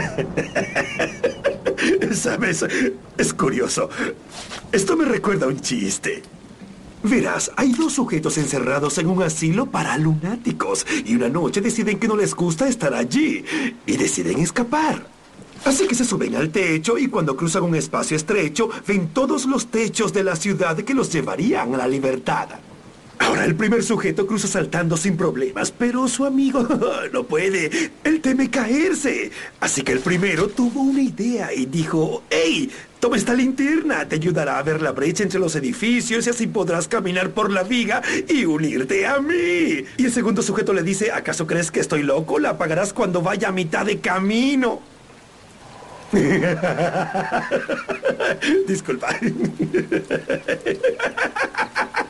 Sabes, es curioso. Esto me recuerda a un chiste. Verás, hay dos sujetos encerrados en un asilo para lunáticos y una noche deciden que no les gusta estar allí y deciden escapar. Así que se suben al techo y cuando cruzan un espacio estrecho ven todos los techos de la ciudad que los llevarían a la libertad. Ahora el primer sujeto cruza saltando sin problemas, pero su amigo no puede. Él teme caerse. Así que el primero tuvo una idea y dijo, ¡Hey! Toma esta linterna, te ayudará a ver la brecha entre los edificios y así podrás caminar por la viga y unirte a mí. Y el segundo sujeto le dice, ¿acaso crees que estoy loco? La apagarás cuando vaya a mitad de camino. Disculpa.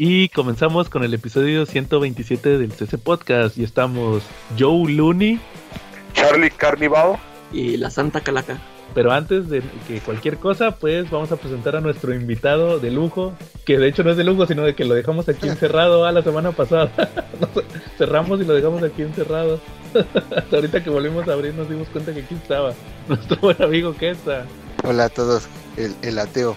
Y comenzamos con el episodio 127 del CC Podcast y estamos Joe Looney, Charlie Carnival y la Santa Calaca. Pero antes de que cualquier cosa, pues vamos a presentar a nuestro invitado de lujo, que de hecho no es de lujo, sino de que lo dejamos aquí encerrado a la semana pasada. cerramos y lo dejamos aquí encerrado. Hasta ahorita que volvimos a abrir nos dimos cuenta que aquí estaba nuestro buen amigo Kesa. Hola a todos, el, el ateo.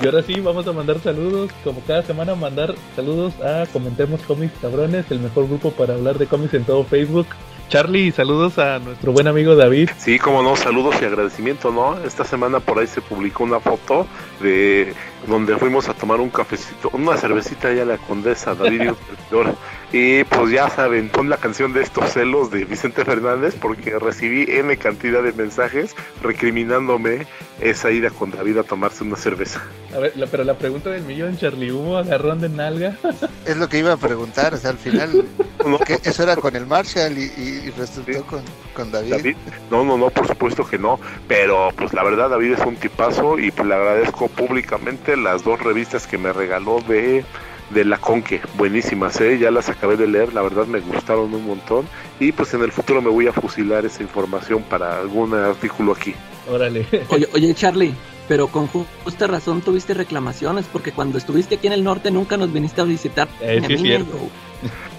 Y ahora sí, vamos a mandar saludos, como cada semana, mandar saludos a Comentemos Cómics Cabrones, el mejor grupo para hablar de cómics en todo Facebook. Charlie, saludos a nuestro buen amigo David. Sí, como no, saludos y agradecimiento, ¿no? Esta semana por ahí se publicó una foto de donde fuimos a tomar un cafecito, una cervecita allá a la Condesa, David y pues ya saben, pon la canción de estos celos de Vicente Fernández porque recibí N cantidad de mensajes recriminándome esa ida con David a tomarse una cerveza. A ver, pero la pregunta del millón, Charlie, ¿hubo agarrón de nalga? Es lo que iba a preguntar, o sea, al final, que eso era con el Marshall y, resultó con, con David. No, no, no, por supuesto que no, pero pues la verdad David es un tipazo y pues le agradezco públicamente las dos revistas que me regaló de de la Conque, buenísimas, ¿eh? ya las acabé de leer, la verdad me gustaron un montón y pues en el futuro me voy a fusilar esa información para algún artículo aquí. Órale. Oye, oye Charlie, pero con justa razón tuviste reclamaciones porque cuando estuviste aquí en el norte nunca nos viniste a visitar. Eh, sí, es cierto.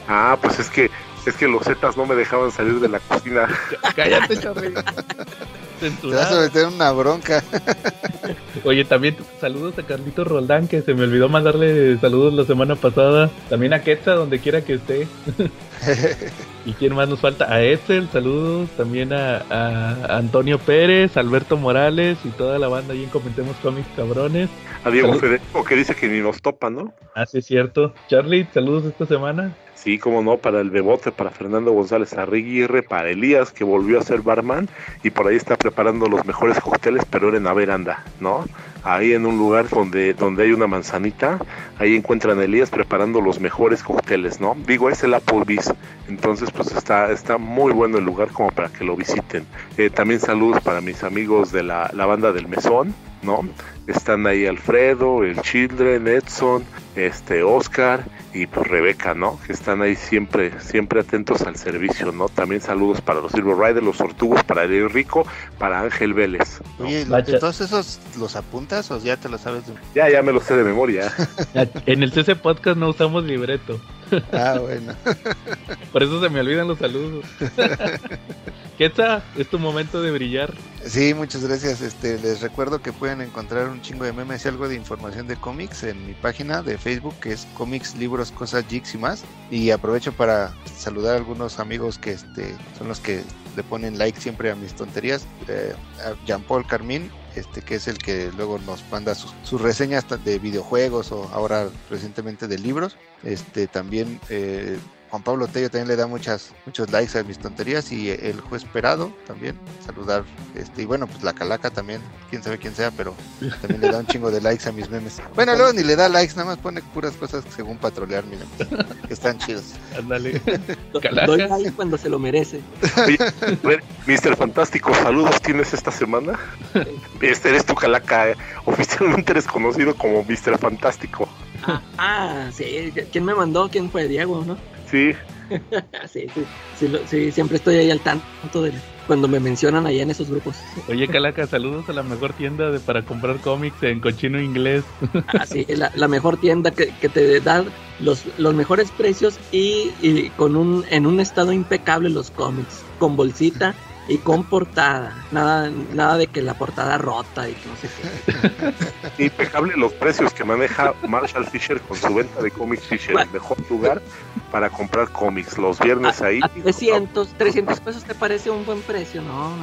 Ah, pues es que es que los zetas no me dejaban salir de la cocina. Cállate, Charlie. Te vas a meter una bronca. Oye, también saludos a Carlito Roldán, que se me olvidó mandarle saludos la semana pasada. También a Quetza, donde quiera que esté. ¿Y quién más nos falta? A Edsel, saludos. También a, Antonio Pérez, Alberto Morales y toda la banda ahí en Comentemos Cómics Cabrones. A Diego Federico, que dice que ni nos topa, ¿no? Ah, sí, es cierto. Charlie, saludos esta semana. Sí, como no, para el Bebote, para Fernando González Arriguirre, para Elías, que volvió a ser barman y por ahí está preparando los mejores cócteles, pero en veranda, ¿no? Ahí en un lugar donde, donde hay una manzanita, ahí encuentran a Elías preparando los mejores cócteles, ¿no? Digo, es el Applebee's, entonces pues está, está muy bueno el lugar como para que lo visiten. Eh, también saludos para mis amigos de la, la banda del Mesón, ¿no? Están ahí Alfredo, el Children, Edson, este Oscar y pues Rebeca, ¿no? Que están ahí siempre, siempre atentos al servicio, ¿no? También saludos para los Silver Riders, los Tortugos, para el Rico, para Ángel Vélez. Oye, ¿todos esos los apuntas o ya te los sabes? Ya, ya me los sé de memoria. en el CC Podcast no usamos libreto. Ah, bueno. Por eso se me olvidan los saludos. Quetza, es tu momento de brillar. Sí, muchas gracias. Este, les recuerdo que pueden encontrar un chingo de memes y algo de información de cómics en mi página de Facebook que es cómics, libros, cosas, jigs y más. Y aprovecho para saludar a algunos amigos que este, son los que le ponen like siempre a mis tonterías. Eh, a Jean Paul Carmín, este, que es el que luego nos manda sus, reseñas de videojuegos o ahora recientemente de libros. Este, también eh, Juan Pablo Tello también le da muchas, muchos likes a mis tonterías y el juez Perado también, saludar. Este, y bueno, pues la calaca también, quién sabe quién sea, pero también le da un chingo de likes a mis memes. Bueno, luego ni le da likes, nada más pone puras cosas según patrolear, miren, que están chidos. Ándale. Doy like cuando se lo merece. Oye, Mr. Fantástico, saludos tienes esta semana. Este eres tu calaca, eh. oficialmente eres conocido como Mr. Fantástico. Ah, ah, sí. ¿Quién me mandó? ¿Quién fue? Diego, ¿no? Sí, sí, sí, sí, lo- sí, siempre estoy ahí al tanto de cuando me mencionan allá en esos grupos. Oye, Calaca, saludos a la mejor tienda de para comprar cómics en cochino inglés. Ah, sí, la, la mejor tienda que, que te da los, los mejores precios y, y con un en un estado impecable los cómics, con bolsita y con portada. Nada, nada de que la portada rota y que no sé qué. impecable los precios que maneja Marshall Fisher con su venta de cómics Fisher, el mejor lugar para comprar cómics. Los viernes ahí. A 300, 300 pesos te parece un buen precio, ¿no?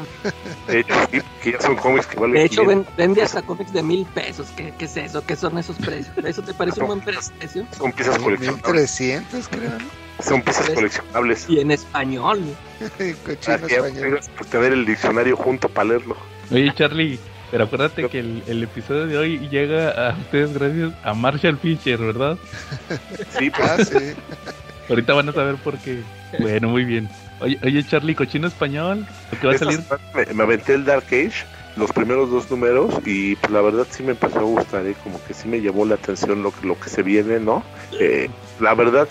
De hecho, sí, que ya son cómics que valen De hecho, 500, ven- vende hasta cómics de mil pesos. ¿Qué, ¿Qué es eso? ¿Qué son esos precios? ¿Eso te parece un buen precio? son piezas coleccionables. 1300, creo, ¿no? Son piezas coleccionables. Y en español. Cochino español. tener el diccionario junto para leerlo. Oye, Charlie, pero acuérdate que el, el episodio de hoy llega a ustedes gracias a Marshall Fisher, ¿verdad? Sí, pues, Ah, sí. Ahorita van a saber por qué. Bueno, muy bien. Oye, oye Charlie, cochino español, ¿lo que va a salir? me, me aventé el Dark Age, los primeros dos números, y pues, la verdad sí me empezó a gustar, ¿eh? como que sí me llamó la atención lo, que- lo que se viene, ¿no? Eh, la verdad,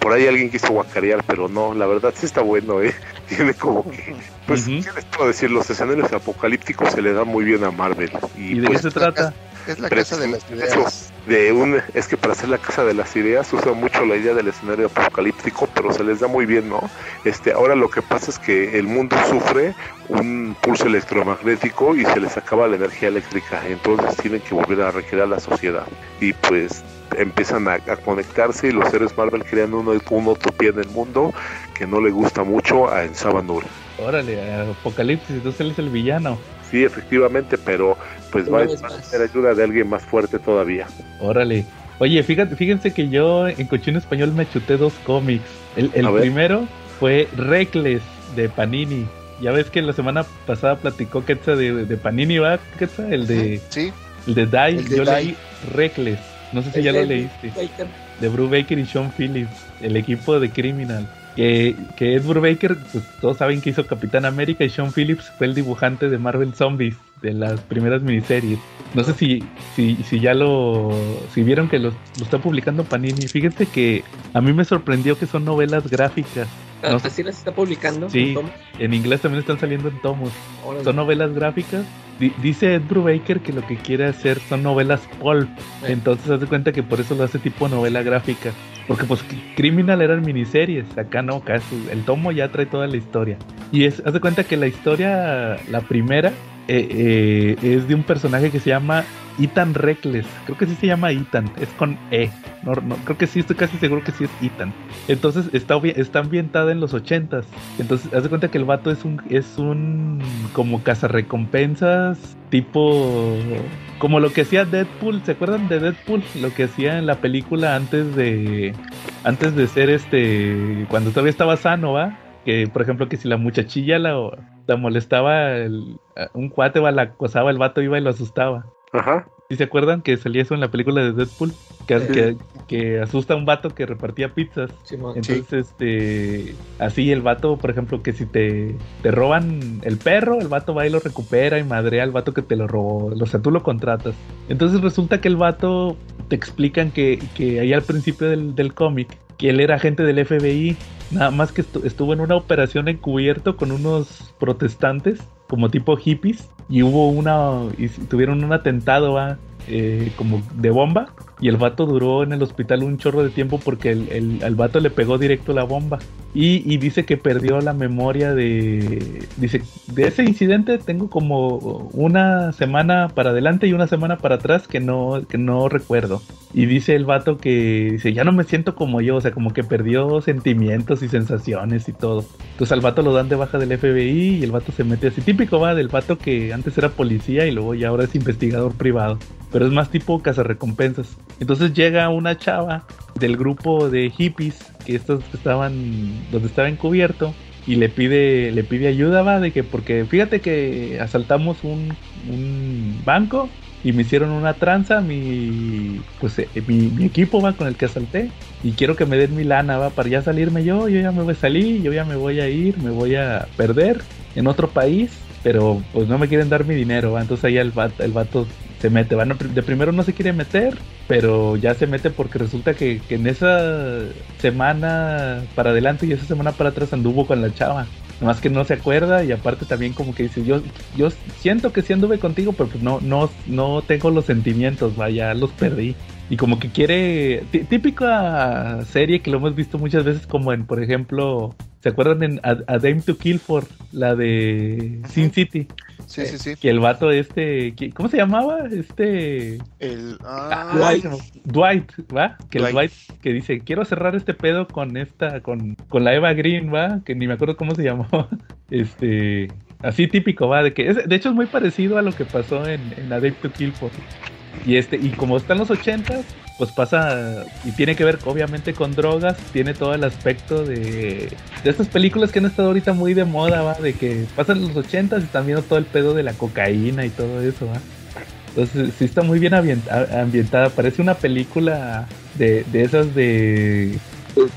por ahí alguien quiso guacarear, pero no, la verdad sí está bueno, ¿eh? Tiene como que, pues. ¿qué les puedo decir? Los escenarios apocalípticos se le dan muy bien a Marvel. Y, ¿Y de qué pues, se trata? Es la casa de las ideas. De un es que para hacer la casa de las ideas usa mucho la idea del escenario apocalíptico pero se les da muy bien no este ahora lo que pasa es que el mundo sufre un pulso electromagnético y se les acaba la energía eléctrica entonces tienen que volver a recrear la sociedad. Y pues empiezan a, conectarse y los seres Marvel crean una, una utopía en el mundo que no le gusta mucho a Ensabanur. Órale, Apocalipsis, entonces él es el villano. Sí efectivamente pero pues va, a tener ayuda de alguien más fuerte todavía Órale. Oye, fíjate, fíjense que yo en cochino español me chuté dos cómics. El, primero fue Reckless de Panini. Ya ves que la semana pasada platicó Quetza de, de Panini, ¿va? Quetza, el de, Sí, el de Die. El de yo Die. leí Reckless. No sé si ya lo leíste. Baker. de Brubaker y Sean Phillips, el equipo de Criminal. Que, que Ed Brubaker, pues todos saben que hizo Capitán América y Sean Phillips fue el dibujante de Marvel Zombies, de las primeras miniseries. No sé si, si, si ya lo, si vieron que lo, lo está publicando Panini. Fíjense que a mí me sorprendió que son novelas gráficas. No. Así las está publicando. Sí. En inglés también están saliendo en tomos. Órale. Son novelas gráficas. Di- dice Ed Brubaker que lo que quiere hacer son novelas pulp. Eh. Entonces haz de cuenta que por eso lo hace tipo novela gráfica. Porque pues Criminal eran miniseries. Acá no, acá es- el tomo ya trae toda la historia. Y es, haz de cuenta que la historia, la primera, eh, eh, es de un personaje que se llama Ethan Reckless. Creo que sí se llama Ethan. Es con E. No, no, creo que sí, estoy casi seguro que sí es Ethan. Entonces está, está ambientada en los ochentas. Entonces, haz de cuenta que el vato es un, es un como cazarrecompensas, tipo como lo que hacía Deadpool, ¿se acuerdan de Deadpool? Lo que hacía en la película antes de antes de ser este cuando todavía estaba sano, ¿va? Que por ejemplo que si la muchachilla la, la molestaba el- un cuate la acosaba, el vato iba y lo asustaba. ajá ¿Sí se acuerdan que salía eso en la película de Deadpool? Que, Sí. que, que asusta a un vato que repartía pizzas. Entonces, este, así el vato, por ejemplo, que si te, te roban el perro, el vato va y lo recupera y madrea al vato que te lo robó. O sea, tú lo contratas. Entonces resulta que el vato te explican que, que ahí al principio del, del cómic, que él era agente del FBI, nada más que estu- estuvo en una operación encubierto con unos protestantes, como tipo hippies, y hubo una, y tuvieron un atentado, ¿va? eh, como de bomba y el vato duró en el hospital un chorro de tiempo porque el, el- al vato le pegó directo la bomba. Y, y dice que perdió la memoria de... Dice, de ese incidente tengo como una semana para adelante y una semana para atrás que no, que no recuerdo. Y dice el vato que dice, ya no me siento como yo, o sea, como que perdió sentimientos y sensaciones y todo. Entonces al vato lo dan de baja del FBI y el vato se mete así, típico va del vato que antes era policía y luego ya ahora es investigador privado. Pero es más tipo cazarrecompensas. Entonces llega una chava del grupo de hippies que estos estaban donde estaba encubierto y le pide le pide ayuda va de que porque fíjate que asaltamos un, banco y me hicieron una tranza mi pues eh, mi, equipo va con el que asalté y quiero que me den mi lana va para ya salirme yo yo ya me voy a salir yo ya me voy a ir me voy a perder en otro país pero pues no me quieren dar mi dinero ¿va? entonces ahí el vato, el vato se mete va de primero no se quiere meter pero ya se mete porque resulta que, que en esa semana para adelante y esa semana para atrás anduvo con la chava Nomás que no se acuerda y aparte también como que dice, yo, yo siento que sí anduve contigo, pero pues no, no, no tengo los sentimientos, vaya, los perdí. Y como que quiere, típica serie que lo hemos visto muchas veces como en, por ejemplo, ¿se acuerdan en A, A Dame to Kill for, la de Sin City? Sí, sí, sí. Que el vato este, ¿cómo se llamaba? Este... El... Ah, Dwight. Dwight, ¿va? Que Dwight. el Dwight que dice, quiero cerrar este pedo con esta, con, con la Eva Green, ¿va? Que ni me acuerdo cómo se llamó. Este... Así típico, ¿va? De que es, de hecho es muy parecido a lo que pasó en, en A Dame to Kill for. Y este, y como están los ochentas, pues pasa y tiene que ver obviamente con drogas, tiene todo el aspecto de, de estas películas que han estado ahorita muy de moda, va, de que pasan los ochentas y están viendo todo el pedo de la cocaína y todo eso, va. Entonces sí está muy bien ambientada, parece una película de, de esas de, pues,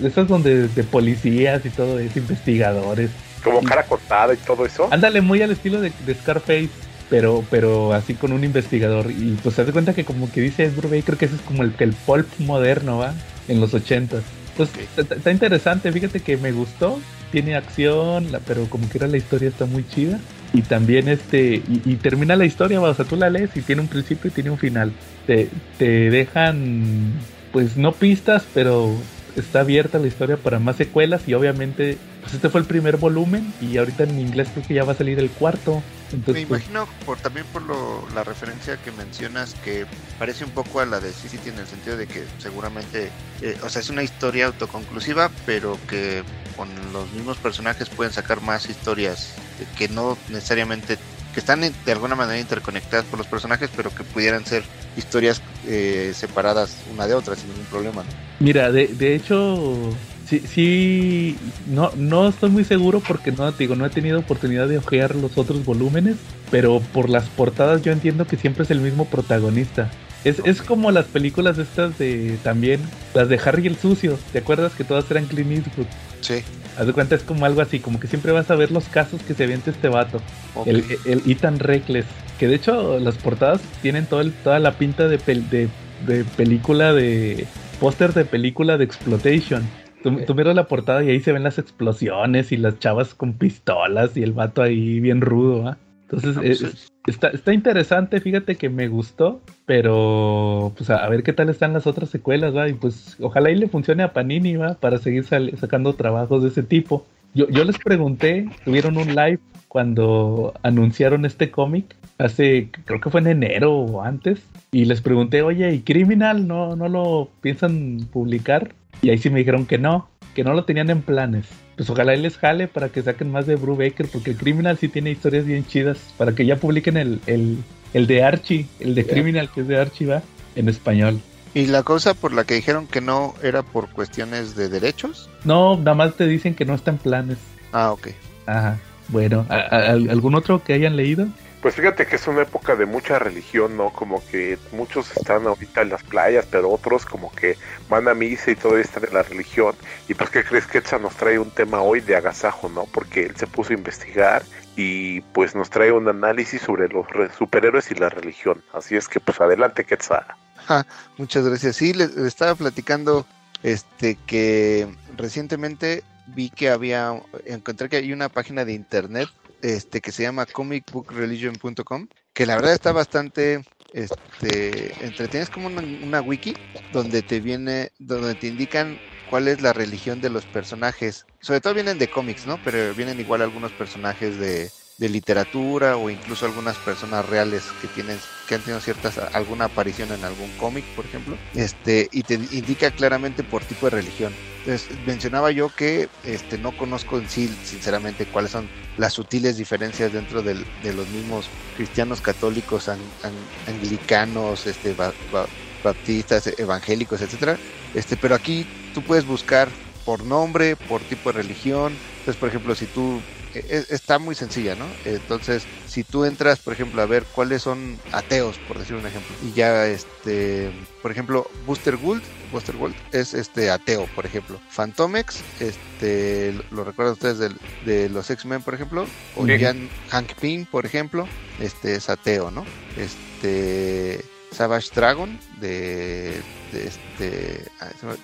de esas donde de policías y todo eso, investigadores. Como cara cortada y todo eso. Ándale muy al estilo de, de Scarface pero pero así con un investigador. Y pues se da cuenta que como que dice Brubaker creo que ese es como el que el pulp moderno va en los ochentas. Pues okay. está interesante. Fíjate que me gustó. Tiene acción la, pero como que era la historia está muy chida. Y también este y, y, termina la historia o sea tú la lees y tiene un principio y tiene un final. Te, te dejan pues no pistas pero está abierta la historia para más secuelas y obviamente pues este fue el primer volumen y ahorita en inglés creo que ya va a salir el cuarto. Entonces, Me imagino por también por lo, la referencia que mencionas que parece un poco a la de City en el sentido de que seguramente, eh, o sea, es una historia autoconclusiva, pero que con los mismos personajes pueden sacar más historias que no necesariamente que están de alguna manera interconectadas por los personajes, pero que pudieran ser historias eh, separadas una de otra sin ningún problema. ¿no? Mira, de, de hecho, sí, sí, no, no estoy muy seguro porque no, digo, no he tenido oportunidad de ojear los otros volúmenes, pero por las portadas yo entiendo que siempre es el mismo protagonista. Es, es como las películas estas de también, las de Harry el Sucio, ¿te acuerdas que todas eran Clint Eastwood? Sí. Haz de cuenta, es como algo así, como que siempre vas a ver los casos que se avienta este vato. Okay. El, el Ethan Reckless. Que de hecho las portadas tienen todo el, toda la pinta de, pel, de, de película de... póster de película de Exploitation. Tú, tú, miras la portada y ahí se ven las explosiones y las chavas con pistolas y el vato ahí bien rudo, ¿eh? Entonces, no, pues, es, está, está interesante, fíjate que me gustó, pero pues a, a, ver qué tal están las otras secuelas, ¿va? Y pues ojalá y le funcione a Panini, ¿va? Para seguir sacando trabajos de ese tipo. Yo, yo les pregunté, tuvieron un live cuando anunciaron este cómic, hace, creo que fue en enero o antes, y les pregunté, oye, ¿y Criminal no, no lo piensan publicar? Y ahí sí me dijeron que no, que no lo tenían en planes. Pues ojalá y les jale para que saquen más de Brubaker, porque el Criminal sí tiene historias bien chidas, para que ya publiquen el, el, el de Archie, el de yeah. Criminal que es de Archie, va, en español. ¿Y la cosa por la que dijeron que no era por cuestiones de derechos? No, nada más te dicen que no está en planes. Ah, ok. Ajá. Bueno, ¿a, a, ¿algún otro que hayan leído? Pues fíjate que es una época de mucha religión, ¿no? Como que muchos están ahorita en las playas, pero otros como que van a misa y todo esto de la religión. Y pues, ¿qué crees que Etsa nos trae un tema hoy de agasajo, ¿no? Porque él se puso a investigar y pues nos trae un análisis sobre los superhéroes y la religión. Así es que pues adelante, Quetzal. Ah, muchas gracias. Sí, le, le estaba platicando este que recientemente vi que había, encontré que hay una página de internet este que se llama comicbookreligion.com, que la verdad está bastante este entretienes como una, una, wiki donde te viene, donde te indican cuál es la religión de los personajes. Sobre todo vienen de cómics, ¿no? Pero vienen igual algunos personajes de, de literatura o incluso algunas personas reales que tienen que han tenido ciertas alguna aparición en algún cómic por ejemplo este y te indica claramente por tipo de religión entonces mencionaba yo que este no conozco en sí sinceramente cuáles son las sutiles diferencias dentro del, de los mismos cristianos católicos an, an, anglicanos este ba, ba, baptistas, evangélicos, etcétera. Este, pero aquí tú puedes buscar por nombre, por tipo de religión. Entonces, por ejemplo, si tú está muy sencilla, ¿no? Entonces, si tú entras, por ejemplo, a ver cuáles son ateos, por decir un ejemplo, y ya, este, por ejemplo, Booster Gould, Booster Gould es este ateo, por ejemplo. Phantomex, este, lo recuerdan ustedes de, de los X-Men, por ejemplo, o Jan Hank Pym, por ejemplo, este es ateo, ¿no? Este Savage Dragon de, de, este,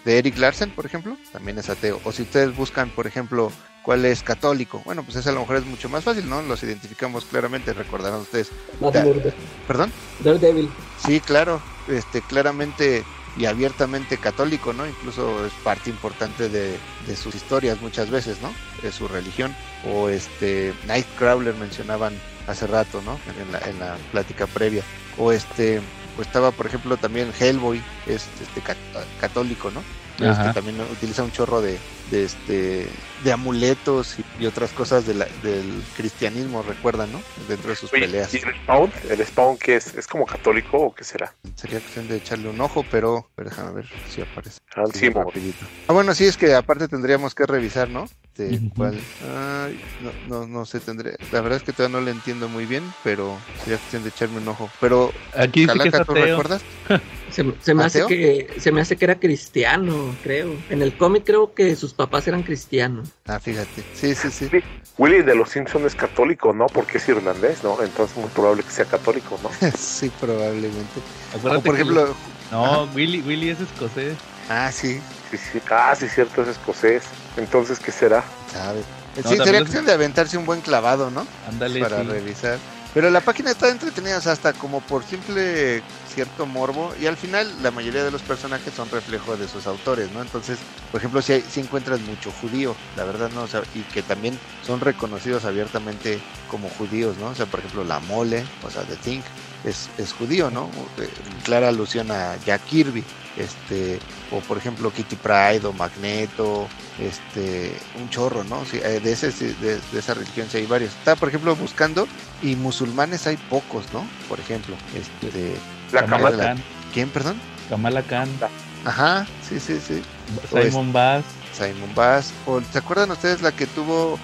de Eric Larsen, por ejemplo, también es ateo. O si ustedes buscan, por ejemplo, cuál es católico. Bueno, pues ese a lo mejor es mucho más fácil, ¿no? Los identificamos claramente, recordarán ustedes. ¿Perdón? Daredevil. Sí, claro, este, claramente y abiertamente católico, ¿no? Incluso es parte importante de, de, sus historias muchas veces, ¿no? De su religión. O este, Nightcrawler mencionaban hace rato, ¿no? En la, en la plática previa. O este, pues estaba por ejemplo también Hellboy, es este, católico, ¿no? Este, también utiliza un chorro de, de este de amuletos y, otras cosas de del cristianismo, recuerdan, ¿no? Dentro de sus peleas. ¿Y el Spawn? ¿El Spawn que es? ¿Es como católico o qué será? Sería cuestión de echarle un ojo, pero, pero déjame ver si aparece. Ah, sí, ah, bueno, sí, es que aparte tendríamos que revisar, ¿no? De cuál. no, no, no sé, tendré. La verdad es que todavía no le entiendo muy bien, pero sería cuestión de echarme un ojo. Pero, Aquí Calaca, ¿tú recuerdas? Se, me hace que se me hace que era cristiano, creo. En el cómic creo que sus papás eran cristianos. Ah, fíjate. Sí, sí, sí. Willy de los Simpsons es católico, ¿no? Porque es irlandés, ¿no? Entonces es muy probable que sea católico, ¿no? sí, probablemente. por ejemplo, no, Willy, Willy es escocés. Ah, sí. Sí, sí. Ah, sí, cierto, es escocés. Entonces, ¿qué será? Sabe. sí, sería cuestión de aventarse un buen clavado, ¿no? Ándale. Para revisar. Pero la página está entretenida, hasta como por simple cierto morbo y al final la mayoría de los personajes son reflejo de sus autores, ¿no? Entonces, por ejemplo, si, si encuentras mucho judío, la verdad, ¿no? O sea, y que también son reconocidos abiertamente como judíos, ¿no? O sea, por ejemplo, la mole, o sea, The Think, es, es judío, ¿no? Eh, clara alusión a Jack Kirby, este, o por ejemplo Kitty Pride o Magneto, este, un chorro, ¿no? Eh, de, ese, de, esa religión sí hay varios. Está, por ejemplo, buscando y musulmanes hay pocos, ¿no? Por ejemplo, este, la Kamala ¿Quién, perdón? Kamala Khan. Ajá, sí, sí, sí. Simon Bass. Simon Bass. O, ¿Se acuerdan ustedes la que tuvo,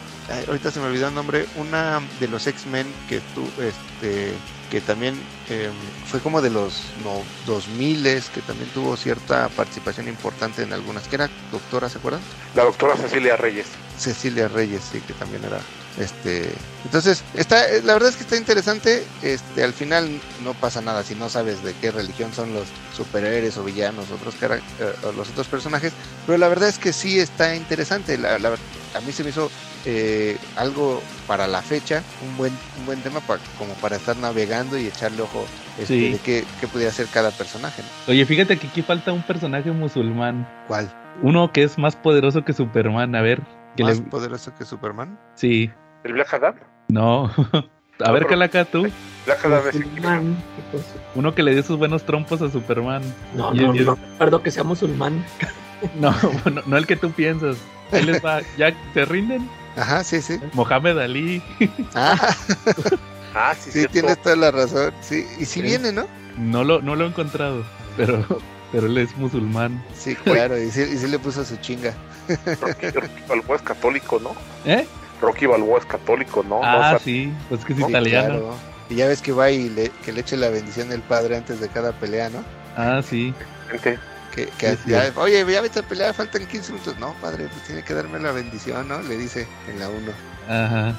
ahorita se me olvidó el nombre, una de los X-Men que tu, este, que también em, fue como de los no, 2000 que también tuvo cierta participación importante en algunas, que era doctora, ¿se acuerdan? La doctora Cecilia Reyes. Cecilia Reyes, sí, que también era este entonces está la verdad es que está interesante este al final no pasa nada si no sabes de qué religión son los superhéroes o villanos otros eh, los otros personajes pero la verdad es que sí está interesante la, a mí se me hizo eh, algo para la fecha, un buen, un buen tema para, como para estar navegando y echarle ojo este, de qué, qué podría ser cada personaje. Oye, fíjate que aquí falta un personaje musulmán. ¿Cuál? Uno que es más poderoso que Superman, a ver. ¿Más poderoso que Superman? Sí. ¿El Black Adam? No. a ver, Calaca, tú. Black Adam es Uno que le dio sus buenos trompos a Superman. No, no, no, recuerdo que sea musulmán. no, no, no el que tú piensas. Ahí les va. ¿Ya se rinden? Ajá, sí, sí. Mohamed Ali. Ah, ah sí, sí tienes toda la razón. Sí, y si viene, ¿no? No lo, no lo he encontrado, pero, pero él es musulmán. Sí, claro, y sí, y sí le puso su chinga. Rocky, Balboa es católico, ¿no? ¿Eh? Rocky Balboa es católico, ¿no? Ah, sí, pues que es italiano. Y ya ves que va y le, que le eche la bendición del padre antes de cada pelea, ¿no? Ah, sí. Gente. Que, que ya, oye, ya vete a pelear, faltan 15 minutos. No, padre, pues tiene que darme la bendición, ¿no? Le dice en la 1. Ajá.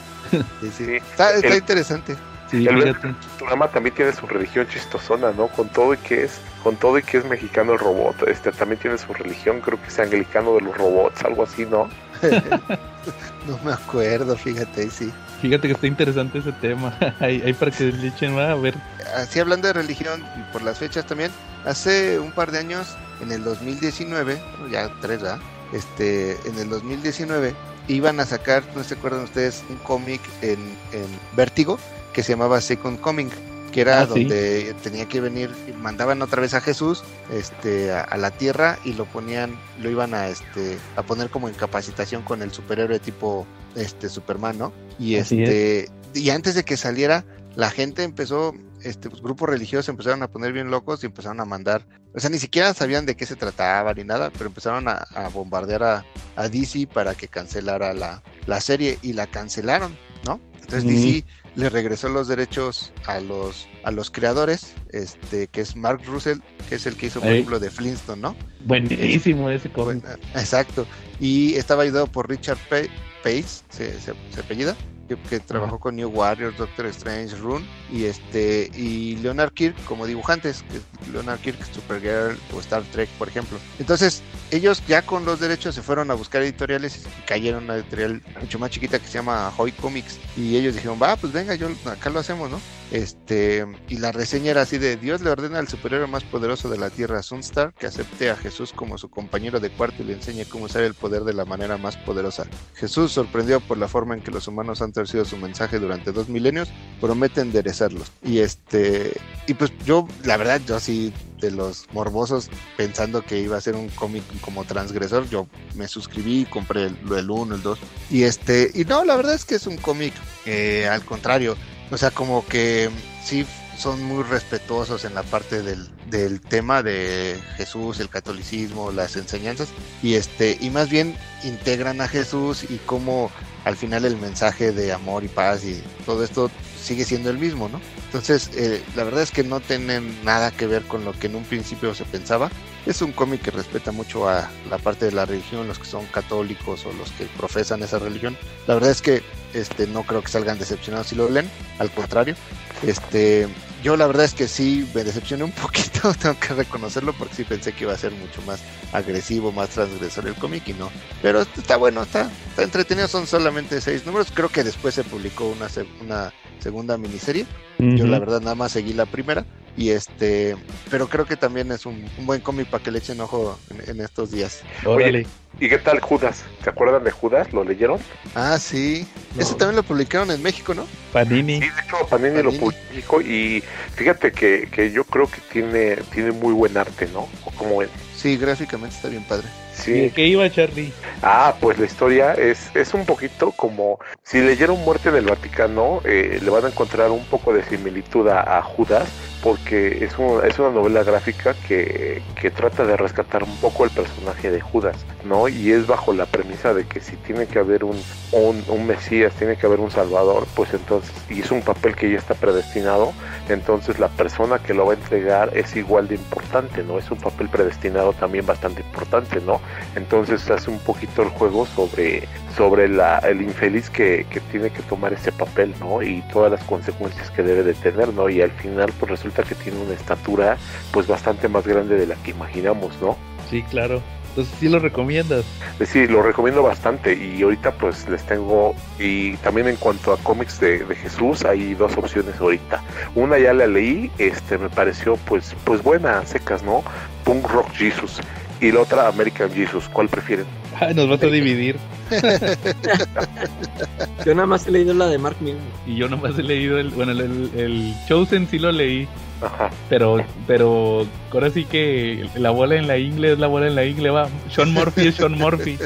Sí, sí. Está, está interesante. Sí, el programa también tiene su religión chistosona, ¿no? Con todo y que es, con todo y que es mexicano el robot, este también tiene su religión, creo que es anglicano de los robots, algo así, ¿no? no me acuerdo, fíjate, sí. Fíjate que está interesante ese tema. ahí, para que le echen a ver. Así hablando de religión y por las fechas también, hace un par de años, en el 2019, ya tres, ¿verdad? Este, en el 2019 iban a sacar, no se acuerdan ustedes, un cómic en, en Vértigo que se llamaba Second Coming que era ah, donde tenía que venir, mandaban otra vez a Jesús este, a, la tierra y lo ponían, lo iban a, este, a poner como en capacitación con el superhéroe tipo este, Superman, ¿no? Y, este, y antes de que saliera, la gente empezó, este, pues, grupos religiosos empezaron a poner bien locos y empezaron a mandar, o sea, ni siquiera sabían de qué se trataba ni nada, pero empezaron a, a bombardear a, a, DC para que cancelara la, la, serie y la cancelaron, ¿no? Entonces DC le regresó los derechos a los a los creadores, este que es Mark Russell, que es el que hizo por ejemplo de Flintstone, ¿no? Buenísimo ese cómic. Exacto. Y estaba ayudado por Richard Pace, se, se, se apellida, que, que trabajó con New Warriors, Doctor Strange, Rune y este y Leonard Kirk como dibujantes, que Leonard Kirk, Supergirl o Star Trek, por ejemplo. Entonces, ellos ya con los derechos se fueron a buscar editoriales y cayeron una editorial mucho más chiquita que se llama Hoy Comics y ellos dijeron, "Va, pues venga, yo acá lo hacemos, ¿no?" Este, y la reseña era así de Dios le ordena al superhéroe más poderoso de la Tierra, Sunstar, que acepte a Jesús como su compañero de cuarto y le enseñe cómo usar el poder de la manera más poderosa. Jesús, sorprendido por la forma en que los humanos han torcido su mensaje durante dos milenios, promete enderezarlos. Y este, y pues yo, la verdad, yo así de los morbosos pensando que iba a ser un cómic como transgresor, yo me suscribí, compré el, el 1, el 2 y este, y no, la verdad es que es un cómic eh, al contrario, o sea, como que sí son muy respetuosos en la parte del, del, tema de Jesús, el catolicismo, las enseñanzas, y este, y más bien integran a Jesús y cómo al final el mensaje de amor y paz y todo esto sigue siendo el mismo, ¿no? Entonces, eh, la verdad es que no tienen nada que ver con lo que en un principio se pensaba. Es un cómic que respeta mucho a la parte de la religión, los que son católicos o los que profesan esa religión. La verdad es que este, no creo que salgan decepcionados si lo leen, al contrario. Este, yo la verdad es que sí me decepcioné un poquito, tengo que reconocerlo, porque sí pensé que iba a ser mucho más agresivo, más transgresor el cómic y no. Pero está bueno, está, está entretenido, son solamente seis números. Creo que después se publicó una, una segunda miniserie. Uh -huh. Yo la verdad nada más seguí la primera. Y este, pero creo que también es un, un buen cómic para que le echen ojo en, en estos días. Oye, ¿y qué tal Judas? ¿Se acuerdan de Judas? ¿Lo leyeron? Ah, sí. No. Ese también lo publicaron en México, ¿no? Panini. Sí, de hecho Panini, Panini. lo publicó y fíjate que, que, yo creo que tiene, tiene muy buen arte, ¿no? ¿O cómo ven? Sí, gráficamente está bien padre. Sí. ¿Y de qué iba Charlie? Ah, pues la historia es, es un poquito como si leyeron Muerte en el Vaticano, eh, le van a encontrar un poco de similitud a, a Judas, porque es, un, es una novela gráfica que, que, trata de rescatar un poco el personaje de Judas, ¿no? Y es bajo la premisa de que si tiene que haber un, un, un Mesías, tiene que haber un Salvador, pues entonces, y es un papel que ya está predestinado, entonces la persona que lo va a entregar es igual de importante, ¿no? Es un papel predestinado también bastante importante, ¿no? Entonces hace un poquito el juego sobre, sobre la, el infeliz que, que tiene que tomar ese papel, ¿no? Y todas las consecuencias que debe de tener, ¿no? Y al final, pues resulta que tiene una estatura, pues bastante más grande de la que imaginamos, ¿no? Sí, claro. Entonces sí lo recomiendas. Sí, lo recomiendo bastante y ahorita pues les tengo y también en cuanto a cómics de, de, Jesús hay dos opciones ahorita. Una ya la leí, este me pareció pues pues buena, secas, ¿no? Punk Rock Jesus y la otra American Jesus, ¿cuál prefieren? Ay, nos vas a dividir. yo nada más he leído la de Mark Millar. Y yo nada más he leído el, bueno, el, el, el Chosen sí lo leí. Ajá. Pero, pero ahora sí que la bola en la ingle es la bola en la ingle, va. Sean Murphy es Sean Murphy.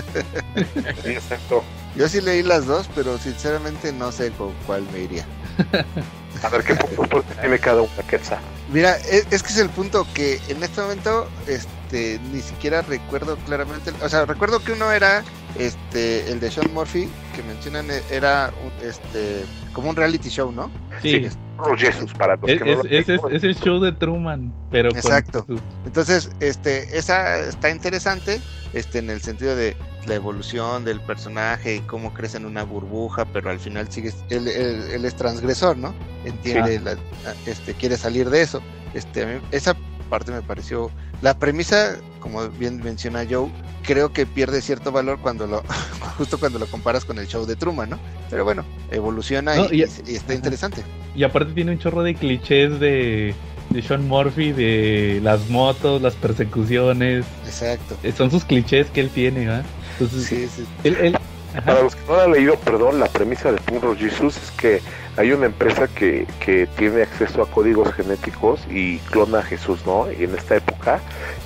sí, exacto. Yo sí leí las dos, pero sinceramente no sé con cuál me iría. A ver qué punto tiene cada una, Quetzal. Mira, es, es, que es el punto que en este momento este, ni siquiera recuerdo claramente. O sea, recuerdo que uno era este el de Sean Murphy, que mencionan era un, este como un reality show, ¿no? Sí. sí oh, Jesus, para los es, que no es, es, es, el show de Truman, pero Exacto. Con... Entonces, este, esa está interesante, este, en el sentido de la evolución del personaje y cómo crece en una burbuja, pero al final sigue, él, él, él es transgresor, ¿no? Entiende, sí. la, este, quiere salir de eso. Este, a mí, esa parte me pareció, la premisa, como bien menciona Joe, creo que pierde cierto valor cuando lo, justo cuando lo comparas con el show de Truman, ¿no? Pero bueno, evoluciona no, y, y, y, está interesante. Y aparte tiene un chorro de clichés de de Sean Murphy, de las motos, las persecuciones. Exacto. Son sus clichés que él tiene, ¿eh? Entonces, sí, sí. Él, él, Para los que no lo han leído, perdón, la premisa de Puro Jesus es que hay una empresa que, que tiene acceso a códigos genéticos y clona a Jesús, ¿no? Y en esta época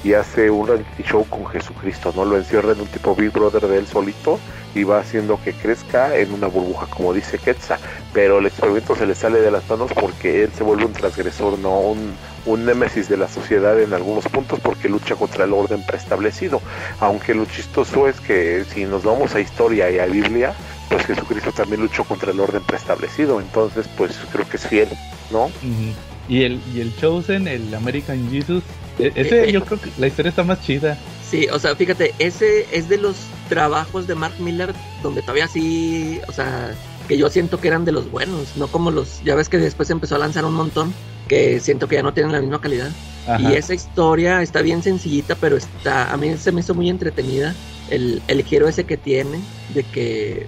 y hace un reality show con Jesucristo, ¿no? Lo encierra en un tipo Big Brother de él solito y va haciendo que crezca en una burbuja, como dice Quetzal. Pero el experimento se le sale de las manos porque él se vuelve un transgresor, no un, un némesis de la sociedad en algunos puntos porque lucha contra el orden preestablecido. Aunque lo chistoso es que si nos vamos a historia y a Biblia, pues Jesucristo también luchó contra el orden preestablecido. Entonces, pues creo que es fiel, ¿no? Y el, y el Chosen, el American Jesus, e, ese yo creo que la historia está más chida. Sí, o sea, fíjate, ese es de los trabajos de Mark Miller donde todavía sí, o sea, que yo siento que eran de los buenos, no como los, ya ves que después empezó a lanzar un montón que siento que ya no tienen la misma calidad. Y esa historia está bien sencillita, pero está, a mí se me hizo muy entretenida el, el giro ese que tiene, de que,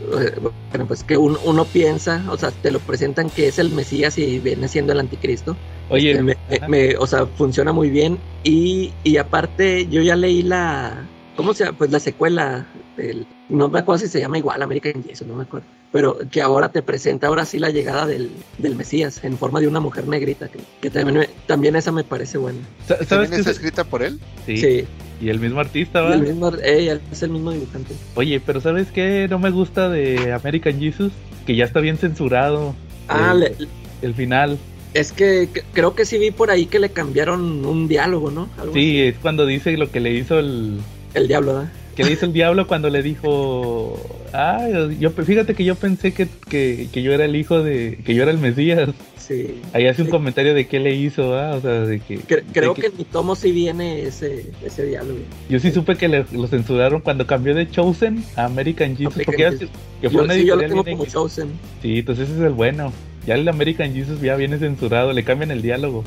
bueno, pues que uno piensa, o sea, te lo presentan que es el Mesías y viene siendo el anticristo. Oye, este, me, o sea, funciona muy bien. Y, y aparte, yo ya leí la, ¿cómo se llama? Pues la secuela, del, no me acuerdo si se llama igual American Jesus, no me acuerdo pero que ahora te presenta ahora sí la llegada del, del Mesías en forma de una mujer negrita, que, que también, también esa me parece buena. ¿Sabes que está escrita por él? Sí. Y el mismo artista, ¿va? el mismo, ella es el mismo dibujante. Oye, pero ¿sabes qué no me gusta de American Jesus? Que ya está bien censurado. Ah, el, el final. Es que, creo que sí vi por ahí que le cambiaron un diálogo, ¿no? sí, es cuando dice lo que le hizo el... El diablo, ¿verdad? Que le hizo el diablo cuando le dijo, ah, yo, fíjate que yo pensé que, que, yo era el hijo de, que yo era el Mesías. Sí. Ahí hace un comentario de qué le hizo, ¿ah? o sea, de que... creo que, en mi tomo sí viene ese, ese diálogo. Yo sí supe que lo censuraron cuando cambió de Chosen a American Jesus, porque que fue una sí, yo lo tengo como Chosen. Sí, entonces ese es el bueno. Ya el American Jesus ya viene censurado, le cambian el diálogo.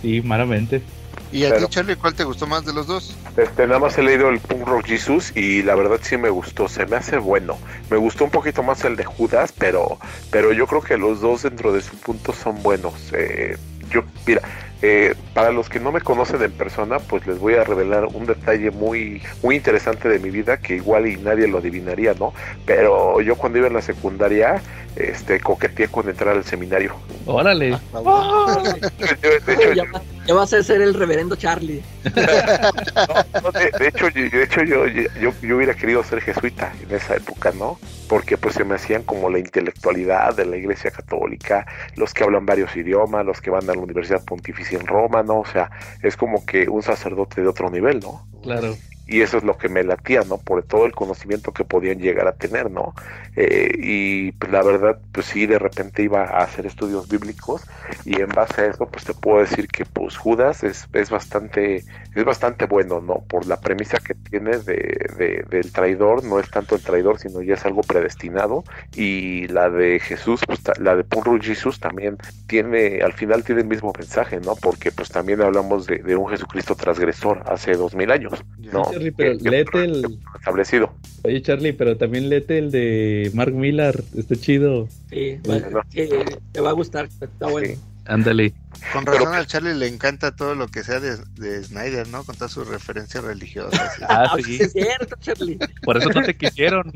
Sí, malamente. ¿Y a ti, Charlie, cuál te gustó más de los dos? Este, nada más he leído el Punk Rock Jesus y la verdad sí me gustó, se me hace bueno. Me gustó un poquito más el de Judas, pero, pero yo creo que los dos dentro de su punto son buenos. Eh, yo, mira, eh, para los que no me conocen en persona, pues les voy a revelar un detalle muy, muy interesante de mi vida que igual y nadie lo adivinaría, ¿no? Pero yo cuando iba en la secundaria, este, coqueteé con entrar al seminario. Órale. Ya, vas a ser el reverendo Charlie. de, hecho, de hecho yo, yo, yo, hubiera querido ser jesuita en esa época, ¿no? Porque pues se me hacían como la intelectualidad de la iglesia católica, los que hablan varios idiomas, los que van a la Universidad Pontificia en Roma, ¿no? O sea, es como que un sacerdote de otro nivel, ¿no? Claro y eso es lo que me latía, ¿no? Por todo el conocimiento que podían llegar a tener, ¿no? Eh, y pues la verdad, pues sí, de repente iba a hacer estudios bíblicos y en base a eso, pues te puedo decir que pues Judas es, es bastante, es bastante bueno, ¿no? Por la premisa que tiene de, del traidor, no es tanto el traidor, sino ya es algo predestinado y la de Jesús, pues la de Puro Jesús también tiene, al final tiene el mismo mensaje, ¿no? Porque pues también hablamos de, de un Jesucristo transgresor hace dos mil años, ¿no? Charlie, pero léete el. Establecido. Oye, Charlie, pero también léete el de Mark Millar. Está chido. Sí, te va a gustar. Está bueno. Ándale. Con razón al Charlie le encanta todo lo que sea de, de Snyder, ¿no? Con todas sus referencias religiosas. Ah, sí. Es cierto, Charlie. Por eso no te quisieron.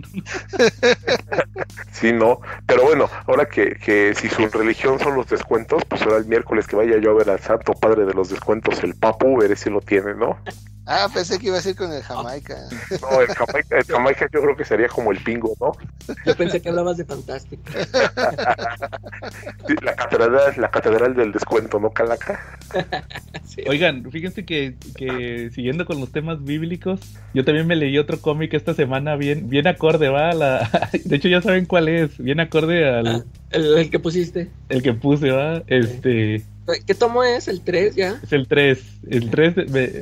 Sí, no. Pero bueno, ahora que, que si su religión son los descuentos, pues ahora el miércoles que vaya yo a ver al santo padre de los descuentos, el papu, veré si lo tiene, ¿no? Ah, pensé que iba a ser con el Jamaica. No, el Jamaica, el Jamaica yo creo que sería como el pingo, ¿no? Yo pensé que hablabas de fantástico. la catedral, la catedral del descuento, ¿no, Calaca? Oigan, fíjense que, que, siguiendo con los temas bíblicos, yo también me leí otro cómic esta semana bien, bien acorde, va, la... de hecho ya saben cuál es, bien acorde al... Ah, el, que pusiste. El que puse, va, este... ¿Qué tomo es? ¿El 3 ya? Es el 3. El 3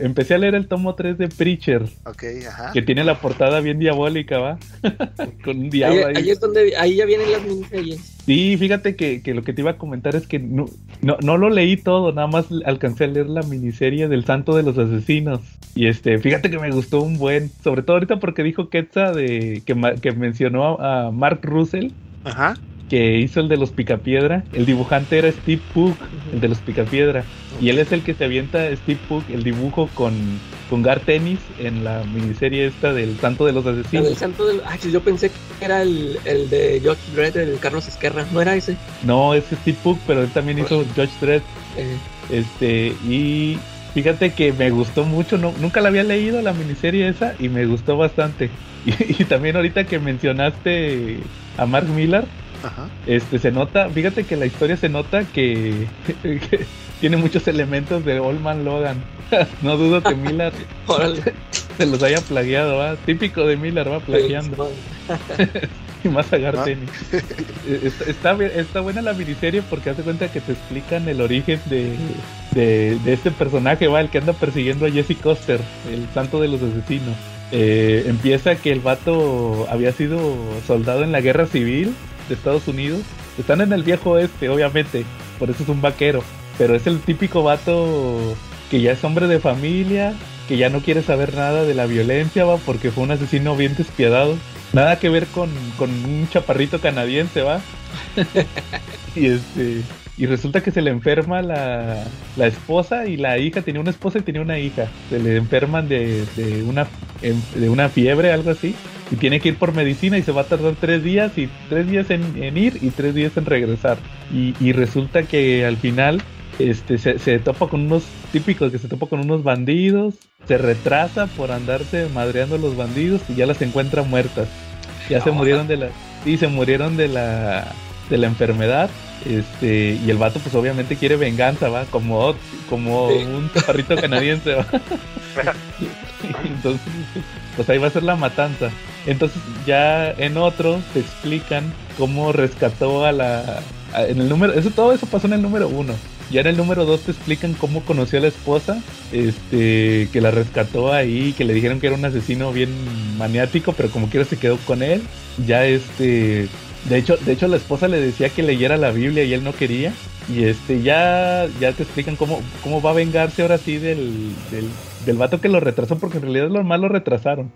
empecé a leer el tomo 3 de Preacher. Ok, ajá. Que tiene la portada bien diabólica, ¿va? Con un diablo ahí. Ahí, es donde, ahí ya vienen las miniseries. Sí, fíjate que, que, lo que te iba a comentar es que no, no, no, lo leí todo, nada más alcancé a leer la miniserie del Santo de los Asesinos. Y este, fíjate que me gustó un buen, sobre todo ahorita porque dijo Quetza de que, que mencionó a Mark Russell. Ajá que hizo el de los Picapiedra. El dibujante era Steve Pugh, el de los Picapiedra. Y él es el que se avienta, Steve Pugh, el dibujo con, con Gar Tennis en la miniserie esta del Santo de los Asesinos. El Santo del... Ay, yo pensé que era el, el de George Dredd, el Carlos Esquerra. ¿No era ese? No, es Steve Pugh, pero él también hizo George Dredd. Eh. Este, y Fíjate que me gustó mucho, no, nunca la había leído la miniserie esa y me gustó bastante. Y, también ahorita que mencionaste a Mark Millar, este se nota, fíjate que la historia se nota que, tiene muchos elementos de Old Man Logan. no dudo que Millar se los haya plagiado, ¿va? Típico de Millar, va plagiando. y más a Garteni. Eh, está, está, buena la miniserie porque hace cuenta que te explican el origen de, de, este personaje, va, el que anda persiguiendo a Jesse Coster, el santo de los asesinos. Eh, empieza que el vato había sido soldado en la guerra civil de Estados Unidos. Están en el viejo oeste, obviamente, por eso es un vaquero. Pero es el típico vato que ya es hombre de familia, que ya no quiere saber nada de la violencia, va, porque fue un asesino bien despiadado. Nada que ver con, con un chaparrito canadiense, va. y este y resulta que se le enferma la, la, esposa y la hija, tenía una esposa y tenía una hija. Se le enferman de, de, una, de una fiebre, algo así. Y tiene que ir por medicina y se va a tardar tres días y tres días en, ir y tres días en regresar. Y, y resulta que al final este, se, se, topa con unos típicos que se topa con unos bandidos, se retrasa por andarse madreando los bandidos y ya las encuentra muertas. Ya se murieron de la, sí, se murieron de la, de la enfermedad este, y el vato pues obviamente quiere venganza, va, como, como un chaparrito canadiense, va. Entonces, pues ahí va a ser la matanza. Entonces ya en otro te explican cómo rescató a la... en el número, eso todo eso pasó en el número uno. Ya en el número dos te explican cómo conoció a la esposa, este, que la rescató ahí, que le dijeron que era un asesino bien maniático, pero como quiera se quedó con él. Ya este, de hecho, de hecho la esposa le decía que leyera la Biblia y él no quería. Y este ya, ya te explican cómo, cómo va a vengarse ahora sí del, del, del vato que lo retrasó, porque en realidad los más lo retrasaron.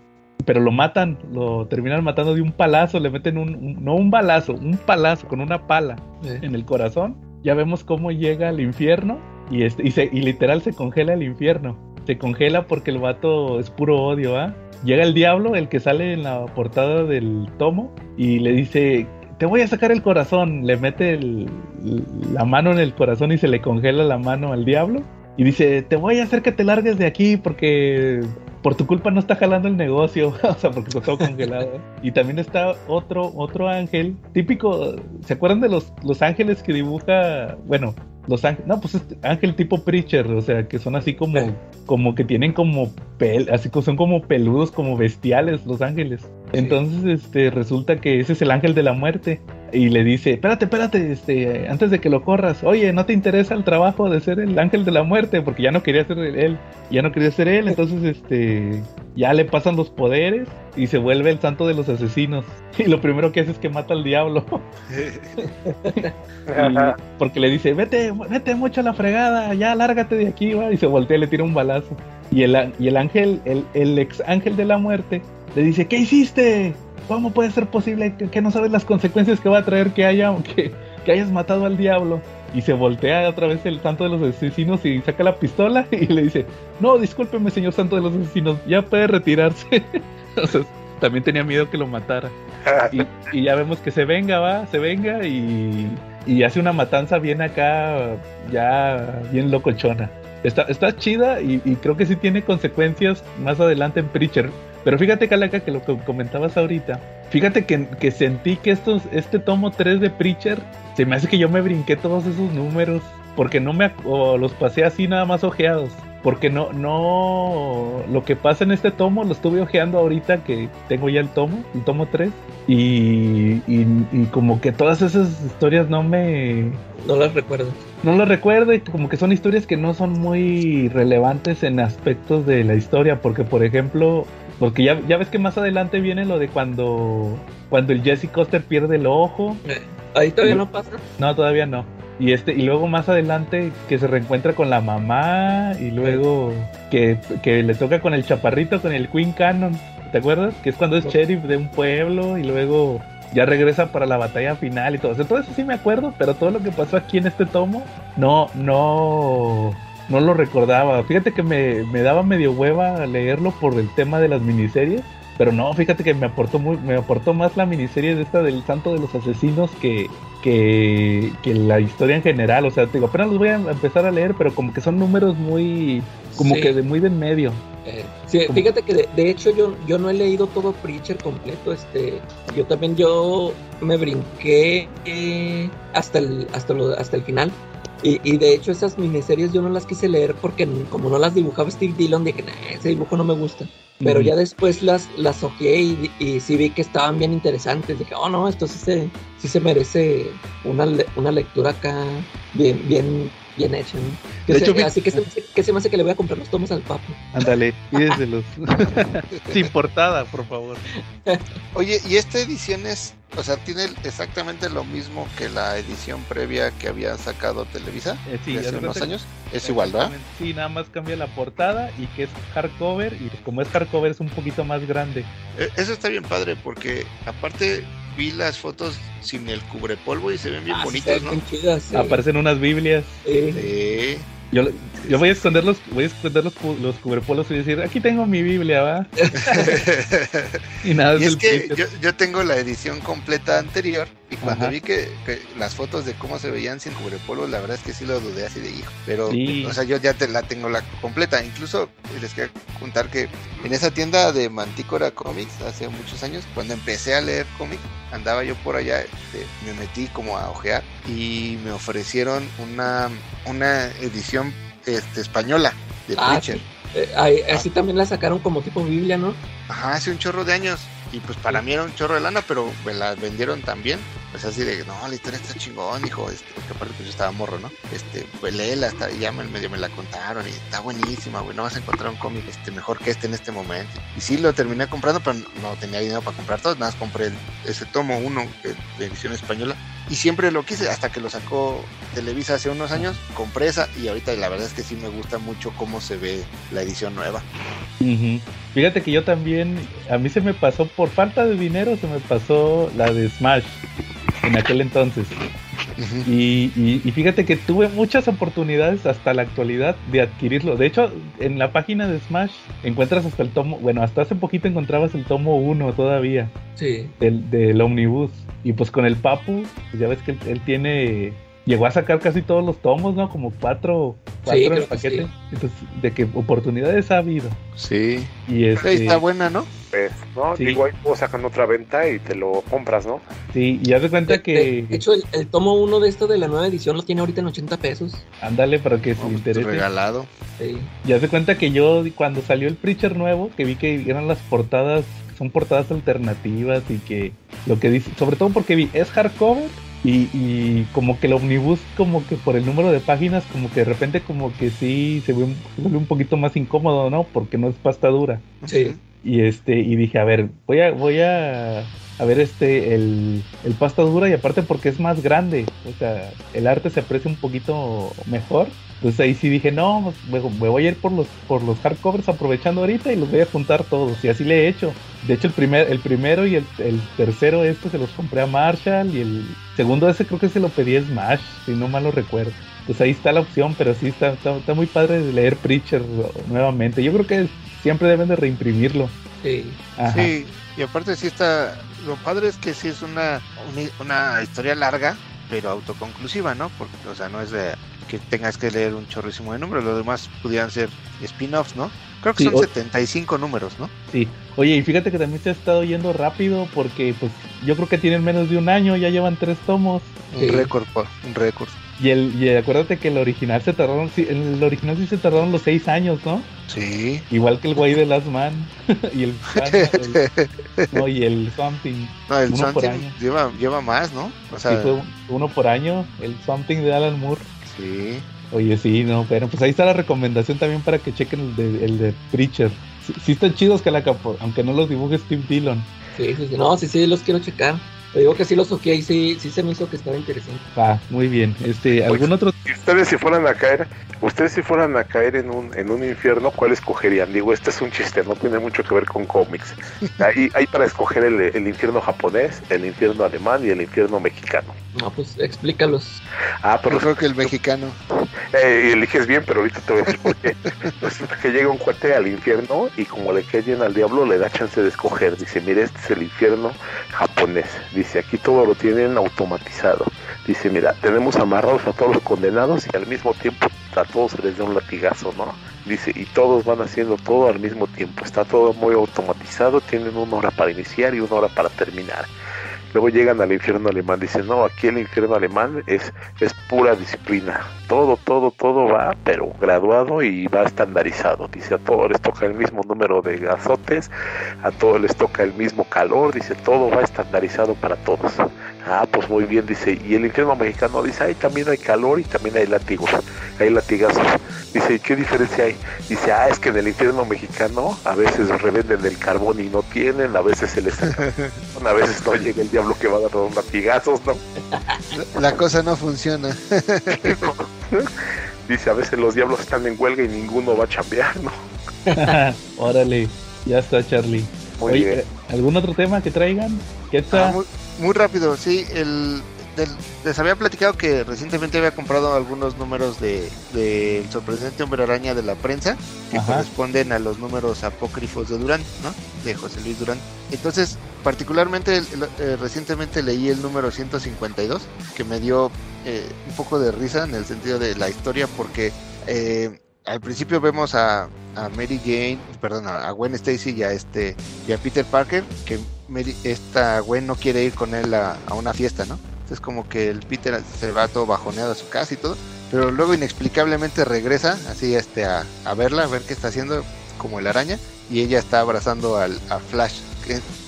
Pero lo matan, lo terminan matando de un palazo, le meten un, no un balazo, un palazo con una pala en el corazón. Ya vemos cómo llega al infierno y, este, y, se, y literal se congela el infierno. Se congela porque el vato es puro odio, ¿ah? Llega el diablo, el que sale en la portada del tomo, y le dice, te voy a sacar el corazón. Le mete la mano en el corazón y se le congela la mano al diablo. Y dice, te voy a hacer que te largues de aquí porque por tu culpa no está jalando el negocio, o sea, porque está todo congelado. y también está otro, otro ángel, típico, ¿se acuerdan de los, los ángeles que dibuja, bueno, los ángeles, no, pues este ángel tipo preacher, o sea, que son así como, como que tienen como pel, así que son como peludos, como bestiales los ángeles. Entonces, este, resulta que ese es el ángel de la muerte y le dice, espérate, espérate, este, antes de que lo corras, oye, ¿no te interesa el trabajo de ser el ángel de la muerte? Porque ya no quería ser él, ya no quería ser él, entonces, este, ya le pasan los poderes y se vuelve el santo de los asesinos. Y lo primero que hace es que mata al diablo. porque le dice, vete, vete mucho a la fregada, ya lárgate de aquí, va, y se voltea y le tira un balazo. Y el, y el ángel, el, el ex ángel de la muerte, le dice, ¿qué hiciste? ¿Cómo puede ser posible que, no sabes las consecuencias que va a traer que haya que, hayas matado al diablo? Y se voltea otra vez el santo de los asesinos y saca la pistola y le dice, no, discúlpeme señor santo de los asesinos, ya puede retirarse. también tenía miedo que lo matara. Y, ya vemos que se venga, va, se venga y, y hace una matanza bien acá, ya bien locochona. Está, está chida y, creo que sí tiene consecuencias más adelante en Preacher. Pero fíjate, Calaca, que lo que comentabas ahorita, fíjate que, sentí que estos, este tomo 3 de Preacher, se me hace que yo me brinqué todos esos números, porque no me los pasé así nada más ojeados. Porque no, no, lo que pasa en este tomo lo estuve ojeando ahorita que tengo ya el tomo, el tomo 3, y, y, como que todas esas historias no me... No las recuerdo. No las recuerdo y como que son historias que no son muy relevantes en aspectos de la historia, porque por ejemplo, porque ya, ya ves que más adelante viene lo de cuando, cuando el Jesse Coster pierde el ojo. Eh, ahí todavía no pasa. No, todavía no. Y este, y luego más adelante que se reencuentra con la mamá y luego que, que le toca con el chaparrito, con el Queen Cannon. ¿Te acuerdas? Que es cuando es sheriff de un pueblo y luego ya regresa para la batalla final y todo. O todo eso sí me acuerdo, pero todo lo que pasó aquí en este tomo, no, no, no lo recordaba. Fíjate que me, me, daba medio hueva leerlo por el tema de las miniseries. Pero no, fíjate que me aportó muy, me aportó más la miniserie de esta del Santo de los Asesinos que, que, que la historia en general. O sea, te digo, apenas los voy a empezar a leer, pero como que son números muy, como que de muy de en medio. Eh, sí, fíjate que de, de hecho yo, yo no he leído todo Preacher completo, este, yo también yo me brinqué eh, hasta el hasta lo, hasta el final y, y de hecho esas miniseries yo no las quise leer porque como no las dibujaba Steve Dillon dije, nah, ese dibujo no me gusta. Pero ya después las, las ojeé y, y sí vi que estaban bien interesantes. Dije, oh no, esto sí se, sí se merece una, una lectura acá bien, bien, bien hecha. ¿no? Que De se- hecho, así que se, que se me hace que le voy a comprar los tomos al papo. Ándale, pídeselos. Sin portada, por favor. Oye, ¿y esta edición es, o sea, tiene exactamente lo mismo que la edición previa que había sacado Televisa Eh, sí, hace unos años? Es igual, ¿verdad? Sí, nada más cambia la portada y que es hardcover. Y como es hardcover, es un poquito más grande. Eh, Eso está bien padre porque aparte vi las fotos sin el cubrepolvo y se ven bien Ah, están ¿no? chidas, sí. Aparecen unas Biblias. Sí. Sí. Yo, yo voy a esconder los, voy a esconder los, los cubrepolos y decir, aquí tengo mi Biblia, ¿va? Y nada, y es es el que yo, yo tengo la edición completa anterior y cuando Ajá. vi que, que las fotos de cómo se veían sin cubrepolvo, la verdad es que sí lo dudé así de hijo. Pero, Sí. o sea, yo ya te la tengo la completa. Incluso les quiero contar que en esa tienda de Mantícora Comics hace muchos años, cuando empecé a leer cómics, andaba yo por allá, este, me metí como a ojear y me ofrecieron una, una edición este, española de Ah, Preacher. Eh, ahí- así también la sacaron como tipo Biblia, ¿no? Ajá, hace un chorro de años. Y pues para mí era un chorro de lana, pero me la vendieron también. Pues así de, no, la historia está chingón, hijo. Este, porque aparte pues yo estaba morro, ¿no? Este, pues léela, ya me, medio me la contaron y está buenísima, güey. No vas a encontrar un cómic este, mejor que este en este momento. Y sí, lo terminé comprando, pero no tenía dinero para comprar todos. Nada más compré ese tomo uno de, edición española. Y siempre lo quise, hasta que lo sacó Televisa hace unos años. Compré esa y ahorita la verdad es que sí me gusta mucho cómo se ve la edición nueva. Fíjate que yo también, a mí se me pasó, por falta de dinero, se me pasó la de Smash en aquel entonces. Y, y- y fíjate que tuve muchas oportunidades hasta la actualidad de adquirirlo. De hecho, en la página de Smash encuentras hasta el tomo, bueno, hasta hace poquito encontrabas el tomo 1 todavía, Sí. del, del Omnibus. Y pues con el Papu, pues ya ves que él, él tiene... Llegó a sacar casi todos los tomos, ¿no? Como cuatro, cuatro en el que paquete. sí. Entonces, de que oportunidades ha habido. Sí. Y este, Ahí está buena, ¿no? Pues, ¿no? Sí. Digo, ahí sacan otra venta y te lo compras, ¿no? sí, y haz de cuenta De, que... de hecho, el, el tomo uno de esto de la nueva edición lo tiene ahorita en 80 pesos. Ándale para que se interese. regalado. Sí. Ya se cuenta que yo cuando salió el Preacher nuevo, que vi que eran las portadas, son portadas alternativas y que lo que dice, sobre todo porque vi, es hardcover y, y como que el omnibus, como que por el número de páginas, como que de repente como que sí se ve un, vuelve un poquito más incómodo, ¿no? Porque no es pasta dura. Sí. Y este, y dije, a ver, voy a, voy a, a ver este, el, el pasta dura y aparte porque es más grande, o sea, el arte se aprecia un poquito mejor. Entonces ahí sí dije, no, pues, me, me voy a ir por los, por los hardcovers aprovechando ahorita y los voy a juntar todos. Y así le he hecho. De hecho, el, primer, el primero y el, el tercero este se los compré a Marshall y el segundo ese creo que se lo pedí a Smash, si no mal lo recuerdo. Pues ahí está la opción, pero sí está, está, está muy padre de leer Preacher nuevamente. Yo creo que siempre deben de reimprimirlo. Sí. Ajá. Sí, y aparte sí está, lo padre es que sí es una, una historia larga, pero autoconclusiva, ¿no? Porque, o sea, no es de que tengas que leer un chorrísimo de números, los demás pudieran ser spin-offs, ¿no? Creo que Sí, son o- 75 números, ¿no? Sí. Oye, y fíjate que también se ha estado yendo rápido porque pues yo creo que tienen menos de un año, ya llevan tres tomos. Sí. Un récord, pa- un récord. Y el y acuérdate que el original se tardaron, sí, el original sí se tardaron los seis años, ¿no? Sí. Igual que el güey de Last Man y el, el- no, y el Something. No, el Uno por Something año. lleva, lleva más, ¿no? O Sí, sea, fue un- uno por año, el Something de Alan Moore. sí. Oye, sí, no, pero pues ahí está la recomendación también para que chequen el de, el de Preacher. Sí, están chidos capo, aunque no los dibuje Steve Dillon. Sí, sí, sí. No, sí, sí, los quiero checar. Te digo que sí los toqué y sí, sí se me hizo que estaba interesante. Va, muy bien. Este, ¿algún otro? Si ustedes si fueran a caer, ustedes si fueran a caer en un, en un infierno, ¿cuál escogerían? Digo, este es un chiste, no tiene mucho que ver con cómics. Hay, hay para escoger el, el infierno japonés, el infierno alemán y el infierno mexicano. No, pues explícalos. Ah, pero Yo creo que el mexicano. Eh, eliges bien, pero ahorita te voy a decir por qué. Resulta que llega un cuate al infierno y como le cae bien al diablo, le da chance de escoger. Dice, mire, este es el infierno japonés. Dice, aquí todo lo tienen automatizado. Dice, mira, tenemos amarrados a todos los condenados y al mismo tiempo a todos se les da un latigazo, ¿no? Dice, y todos van haciendo todo al mismo tiempo. Está todo muy automatizado, tienen una hora para iniciar y una hora para terminar. Luego llegan al infierno alemán, dicen, no, aquí el infierno alemán es, es pura disciplina. Todo, todo, todo va, pero graduado y va estandarizado. Dice, a todos les toca el mismo número de azotes, a todos les toca el mismo calor, dice, todo va estandarizado para todos. Ah, pues muy bien, dice, y el infierno mexicano dice, ahí también hay calor y también hay látigos, hay latigazos. Dice, ¿qué diferencia hay? Dice, ah, es que en el infierno mexicano a veces revenden el carbón y no tienen, a veces se les a veces no llega el diablo que va a dar los latigazos, ¿no? La cosa no funciona. Dice, a veces los diablos están en huelga y ninguno va a chambear, ¿no? Órale, ya está Charlie. Muy Oye, bien. ¿Algún otro tema que traigan? ¿Qué está? Ah, muy, muy rápido, sí. El, del- les había platicado que recientemente había comprado algunos números de, de El sorprendente hombre araña de la prensa que Ajá. corresponden a los números apócrifos de Durán, ¿no? De José Luis Durán. Entonces, particularmente eh, recientemente leí el número 152 que me dio eh, un poco de risa en el sentido de la historia porque eh, al principio vemos a, a Mary Jane, perdón, a a Gwen Stacy y a este y a Peter Parker que Mary- esta Gwen no quiere ir con él a, a una fiesta, ¿no? Entonces como que el Peter se va todo bajoneado a su casa y todo, pero luego inexplicablemente regresa así este a, a verla, a ver qué está haciendo como el araña y ella está abrazando al, a Flash.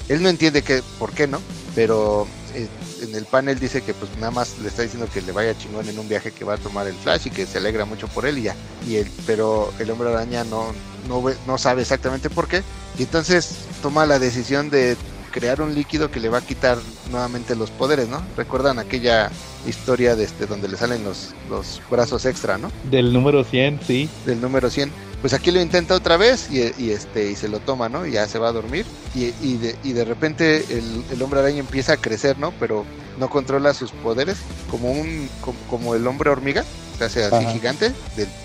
Él no entiende que, por qué no, pero eh, en el panel dice que pues nada más le está diciendo que le vaya chingón en un viaje que va a tomar el Flash y que se alegra mucho por él y ya. Y él, pero el hombre araña no, no, no sabe exactamente por qué. Y entonces toma la decisión de crear un líquido que le va a quitar nuevamente los poderes, ¿no? Recuerdan aquella historia de este donde le salen los, los brazos extra, ¿no? Del número 100, sí. Del número 100. Pues aquí lo intenta otra vez y, y, este y se lo toma, ¿no? Y ya se va a dormir y, y, de, y de repente el, el hombre araña empieza a crecer, ¿no? Pero no controla sus poderes como un como, como el hombre hormiga, se hace así Ajá. gigante,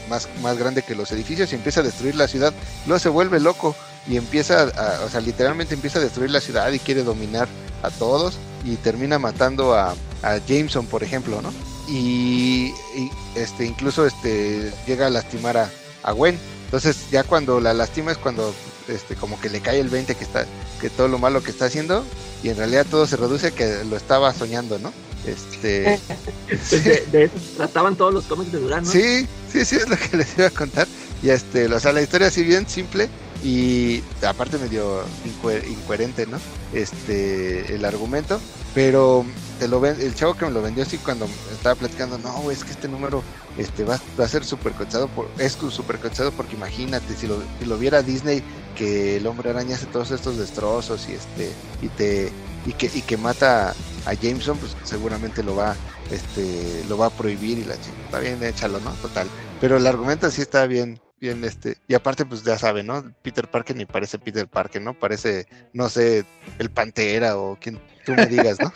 más, más grande que los edificios y empieza a destruir la ciudad. Luego se vuelve loco y empieza, a, o sea, literalmente empieza a destruir la ciudad y quiere dominar a todos y termina matando a, a Jameson, por ejemplo, ¿no? Y, y, este incluso este llega a lastimar a, a Gwen. Entonces ya cuando la lastima es cuando este como que le cae el 20 que está que todo lo malo que está haciendo y en realidad todo se reduce a que lo estaba soñando, ¿no? Este De, de eso trataban todos los cómics de Durán, ¿no? Sí, sí, sí, es lo que les iba a contar. Y este, o sea, la historia así bien simple y aparte medio incohe- incoherente, ¿no? Este, el argumento, pero te lo ven, el chavo que me lo vendió así cuando estaba platicando, no, es que este número este va, a ser súper cotizado por, es súper cotizado porque imagínate, si lo, viera Disney, que el hombre araña hace todos estos destrozos y este, y te, y que, y que mata a Jameson, pues seguramente lo va, este, lo va a prohibir y la chingada. Está bien, échalo, ¿no? Total. Pero el argumento sí está bien, bien, este, y aparte, pues ya sabe, ¿no? Peter Parker ni parece Peter Parker, ¿no? Parece, no sé, el Pantera o quien tú me digas, ¿no?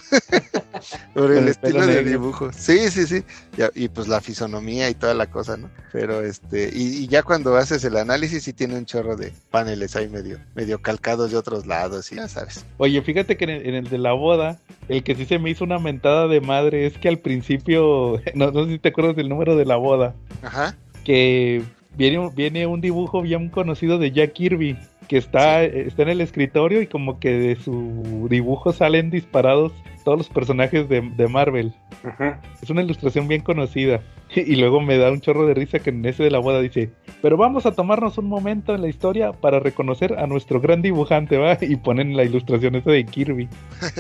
Por el estilo de dibujo. Sí, sí, sí. Y, y, pues la fisonomía y toda la cosa, ¿no? Pero este, y, y, ya cuando haces el análisis sí tiene un chorro de paneles ahí medio, medio calcados de otros lados, y ya sabes. Oye, fíjate que en el, en el, de la boda, el que sí se me hizo una mentada de madre es que al principio, no, no sé si te acuerdas del número de la boda, Ajá. que viene, viene un dibujo bien conocido de Jack Kirby que está, está en el escritorio y como que de su dibujo salen disparados todos los personajes de, de Marvel. Es una ilustración bien conocida. Y luego me da un chorro de risa que en ese de la boda dice, pero vamos a tomarnos un momento en la historia para reconocer a nuestro gran dibujante, ¿va? Y ponen la ilustración esa de Kirby.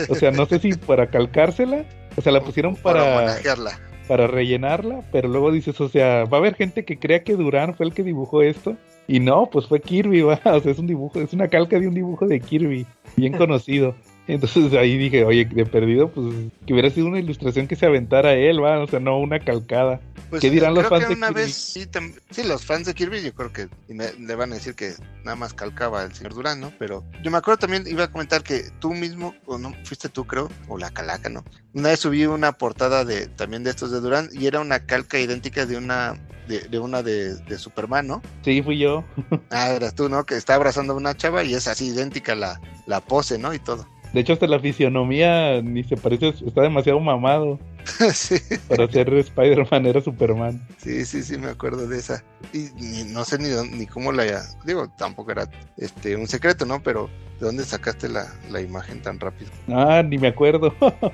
O sea, no sé si para calcársela, o sea, la pusieron para... para para rellenarla, pero luego dices, o sea, va a haber gente que crea que Durán fue el que dibujó esto, y no, pues fue Kirby, ¿va? o sea, es un dibujo, es una calca de un dibujo de Kirby, bien conocido. Entonces ahí dije, oye, de perdido, pues que hubiera sido una ilustración que se aventara él, va, o sea, no una calcada. Pues, ¿Qué dirán los fans que de una Kirby? Vez, sí, sí, los fans de Kirby, yo creo que le van a decir que nada más calcaba el señor Durán, ¿no? Pero yo me acuerdo también, iba a comentar que tú mismo, o no, fuiste tú, creo, o la calaca, ¿no? Una vez subí una portada de también de estos de Durán y era una calca idéntica de una de, de una de, de, Superman, ¿no? Sí, fui yo. ah, eras tú, ¿no? Que está abrazando a una chava y es así idéntica la, la pose, ¿no? Y todo. De hecho, hasta la fisionomía ni se parece, está demasiado mamado. sí. Para ser Spider-Man era Superman. Sí, sí, sí, me acuerdo de esa. Y ni- no sé ni, dónde- ni cómo la... Digo, tampoco era este un secreto, ¿no? Pero ¿de dónde sacaste la, la imagen tan rápido? Ah, ni me acuerdo.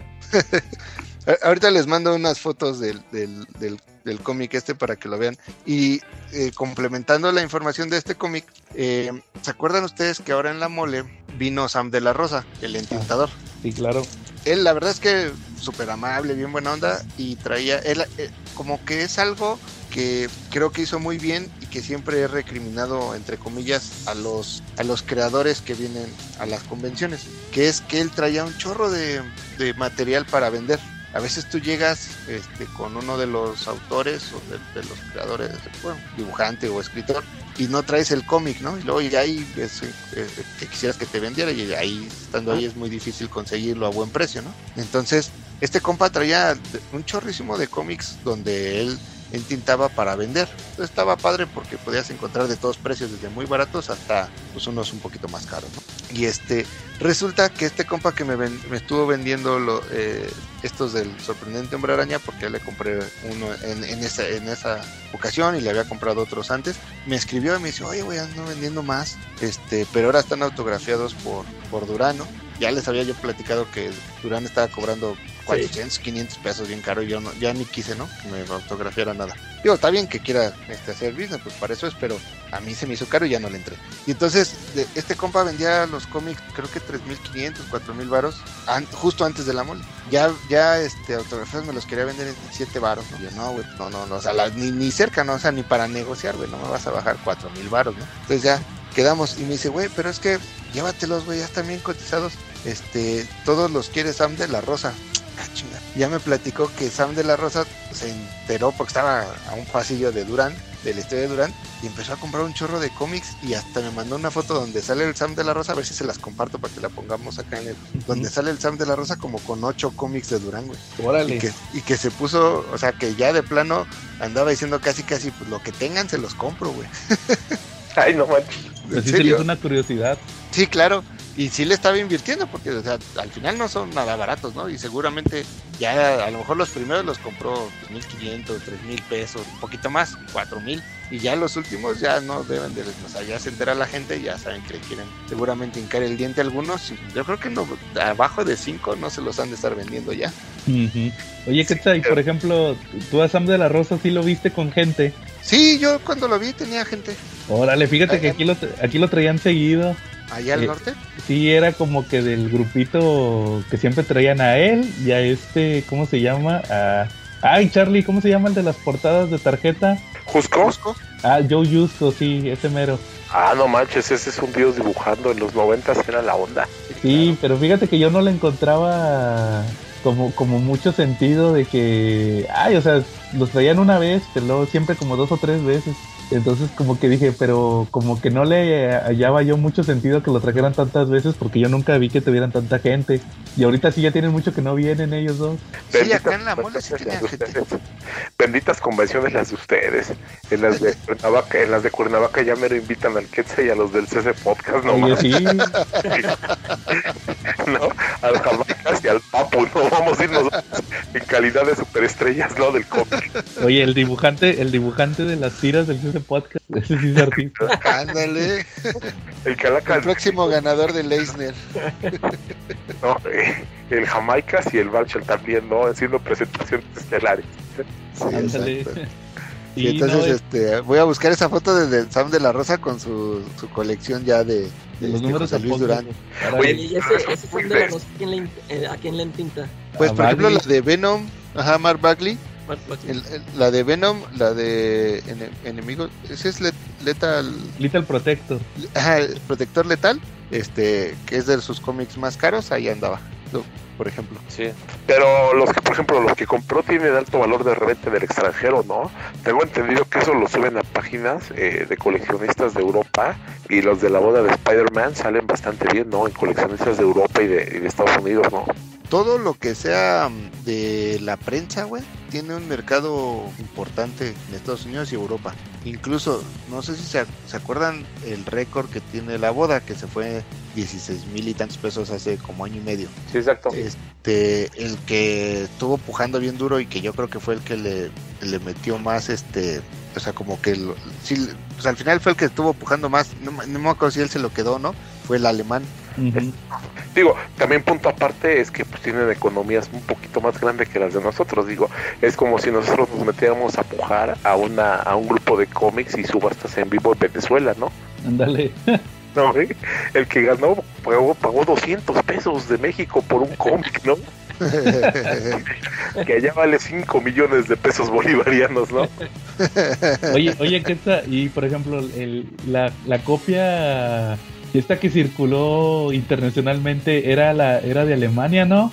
Ahorita les mando unas fotos del, del, del- del cómic este para que lo vean. Y eh, complementando la información de este cómic, eh, ¿se acuerdan ustedes que ahora en la mole vino Sam de la Rosa, el entintador? sí, claro. Él, la verdad es que súper amable, bien buena onda y traía, él, eh, como que es algo que creo que hizo muy bien y que siempre he recriminado, entre comillas, a los, a los creadores que vienen a las convenciones, que es que él traía un chorro de, de material para vender. A veces tú llegas este, con uno de los autores o de, de los creadores, bueno, dibujante o escritor, y no traes el cómic, ¿no? Y luego ya ahí es, eh, que quisieras que te vendiera y ahí estando ahí es muy difícil conseguirlo a buen precio, ¿no? Entonces, este compa traía un chorrísimo de cómics donde él entintaba para vender. Entonces estaba padre porque podías encontrar de todos precios, desde muy baratos hasta pues, unos un poquito más caros, ¿no? Y este, resulta que este compa que me, ven- me estuvo vendiendo lo, eh, estos del sorprendente hombre araña, porque le compré uno en, esa, en esa ocasión y le había comprado otros antes, me escribió y me dice, oye, voy ando vendiendo más, este, pero ahora están autografiados por, por Durano. Ya les había yo platicado que Durán estaba cobrando 400, 500 pesos bien caro y yo no, ya ni quise, ¿no? Que me autografiara nada. Digo, está bien que quiera este, hacer business, pues para eso es, pero a mí se me hizo caro y ya no le entré. Y entonces, este compa vendía los cómics, creo que 3.500, 4.000 varos, justo antes de la mole. Ya, ya, este, autografiados me los quería vender en 7 varos, ¿no? Y yo, no, güey, no, no, no, o sea, ni, cerca, ¿no? O sea, ni para negociar, güey, no me vas a bajar 4.000 varos, ¿no? Entonces ya quedamos y me dice, güey, pero es que llévatelos, güey, ya están bien cotizados. Este, todos los quiere Sam de la Rosa. Ah, chinga. Ya me platicó que Sam de la Rosa se enteró porque estaba a un pasillo de Durán, de la historia de Durán, y empezó a comprar un chorro de cómics y hasta me mandó una foto donde sale el Sam de la Rosa, a ver si se las comparto para que la pongamos acá en el... Donde sale el Sam de la Rosa como con ocho cómics de Durán, güey. Órale. Y que, y que se puso, o sea, que ya de plano andaba diciendo casi, casi, pues lo que tengan se los compro, güey. Ay, no manches. ¿En Así se le serio? hizo una curiosidad. Sí, claro. Y sí le estaba invirtiendo porque, o sea, al final no son nada baratos, ¿no? Y seguramente ya a lo mejor los primeros los compró 2.500, 3.000 pesos, un poquito más, 4.000. Y ya los últimos ya no deben de, o sea, ya se entera la gente y ya saben que le quieren seguramente hincar el diente a algunos. Y yo creo que no, abajo de 5 no se los han de estar vendiendo ya. Oye, ¿qué tal? Y por ejemplo, tú a Sam de la Rosa sí lo viste con gente. Sí, yo cuando lo vi tenía gente Órale, fíjate Ay, que ay. aquí lo, aquí lo traían seguido. Allá al Eh, norte. Sí, era como que del grupito que siempre traían a él y a este, ¿cómo se llama? A... Ay, Charlie, ¿cómo se llama el de las portadas de tarjeta? ¿Jusco? Ah, Joe Justo, sí, ese mero. Ah, no manches, ese es un dios dibujando. En los noventas era la onda. Sí, pero fíjate que yo no le encontraba como, como mucho sentido de que, ay, o sea, los traían una vez, pero luego siempre como dos o tres veces. Entonces como que dije, pero como que no le hallaba yo mucho sentido que lo trajeran tantas veces porque yo nunca vi que tuvieran tanta gente. Y ahorita sí ya tienen mucho que no vienen ellos dos. Sí, acá en la mole sí convenciones tenían gente. ustedes. Benditas convenciones las de ustedes. En las de Cuernavaca, en las de Cuernavaca ya me lo invitan al Quetzal y a los del CC Podcast, no Oye, sí, ¿no? Al Jamaicas y al Papu, no vamos a irnos en calidad de superestrellas, ¿no? Del cómic. oye, el dibujante, el dibujante de las tiras del CC Podcast, ese sí es artista. Ándale. El Calaca, El próximo ganador del Eisner. ¿no? Eh, El Jamaicas y el Barchel también, ¿no? Haciendo presentaciones estelares. Sí, Ándale. exacto. Sí, Y entonces no, es- este, voy a buscar esa foto de, de Sam de la Rosa con su, su colección ya de, de de los este números José Luis. Durán. Oye, Y ese, ese son de la Rosa, ¿a quién le, eh, ¿a quién le entinta? Pues Ah, por ejemplo la Bagley. de Venom, ajá, Mark Bagley, El- el- la de Venom, la de enemigo, ese es let- letal, Little Protector. ajá, el protector letal, este, que es de sus cómics más caros, ahí andaba, lo- por ejemplo. Sí. Pero los que, por ejemplo, los que compró tienen alto valor de reventa del extranjero, ¿no? Tengo entendido que eso lo suben a páginas eh, de coleccionistas de Europa y los de la boda de Spider-Man salen bastante bien, ¿no? En coleccionistas de Europa y de, y de Estados Unidos, ¿no? Todo lo que sea mm, de la prensa, güey, tiene un mercado importante en Estados Unidos y Europa. Incluso, no sé si se, se acuerdan el récord que tiene la boda, que se fue 16 mil y tantos pesos hace como año y medio. Sí, exacto. Este, el que estuvo pujando bien duro y que yo creo que fue el que le, le metió más, este, o sea, como que, lo, sí, pues al final fue el que estuvo pujando más, no, no me acuerdo si él se lo quedó, ¿no? Fue el alemán. Digo, también punto aparte es que pues, tienen economías un poquito más grandes que las de nosotros. Digo, es como si nosotros nos metiéramos a pujar a una a un grupo de cómics y subastas en vivo en Venezuela, ¿no? Ándale. No, ¿eh? El que ganó pagó, pagó 200 pesos de México por un cómic, ¿no? Que allá vale 5 millones de pesos bolivarianos, ¿no? Oye, oye, Quetza, y por ejemplo, el, la, la copia esta que circuló internacionalmente era la era de Alemania, ¿no?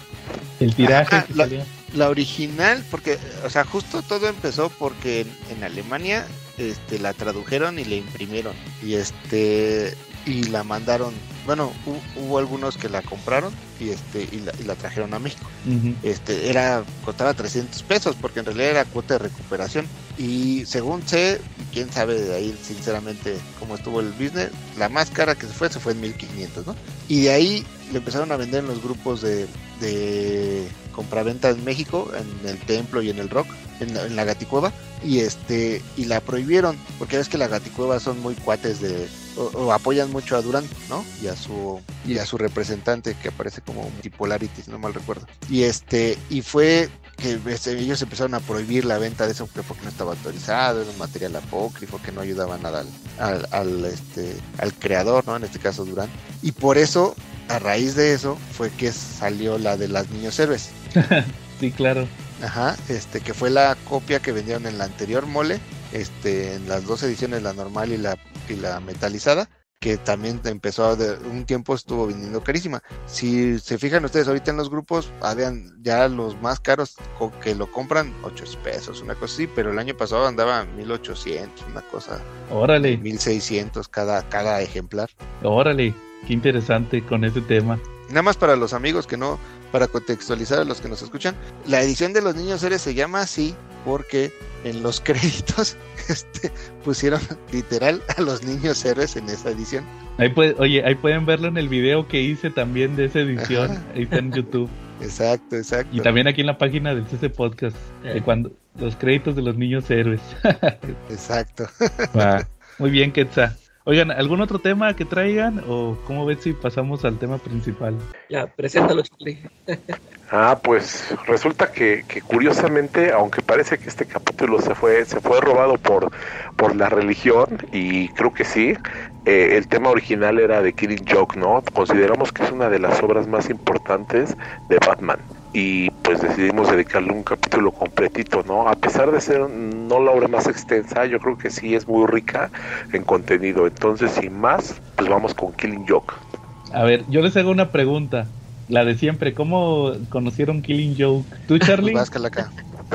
El tiraje Ajá, que la- salía. La original, porque, o sea, justo todo empezó porque en, en Alemania este, la tradujeron y la imprimieron. Y este y la mandaron. Bueno, hu- hubo algunos que la compraron y este y la, y la trajeron a México. Ujú. Este era costaba 300 pesos porque en realidad era cuota de recuperación. Y según sé, quién sabe de ahí sinceramente cómo estuvo el business, la más cara que se fue se fue en 1500, ¿no? Y de ahí le empezaron a vender en los grupos de, de compraventa en México, en el templo y en el rock, en la, en la gaticueva, y este, y la prohibieron, porque ves que la gaticueva son muy cuates de, o, o apoyan mucho a Durán, ¿no? Y a su, y a su representante que aparece como Multipolarity, si no mal recuerdo. Y este, y fue que este, ellos empezaron a prohibir la venta de eso que porque no estaba autorizado, era un material apócrifo que no ayudaba nada al, al, al, este, al creador, ¿no? En este caso Durán. Y por eso, a raíz de eso, fue que salió la de las niños héroes. Sí, claro. Ajá, este, que fue la copia que vendieron en la anterior mole, este, en las dos ediciones, la normal y la, y la metalizada, que también empezó a de un tiempo estuvo vendiendo carísima. Si se fijan ustedes ahorita en los grupos, habían ya los más caros que lo compran 8 pesos, una cosa así, pero el año pasado andaba 1800, una cosa, Órale, 1600 cada, cada ejemplar. órale. Qué interesante con ese tema. Nada más para los amigos que no, para contextualizar a los que nos escuchan, la edición de los niños héroes se llama así porque en los créditos este, pusieron literal a los niños héroes en esa edición. Ahí puede, oye, ahí pueden verlo en el video que hice también de esa edición. Ajá. Ahí está en YouTube. Exacto, exacto. Y también aquí en la página del CC Podcast. De cuando los créditos de los niños héroes. Exacto. Va. Muy bien, Quetza. Oigan, ¿algún otro tema que traigan? ¿O cómo ves si pasamos al tema principal? Ya, preséntalo, Charlie. Ah, pues resulta que, que curiosamente, aunque parece que este capítulo se fue, se fue robado por, por la religión, y creo que sí, eh, el tema original era de Killing Joke, ¿no? Consideramos que es una de las obras más importantes de Batman. Y pues decidimos dedicarle un capítulo completito, ¿no? A pesar de ser no la obra más extensa, yo creo que sí es muy rica en contenido. Entonces, sin más, pues vamos con Killing Joke. A ver, yo les hago una pregunta. La de siempre, ¿cómo conocieron Killing Joke? ¿Tú, Charlie? Pues Calaca.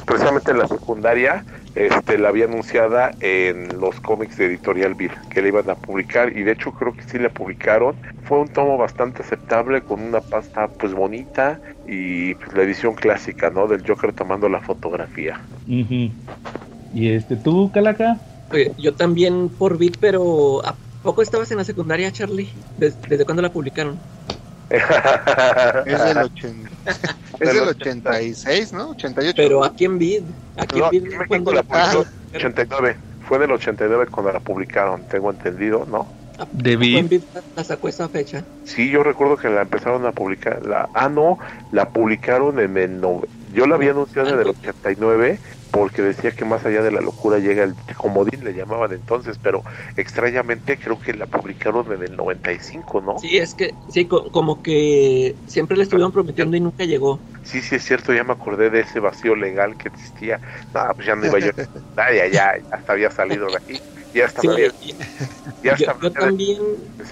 precisamente en la secundaria este la había anunciada en los cómics de Editorial Bill que la iban a publicar y de hecho creo que sí la publicaron fue un tomo bastante aceptable con una pasta pues bonita y pues, la edición clásica no del Joker tomando la fotografía. ¿Y este, tú, Calaca? Oye, yo también por Bit, pero ¿a poco estabas en la secundaria, Charlie? ¿Des- ¿Desde cuándo la publicaron? Es del, ochen- es del 86, ¿no? 88. Pero aquí en Bit. Aquí No, en México ¿cuándo la publicó 89 fue del 89 cuando la publicaron tengo entendido no ¿A poco De Bit la sacó esa fecha? Sí, yo recuerdo que la empezaron a publicar. La, ah, no, la publicaron en el. no- yo la había anunciado en el 89 porque decía que más allá de la locura llega el comodín, le llamaban entonces, pero extrañamente creo que la publicaron en el 95, ¿no? Sí, es que, sí, co- como que siempre le estuvieron prometiendo y nunca llegó. Sí, sí, es cierto, ya me acordé de ese vacío legal que existía. No, pues ya no iba yo. Ya, ya, ya hasta había salido de aquí. Ya hasta Sí, ya yo, también,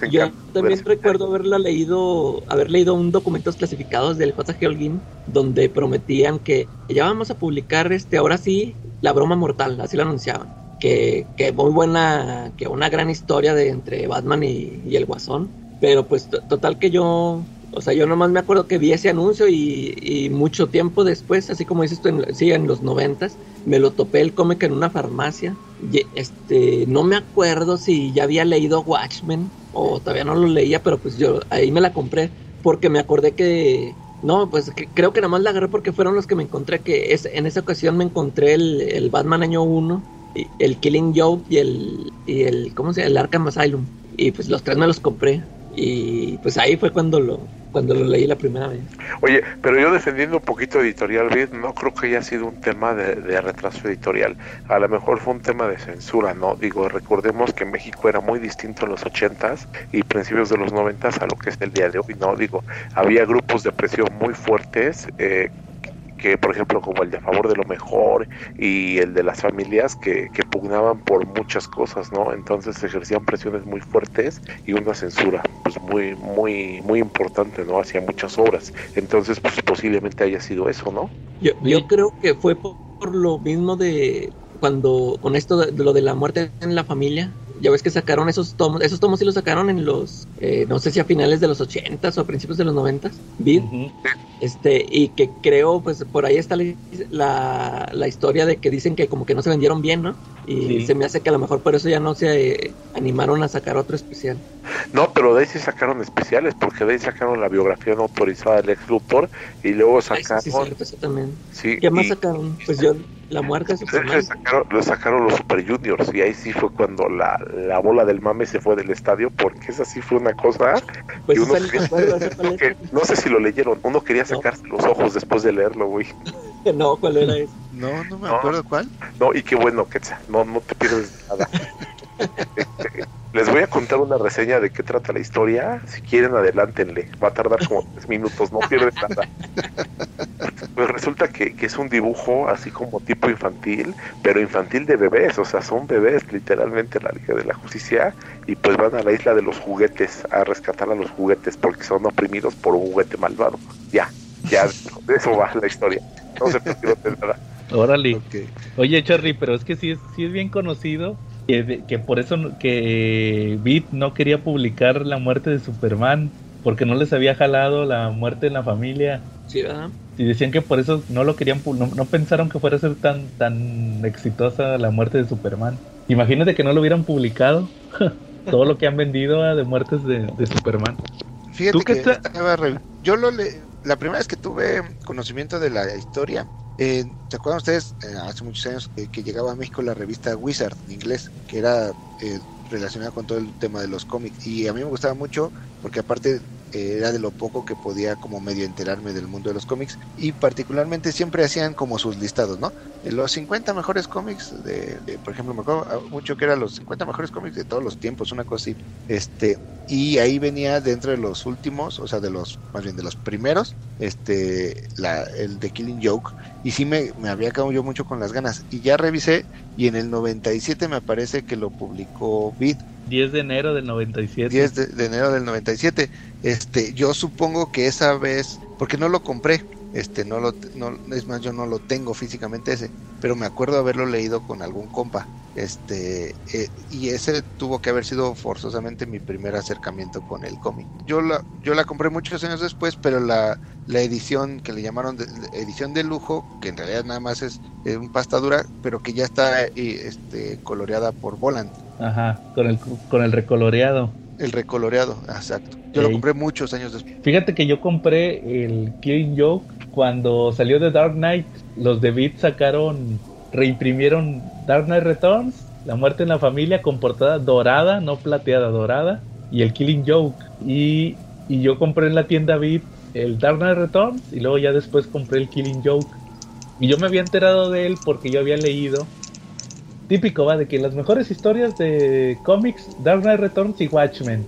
yo también recuerdo haberla leído, haber leído un documentos clasificados del J.G. Holguín donde prometían que ya vamos a publicar este, ahora sí, la broma mortal, así lo anunciaban. Que, que muy buena, que una gran historia de entre Batman y, y el Guasón. Pero pues to- total que yo O sea, yo nomás me acuerdo que vi ese anuncio y, mucho tiempo después, así como dices tú, en, sí, en los noventas, me lo topé el cómic en una farmacia. Este, no me acuerdo si ya había leído Watchmen o todavía no lo leía, pero pues yo ahí me la compré porque me acordé que no, pues creo que nada más la agarré porque fueron los que me encontré, que es, en esa ocasión me encontré el, el Batman año 1, el Killing Joke y el, y el, ¿cómo se llama? El Arkham Asylum. Y pues los tres me los compré. Y pues ahí fue cuando lo, cuando lo leí la primera vez. Oye, pero yo defendiendo un poquito Editorial Vid, no creo que haya sido un tema de, retraso editorial. A lo mejor fue un tema de censura, ¿no? Digo, recordemos que México era muy distinto en los 80s y principios de los 90s a lo que es el día de hoy, ¿no? Digo, había grupos de presión muy fuertes. Eh, que por ejemplo como el de a favor de lo mejor y el de las familias que, que pugnaban por muchas cosas, ¿no? Entonces se ejercían presiones muy fuertes y una censura pues muy, muy, muy importante, ¿no? Hacia muchas obras. Entonces pues posiblemente haya sido eso, ¿no? Yo, yo creo que fue por, lo mismo de cuando con esto de, lo de la muerte en la familia, ya ves que sacaron esos tomos, esos tomos sí los sacaron en los, eh, no sé si a finales de los 80 o a principios de los 90 vid este, y que creo, pues por ahí está la, la, historia de que dicen que como que no se vendieron bien, ¿no? Y se me hace que a lo mejor por eso ya no se eh, animaron a sacar otro especial. No, pero de ahí sí sacaron especiales, porque de ahí sacaron la biografía no autorizada del ex Luthor y luego sacaron... sí, sí, también. ¿Qué más sacaron? Pues yo la muerte Le sacaron, le sacaron los Super Juniors y ahí sí fue cuando la, la, bola del mame se fue del estadio porque esa sí fue una cosa pues uno no sé si lo leyeron, uno quería sacarse los ojos después de leerlo, güey. No, ¿cuál era eso? No, no me acuerdo cuál. No, y qué bueno, que no, no te pierdes nada. Les voy a contar una reseña de qué trata la historia. Si quieren, adelántenle. Va a tardar como tres minutos, no pierden nada. Pues resulta que, es un dibujo así como tipo infantil, pero infantil de bebés. O sea, son bebés, literalmente, la Liga de la Justicia. Y pues van a la isla de los juguetes a rescatar a los juguetes porque son oprimidos por un juguete malvado. Ya, ya, de eso va la historia. No se pierden nada. Órale. Oye, Charlie, pero es que sí es, sí es bien conocido que, por eso que Beat no quería publicar la muerte de Superman porque no les había jalado la muerte en la familia. Sí, ¿verdad? Y decían que por eso no lo querían, no, no pensaron que fuera a ser tan, tan exitosa la muerte de Superman. Imagínate que no lo hubieran publicado. Todo lo que han vendido de muertes de, Superman. Fíjate que yo lo le, la primera vez que tuve conocimiento de la historia eh, ¿Se acuerdan ustedes, eh, hace muchos años, que llegaba a México la revista Wizard en inglés, que era eh, relacionada con todo el tema de los cómics? Y a mí me gustaba mucho porque aparte era de lo poco que podía como medio enterarme del mundo de los cómics y particularmente siempre hacían como sus listados, ¿no? Los 50 mejores cómics de, por ejemplo, me acuerdo mucho que eran los 50 mejores cómics de todos los tiempos, una cosa así. Este, y ahí venía dentro de los últimos, o sea, de los más bien de los primeros, este la, el de Killing Joke y sí me, me había quedado yo mucho con las ganas y ya revisé y en el 97 me parece que lo publicó Vid 10 de enero del 97. 10 de, de, enero del 97. Este, yo supongo que esa vez, porque no lo compré, este, no lo, no, es más, yo no lo tengo físicamente ese, pero me acuerdo haberlo leído con algún compa, este, eh, y ese tuvo que haber sido forzosamente mi primer acercamiento con el cómic. Yo la, yo la compré muchos años después, pero la, la edición que le llamaron edición de lujo, que en realidad nada más es, un pasta dura, pero que ya está este, coloreada por Volant. Ajá, con el, con el recoloreado. El recoloreado, exacto. Yo lo compré muchos años después. Fíjate que yo compré el Killing Joke cuando salió de Dark Knight. Los de Beat sacaron, reimprimieron Dark Knight Returns, La muerte en la familia con portada dorada, no plateada, dorada, y el Killing Joke. Y, y yo compré en la tienda Beat el Dark Knight Returns y luego ya después compré el Killing Joke. Y yo me había enterado de él porque yo había leído típico, va, de que las mejores historias de cómics, Dark Knight Returns y Watchmen.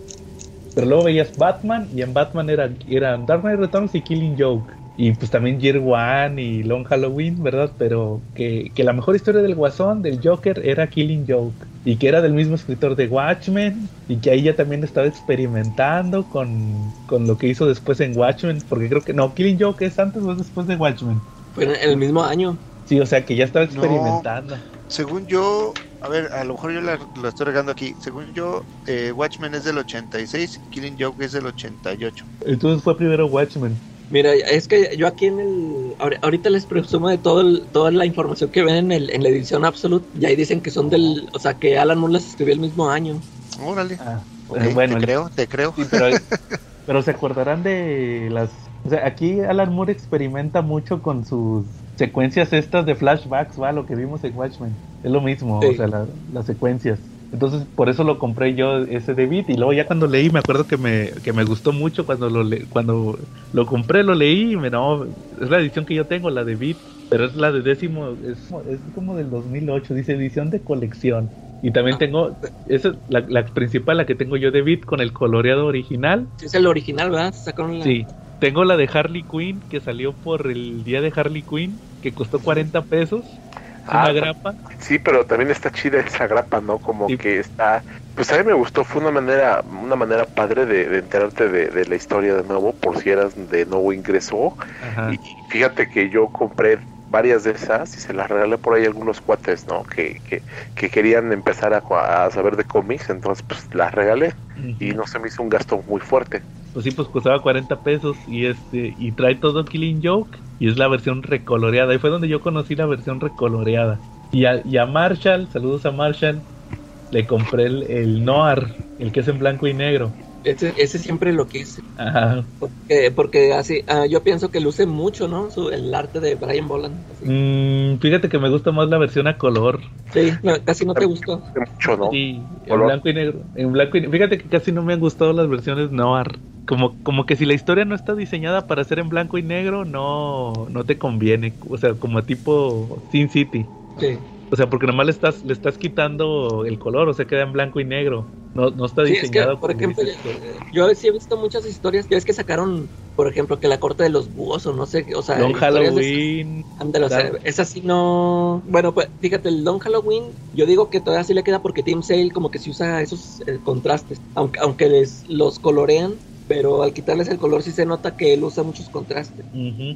Pero luego veías Batman y en Batman eran, eran Dark Knight Returns y Killing Joke. Y pues también Year One y Long Halloween, ¿verdad? Pero que, que, la mejor historia del Guasón, del Joker, era Killing Joke. Y que era del mismo escritor de Watchmen. Y que ahí ya también estaba experimentando con, con lo que hizo después en Watchmen. Porque creo que no, Killing Joke es antes o después de Watchmen. Fue en el mismo año. Sí, o sea que ya estaba experimentando. según yo, A ver, a lo mejor yo la, lo estoy regando aquí. Según yo, eh, Watchmen es del 86, Killing Joke es del 88. Entonces fue primero Watchmen. Mira, es que yo aquí en el. ahori- Ahorita les presumo de todo el- toda la información que ven en, el, en la edición Absolute. Y ahí dicen que son del. O sea, que Alan Moore las escribió el mismo año. Órale. Ah, eh, bueno, te el- creo, te creo. Sí, pero, pero se acordarán de las... O sea, aquí Alan Moore experimenta mucho con sus secuencias estas de flashbacks, ¿va? Lo que vimos en Watchmen. Es lo mismo, Sí. o sea, la- las secuencias. Entonces, por eso lo compré yo ese de Beat. Y luego ya cuando leí, me acuerdo que me, que me gustó mucho cuando lo, le- cuando lo compré, lo leí y me no, es la edición que yo tengo, la de Beat. Pero es la de décimo, es, es como del 2008, dice edición de colección. Y también Ah. tengo, esa es la, la principal, la que tengo yo de Beat con el coloreado original. Es el original, ¿verdad? Sacaron la. Sí, tengo la de Harley Quinn que salió por el día de Harley Quinn, que costó 40 pesos. Ah, una grapa. Sí, pero también está chida esa grapa, ¿no? Como Sí. que está... Pues a mí me gustó, fue una manera una manera padre de, de enterarte de, de la historia de nuevo, por si eras de nuevo ingreso. Ajá. Y fíjate que yo compré varias de esas y se las regalé por ahí a algunos cuates, ¿no? Que, que, que querían empezar a, a saber de cómics, entonces pues las regalé y no se me hizo un gasto muy fuerte. Pues sí, pues costaba 40 pesos y este y trae todo Killing Joke y es la versión recoloreada. Y fue donde yo conocí la versión recoloreada. Y a, y a Marshall, saludos a Marshall, le compré el, el Noir, el que es en blanco y negro. Ese, ese siempre lo quise. Ajá. Porque, porque así, ah, yo pienso que luce mucho, ¿no? Su- el arte de Brian Boland. así. Mm, fíjate que me gusta más la versión a color. Sí, no, casi no te gustó. Mucho, ¿no? Sí, en blanco y negro. En blanco y ne- Fíjate que casi no me han gustado las versiones noir. Como, como que si la historia no está diseñada para ser en blanco y negro, no, no te conviene. O sea, como tipo Sin City. Sí. O sea, porque nomás le estás, le estás quitando el color, o sea, queda en blanco y negro. No, no está Sí, es que, diseñado por ejemplo, tú. yo sí he visto muchas historias. Ya es que sacaron, por ejemplo, que la corte de los búhos o no sé, o sea, Don Halloween. Ándale, o sea, esa sí no. Bueno, pues fíjate, el Don Halloween, yo digo que todavía sí le queda porque Team Sale como que sí usa esos eh, contrastes, aunque, aunque les los colorean, pero al quitarles el color sí se nota que él usa muchos contrastes.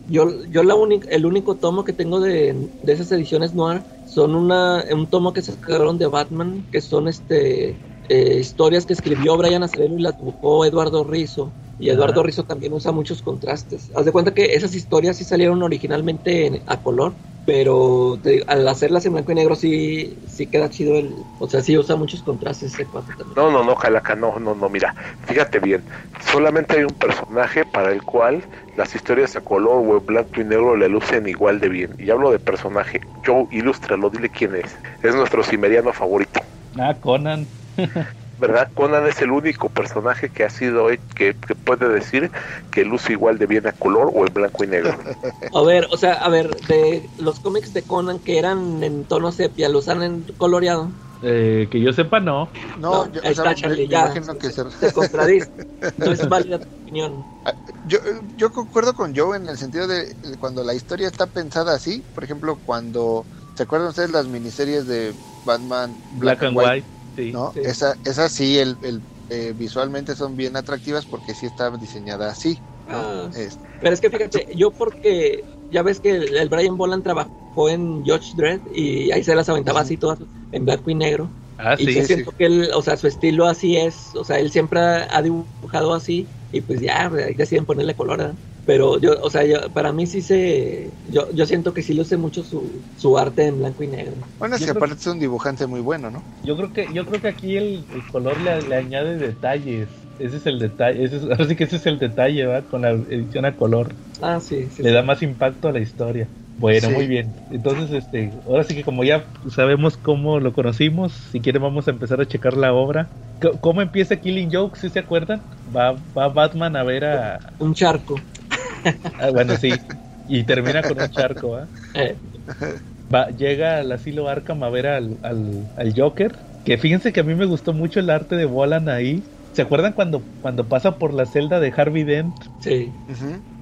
Yo, yo la única, el único tomo que tengo de, de esas ediciones noir son una, un tomo que sacaron de Batman, que son este eh, historias que escribió Brian Azzarello y las dibujó Eduardo Rizzo. Y Eduardo Ajá. Rizzo también usa muchos contrastes. Haz de cuenta que esas historias sí salieron originalmente en- a color, pero te digo, al hacerlas en blanco y negro sí, sí queda chido el, o sea, sí usa muchos contrastes ese también. No, no, no, Calaca, no, no, no, mira, fíjate bien, solamente hay un personaje para el cual las historias a color o en blanco y negro le lucen igual de bien. Y hablo de personaje, Joe, ilústralo, dile quién es. Es nuestro cimeriano favorito. Ah, Conan. ¿Verdad? Conan es el único personaje que ha sido que, que puede decir que luce igual de bien a color o en blanco y negro. A ver, o sea, a ver, de los cómics de Conan que eran en tono sepia, ¿los han en coloreado? Eh, que yo sepa, no. No, No, yo, ahí o sea, está, me- Charlie, me ya. que se- Te. No es válida tu opinión. Ah, Yo, yo concuerdo con Joe en el sentido de cuando la historia está pensada así, por ejemplo, cuando ¿se acuerdan ustedes las miniseries de Batman Black, and White. Sí. ¿no? Sí. Esa, esa sí, el, el, eh, visualmente son bien atractivas porque sí está diseñada así. ¿no? Ah. Es- Pero es que fíjate, yo porque ya ves que el, el Brian Boland trabajó en Judge Dredd y ahí se las aventaba así todas en blanco y negro. Ah, y sí. yo sí, siento que él, o sea, su estilo así es, o sea, él siempre ha dibujado así y pues ya, deciden ponerle color, ¿verdad? Pero yo, o sea, yo, para mí sí se, yo, yo siento que sí luce mucho su, su arte en blanco y negro. bueno, es Yo que aparte es un dibujante muy bueno, ¿no? Yo creo que, yo creo que aquí el, el color le, le añade detalles. Ese es el detalle, ese es, ahora sí que ese es el detalle, ¿va? Con la edición a color. Ah, sí, sí. Le sí. da más impacto a la historia. Bueno, Sí. muy bien. Entonces, este, ahora sí que como ya sabemos cómo lo conocimos, si quieren vamos a empezar a checar la obra. C- ¿Cómo empieza Killing Joke? ¿Sí se acuerdan? Va, va Batman a ver a... Un charco. ah, bueno, sí. Y termina con un charco, ¿va? Eh, Va, llega al asilo Arkham a ver al, al, al Joker. Que fíjense que a mí me gustó mucho el arte de Bolan ahí. ¿Se acuerdan cuando, cuando pasa por la celda de Harvey Dent? sí.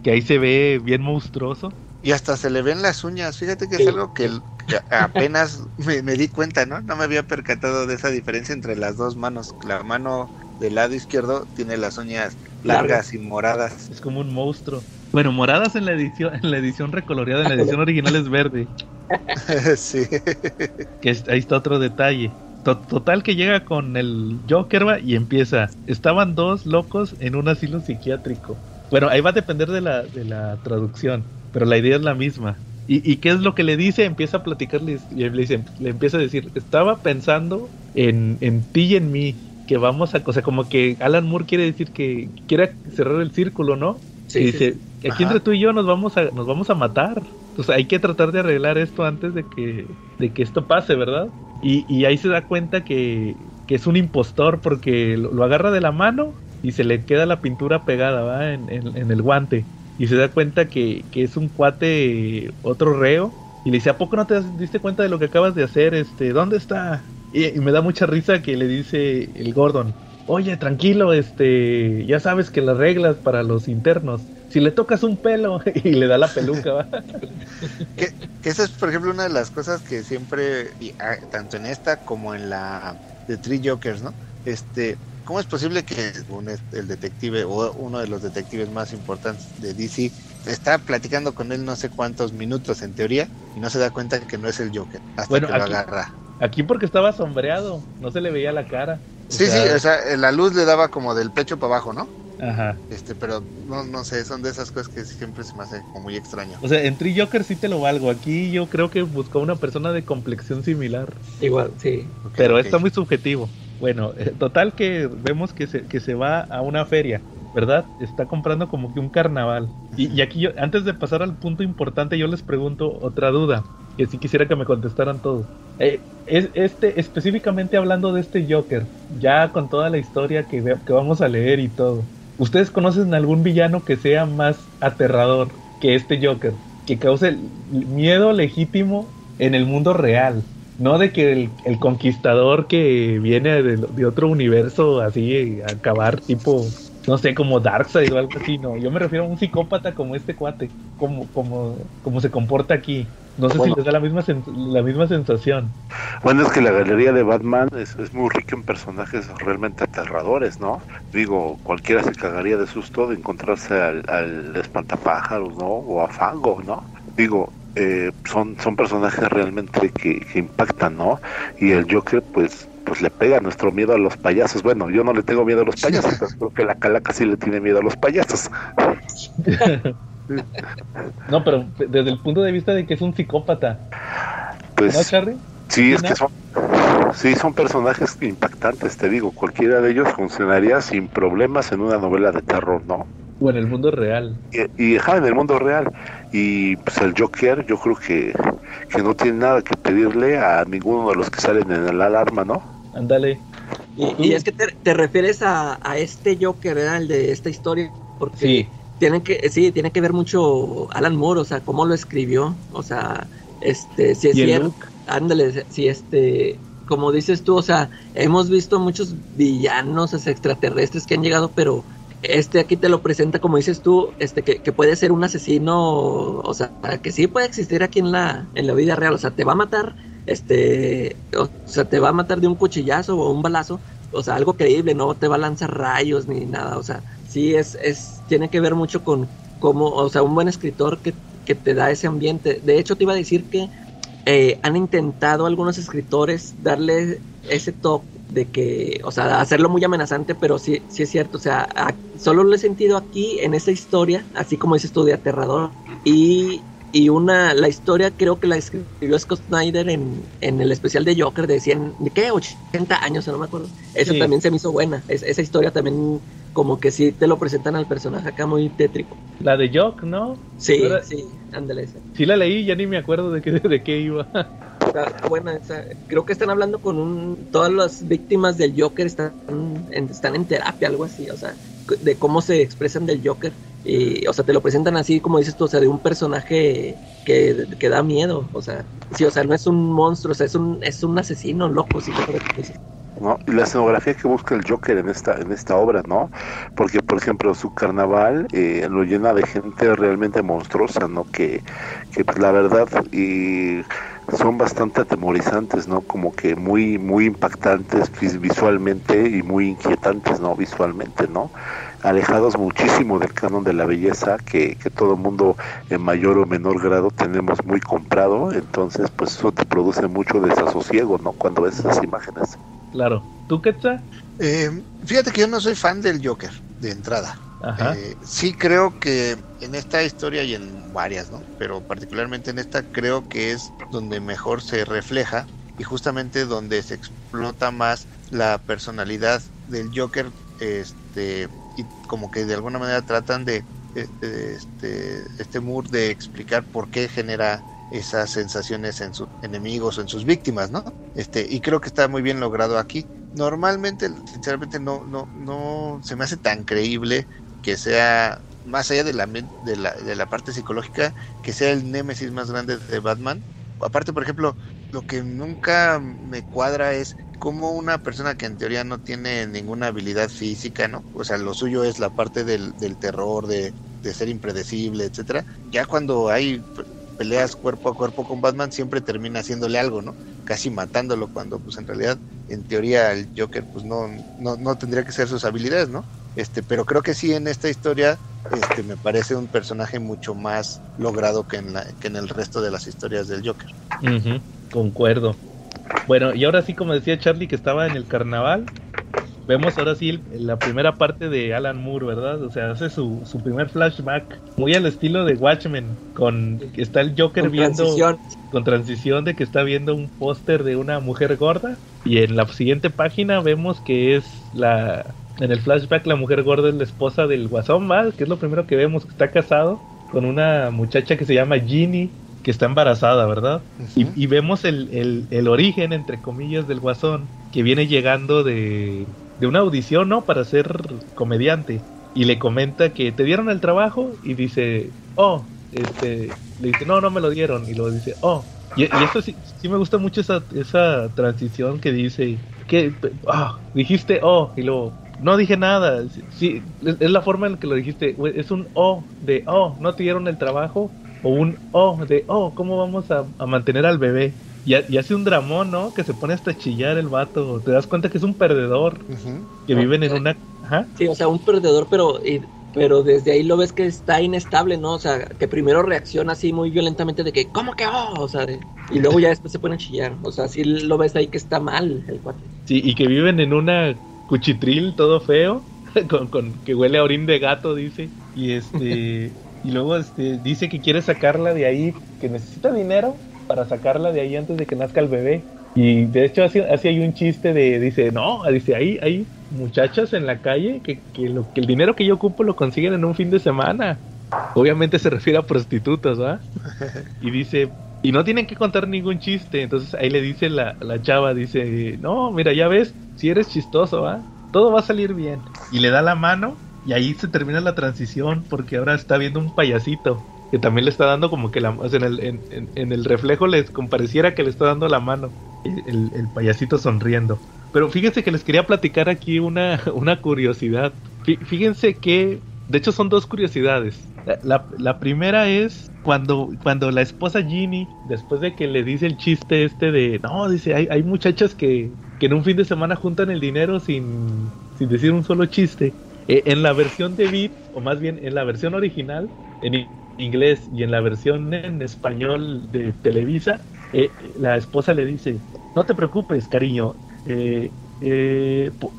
Que ahí se ve bien monstruoso. Y hasta se le ven las uñas. Fíjate que Sí. es algo que, que apenas me, me di cuenta, ¿no? No me había percatado de esa diferencia entre las dos manos. La mano del lado izquierdo tiene las uñas largas y moradas. Es como un monstruo. Bueno, moradas en la edición, en la edición recoloreada, en la edición original es verde. sí. Que es- ahí está otro detalle. To- Total que llega con el Joker va, y empieza. Estaban dos locos en un asilo psiquiátrico. Bueno, ahí va a depender de la, de la traducción, pero la idea es la misma. ¿Y, y qué es lo que le dice? Empieza a platicarle y le, dice, le empieza a decir, estaba pensando en, en ti y en mí, que vamos a, o sea, como que Alan Moore quiere decir que quiere cerrar el círculo, ¿no? Sí, y dice, sí. aquí entre tú y yo nos vamos a, nos vamos a matar. Sea, hay que tratar de arreglar esto antes de que, de que esto pase, ¿verdad? Y, y ahí se da cuenta que, que es un impostor porque lo, lo agarra de la mano y se le queda la pintura pegada, ¿va? En, en- en el guante. Y se da cuenta que, que es un cuate, otro reo. Y le dice, ¿a poco no te diste cuenta de lo que acabas de hacer? Este, ¿dónde está? Y, me da mucha risa que le dice el Gordon, oye, tranquilo, este, ya sabes que las reglas para los internos, si le tocas un pelo y le da la peluca. Que, esa es, por ejemplo, una de las cosas que siempre, ah, tanto en esta como en la de Three Jokers, ¿no? Este, ¿cómo es posible que un, el detective o uno de los detectives más importantes de DC está platicando con él no sé cuántos minutos en teoría y no se da cuenta que no es el Joker hasta Bueno, que lo aquí- agarra? Aquí porque estaba sombreado, no se le veía la cara. O Sí, sea, sí, o sea, la luz le daba como del pecho para abajo, ¿no? Ajá. Este, pero no, no sé, son de esas cosas que siempre se me hace como muy extraño. O sea, en Tree Joker sí te lo valgo. Aquí yo creo que buscó una persona de complexión similar. Igual, sí. Pero está muy subjetivo. Bueno, eh, total que vemos que se, que se va a una feria, ¿verdad? Está comprando como que un carnaval. Y, aquí yo, antes de pasar al punto importante, yo les pregunto otra duda, que sí quisiera que me contestaran todos. Eh, es, este, específicamente hablando de este Joker, ya con toda la historia que, que vamos a leer y todo, ¿ustedes conocen algún villano que sea más aterrador que este Joker? Que cause miedo legítimo en el mundo real. No de que el, el conquistador que viene de, de otro universo así a acabar tipo, no sé, como Darkseid o algo así, no. Yo me refiero a un psicópata como este cuate, como, como, como se comporta aquí. No sé Bueno. si les da la misma, sen- la misma sensación. Bueno, es que la galería de Batman es, es muy rica en personajes realmente aterradores, ¿no? Digo, cualquiera se cagaría de susto de encontrarse al, al espantapájaros, ¿no? O a Fango, ¿no? Digo, eh, son, son personajes realmente que, que impactan, ¿no? Y el Joker, pues, pues le pega nuestro miedo a los payasos. Bueno, yo no le tengo miedo a los payasos, pero creo que la calaca sí le tiene miedo a los payasos. No, pero desde el punto de vista de que es un psicópata, ¿no, Pues Charlie? Sí, es ¿no? que son, sí, son personajes impactantes, te digo. Cualquiera de ellos funcionaría sin problemas en una novela de terror, ¿no? O en el mundo real. Y, y ajá, en el mundo real. Y pues el Joker, yo creo que, que no tiene nada que pedirle a ninguno de los que salen en el alarma, ¿no? Ándale. Y, y es que te, te refieres a, a este Joker, ¿verdad? El de esta historia, porque Sí. tienen que, sí, tiene que ver mucho Alan Moore, o sea, cómo lo escribió, o sea, este, si es cierto, ándale, si este, como dices tú, o sea, hemos visto muchos villanos o sea, extraterrestres que han llegado, pero este aquí te lo presenta como dices tú, este que, que puede ser un asesino, o sea, que sí puede existir aquí en la en la vida real, o sea, te va a matar, este, o sea, te va a matar de un cuchillazo o un balazo, o sea, algo creíble, no te va a lanzar rayos ni nada, o sea, sí es es tiene que ver mucho con cómo, o sea, un buen escritor que que te da ese ambiente. De hecho, te iba a decir que eh, han intentado algunos escritores darle ese toque de que, o sea, hacerlo muy amenazante, pero sí, sí es cierto, o sea, a- solo lo he sentido aquí en esa historia, así como dices tú, de aterrador, y, y una, la historia creo que la escribió Scott Snyder en, en el especial de Joker de 100, ¿de qué? 80 años, no me acuerdo. Sí. también se me hizo buena, es- esa historia también como que sí te lo presentan al personaje acá muy tétrico. La de Jock, ¿no? Sí, sí, ándale. Sí la leí, ya ni me acuerdo de qué, de qué iba. Está buena. Creo que están hablando con un. Todas las víctimas del Joker están en, están en terapia, algo así, o sea, de cómo se expresan del Joker. Y, o sea, te lo presentan así, como dices tú, o sea, de un personaje que, que da miedo, o sea, sí, o sea, no es un monstruo, o sea, es un, es un asesino loco, sí. ¿no? Y la escenografía que busca el Joker en esta en esta obra, ¿no? Porque, por ejemplo, su carnaval eh, lo llena de gente realmente monstruosa, ¿no? Que, que pues, la verdad y son bastante atemorizantes, ¿no? Como que muy muy impactantes vis- visualmente y muy inquietantes, ¿no? Visualmente, ¿no? alejados muchísimo del canon de la belleza que, que todo el mundo en mayor o menor grado tenemos muy comprado, entonces pues eso te produce mucho desasosiego, ¿no? Cuando ves esas imágenes. Claro. ¿Tú qué tal? Eh, fíjate que yo no soy fan del Joker de entrada. Eh, sí creo que en esta historia y en varias, ¿no? Pero particularmente en esta creo que es donde mejor se refleja y justamente donde se explota más la personalidad del Joker, este, y como que de alguna manera tratan de, este, este mood de explicar por qué genera esas sensaciones en sus enemigos o en sus víctimas, ¿no? Este, y creo que está muy bien logrado aquí. Normalmente, sinceramente, no, no, no se me hace tan creíble que sea, más allá de la, de la, de la parte psicológica, que sea el némesis más grande de Batman. Aparte, por ejemplo, lo que nunca me cuadra es cómo una persona que en teoría no tiene ninguna habilidad física, ¿no? O sea, lo suyo es la parte del, del terror, de, de ser impredecible, etcétera. Ya cuando hay peleas cuerpo a cuerpo con Batman siempre termina haciéndole algo, ¿no? Casi matándolo cuando pues en realidad en teoría el Joker pues no, no, no tendría que ser sus habilidades, ¿no? Este, pero creo que sí en esta historia este, me parece un personaje mucho más logrado que en, la, que en el resto de las historias del Joker. concuerdo. Bueno, y ahora sí, como decía Charlie, que estaba en el carnaval, vemos ahora sí la primera parte de Alan Moore, ¿verdad? O sea, hace su, su primer flashback, muy al estilo de Watchmen, con está el Joker viendo con transición de que está viendo un póster de una mujer gorda y en la siguiente página vemos que es la en el flashback la mujer gorda es la esposa del guasón, mal que es lo primero que vemos, que está casado con una muchacha que se llama Ginny, que está embarazada, ¿verdad? y, vemos el, el, origen, entre comillas, del guasón, que viene llegando de, de una audición, ¿no? Para ser comediante. Y le comenta que te dieron el trabajo y dice, oh, este, le dice, no, no me lo dieron. Y luego dice, oh. Y, y esto sí, sí, me gusta mucho esa, esa transición que dice, que, oh, dijiste, oh, y luego, no dije nada. Sí, es la forma en que lo dijiste. Es un O de oh, no te dieron el trabajo. O un O de oh, ¿cómo vamos a, mantener al bebé? Y, hace un dramón, ¿no? Que se pone hasta chillar el vato. Te das cuenta que es un perdedor. Que viven en una. Sí, o sea, un perdedor, pero. pero desde ahí lo ves que está inestable, ¿no? O sea, que primero reacciona así muy violentamente de que, ¿cómo que oh? O sea, y luego ya después se pone a chillar. O sea, sí lo ves ahí que está mal el cuate. Sí, y que viven en una cuchitril todo feo, con, con, que huele a orín de gato, dice. Y este y luego este dice que quiere sacarla de ahí, que necesita dinero para sacarla de ahí antes de que nazca el bebé. Y de hecho así, así hay un chiste de, dice, no, dice, ahí hay muchachas en la calle que, que, lo, que el dinero que yo ocupo lo consiguen en un fin de semana. Obviamente se refiere a prostitutas, ¿va? Y dice, y no tienen que contar ningún chiste. Entonces ahí le dice la, la chava, dice, no, mira, ya ves, si eres chistoso, ¿va? Todo va a salir bien. Y le da la mano y ahí se termina la transición porque ahora está viendo un payasito que también le está dando como que la... O sea, en, el, en, en, el reflejo les compareciera que le está dando la mano. El, el, payasito sonriendo. Pero fíjense que les quería platicar aquí una, una curiosidad. Fíjense que... De hecho son dos curiosidades. La, primera es cuando, cuando la esposa Ginny, después de que le dice el chiste este de, no, dice, hay, hay muchachas que, que en un fin de semana juntan el dinero sin, sin decir un solo chiste. Eh, en la versión de Beat, o más bien en la versión original, en inglés y en la versión en español de Televisa, eh, la esposa le dice, no te preocupes, cariño, eh,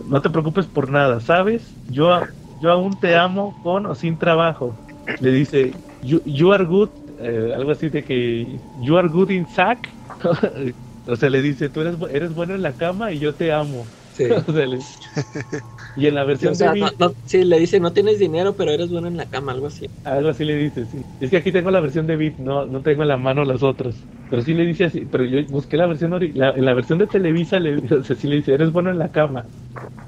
no te preocupes por nada, ¿sabes? Yo, yo aún te amo con o sin trabajo. Le dice, you, you are good, algo así de que, you are good in sack. O sea, le dice, tú eres, eres bueno en la cama y yo te amo. Sí. y en la versión de sí, le dice, no tienes dinero, pero eres bueno en la cama, algo así. Algo así le dice, sí. Es que aquí tengo la versión de Beat, no, no tengo en la mano las otras. Pero sí le dice así, pero yo busqué la versión, la, en la versión de Televisa, le, o sea, sí le dice, eres bueno en la cama.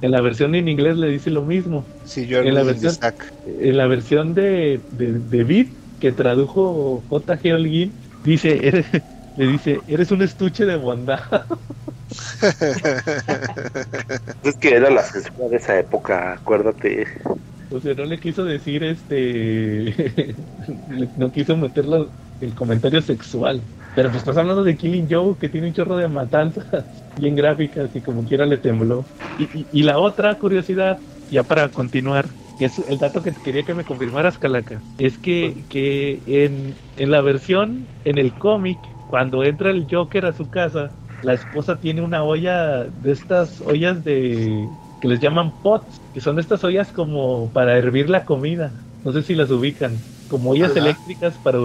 En la versión en inglés le dice lo mismo. Sí, yo en la versión, en la versión de, de, de Beat, que tradujo J.G. Holguín, dice, eres le dice, eres un estuche de bondad. es que era la censura de esa época, acuérdate. O sea, no le quiso decir este. no quiso meter el comentario sexual. Pero pues estás hablando de Killing Joe, que tiene un chorro de matanzas bien gráficas y como quiera le tembló. Y, y, y la otra curiosidad, ya para continuar, que es el dato que quería que me confirmaras, Calaca, es que, que en, en la versión, en el cómic, cuando entra el Joker a su casa, la esposa tiene una olla de estas ollas de que les llaman pots, que son estas ollas como para hervir la comida. No sé si las ubican, como ollas eléctricas para,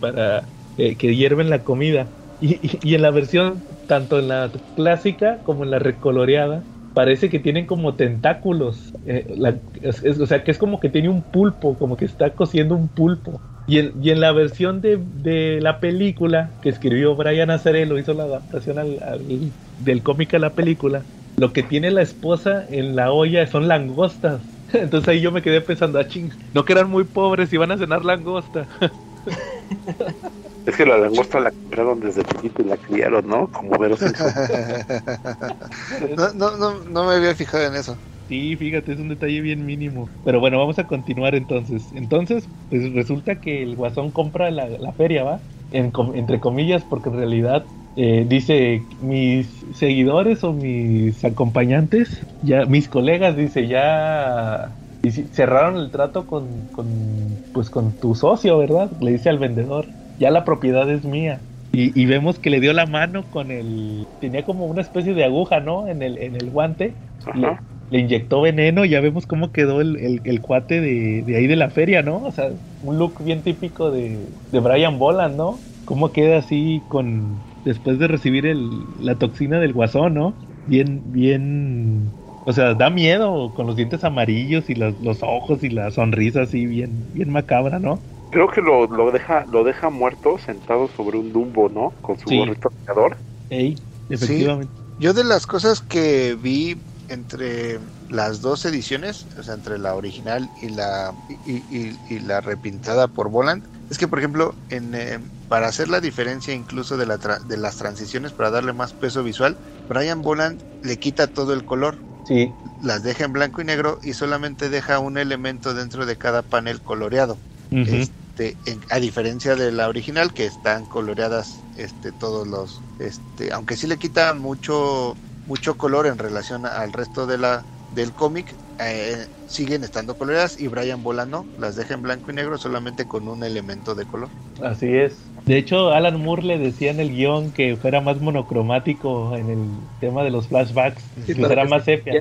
para eh, que hierven la comida. Y, y, en la versión, tanto en la clásica como en la recoloreada, parece que tienen como tentáculos. Eh, o sea, que es como que tiene un pulpo, como que está cociendo un pulpo. Y en, y en la versión de, de, la película que escribió Brian Azarello, hizo la adaptación al, del cómic a la película, lo que tiene la esposa en la olla son langostas. Entonces ahí yo me quedé pensando, ah, ching, no que eran muy pobres y van a cenar langosta. Es que la langosta la compraron desde poquito y la criaron, ¿no? Como veros no, no, no, no me había fijado en eso. Sí, fíjate, es un detalle bien mínimo. Pero bueno, vamos a continuar entonces. Entonces, pues resulta que el guasón compra la, feria, ¿va? entre comillas, porque en realidad eh, dice mis seguidores o mis acompañantes, ya mis colegas, dice, ya cerraron el trato con, con, pues con tu socio, ¿verdad? Le dice al vendedor ya la propiedad es mía. Y, vemos que le dio la mano con el... Tenía como una especie de aguja, ¿no? En el, en el guante. Le, inyectó veneno, ya vemos cómo quedó el, el, cuate de, de, ahí de la feria, ¿no? O sea, un look bien típico de, de Brian Boland, ¿no? Cómo queda así con... Después de recibir el, la toxina del guasón, ¿no? Bien, bien... O sea, da miedo con los dientes amarillos y los, los ojos y la sonrisa así bien, bien macabra, ¿no? Creo que lo, lo, deja lo deja muerto sentado sobre un dumbo, ¿no? Con su gorrito efectivamente. Yo de las cosas que vi entre las dos ediciones, o sea, entre la original y la y, la repintada por Voland, es que por ejemplo, en, eh, para hacer la diferencia incluso de, la de las transiciones, para darle más peso visual, Brian Voland le quita todo el color. Sí. Las deja en blanco y negro y solamente deja un elemento dentro de cada panel coloreado. este, a diferencia de la original que están coloreadas este, todos los, este, aunque sí le quita mucho mucho color en relación al resto de la del cómic, eh, siguen estando coloreadas y Brian Bolano las deja en blanco y negro solamente con un elemento de color. Así es. De hecho, Alan Moore le decía en el guion que fuera más monocromático en el tema de los flashbacks, que fuera más sepia.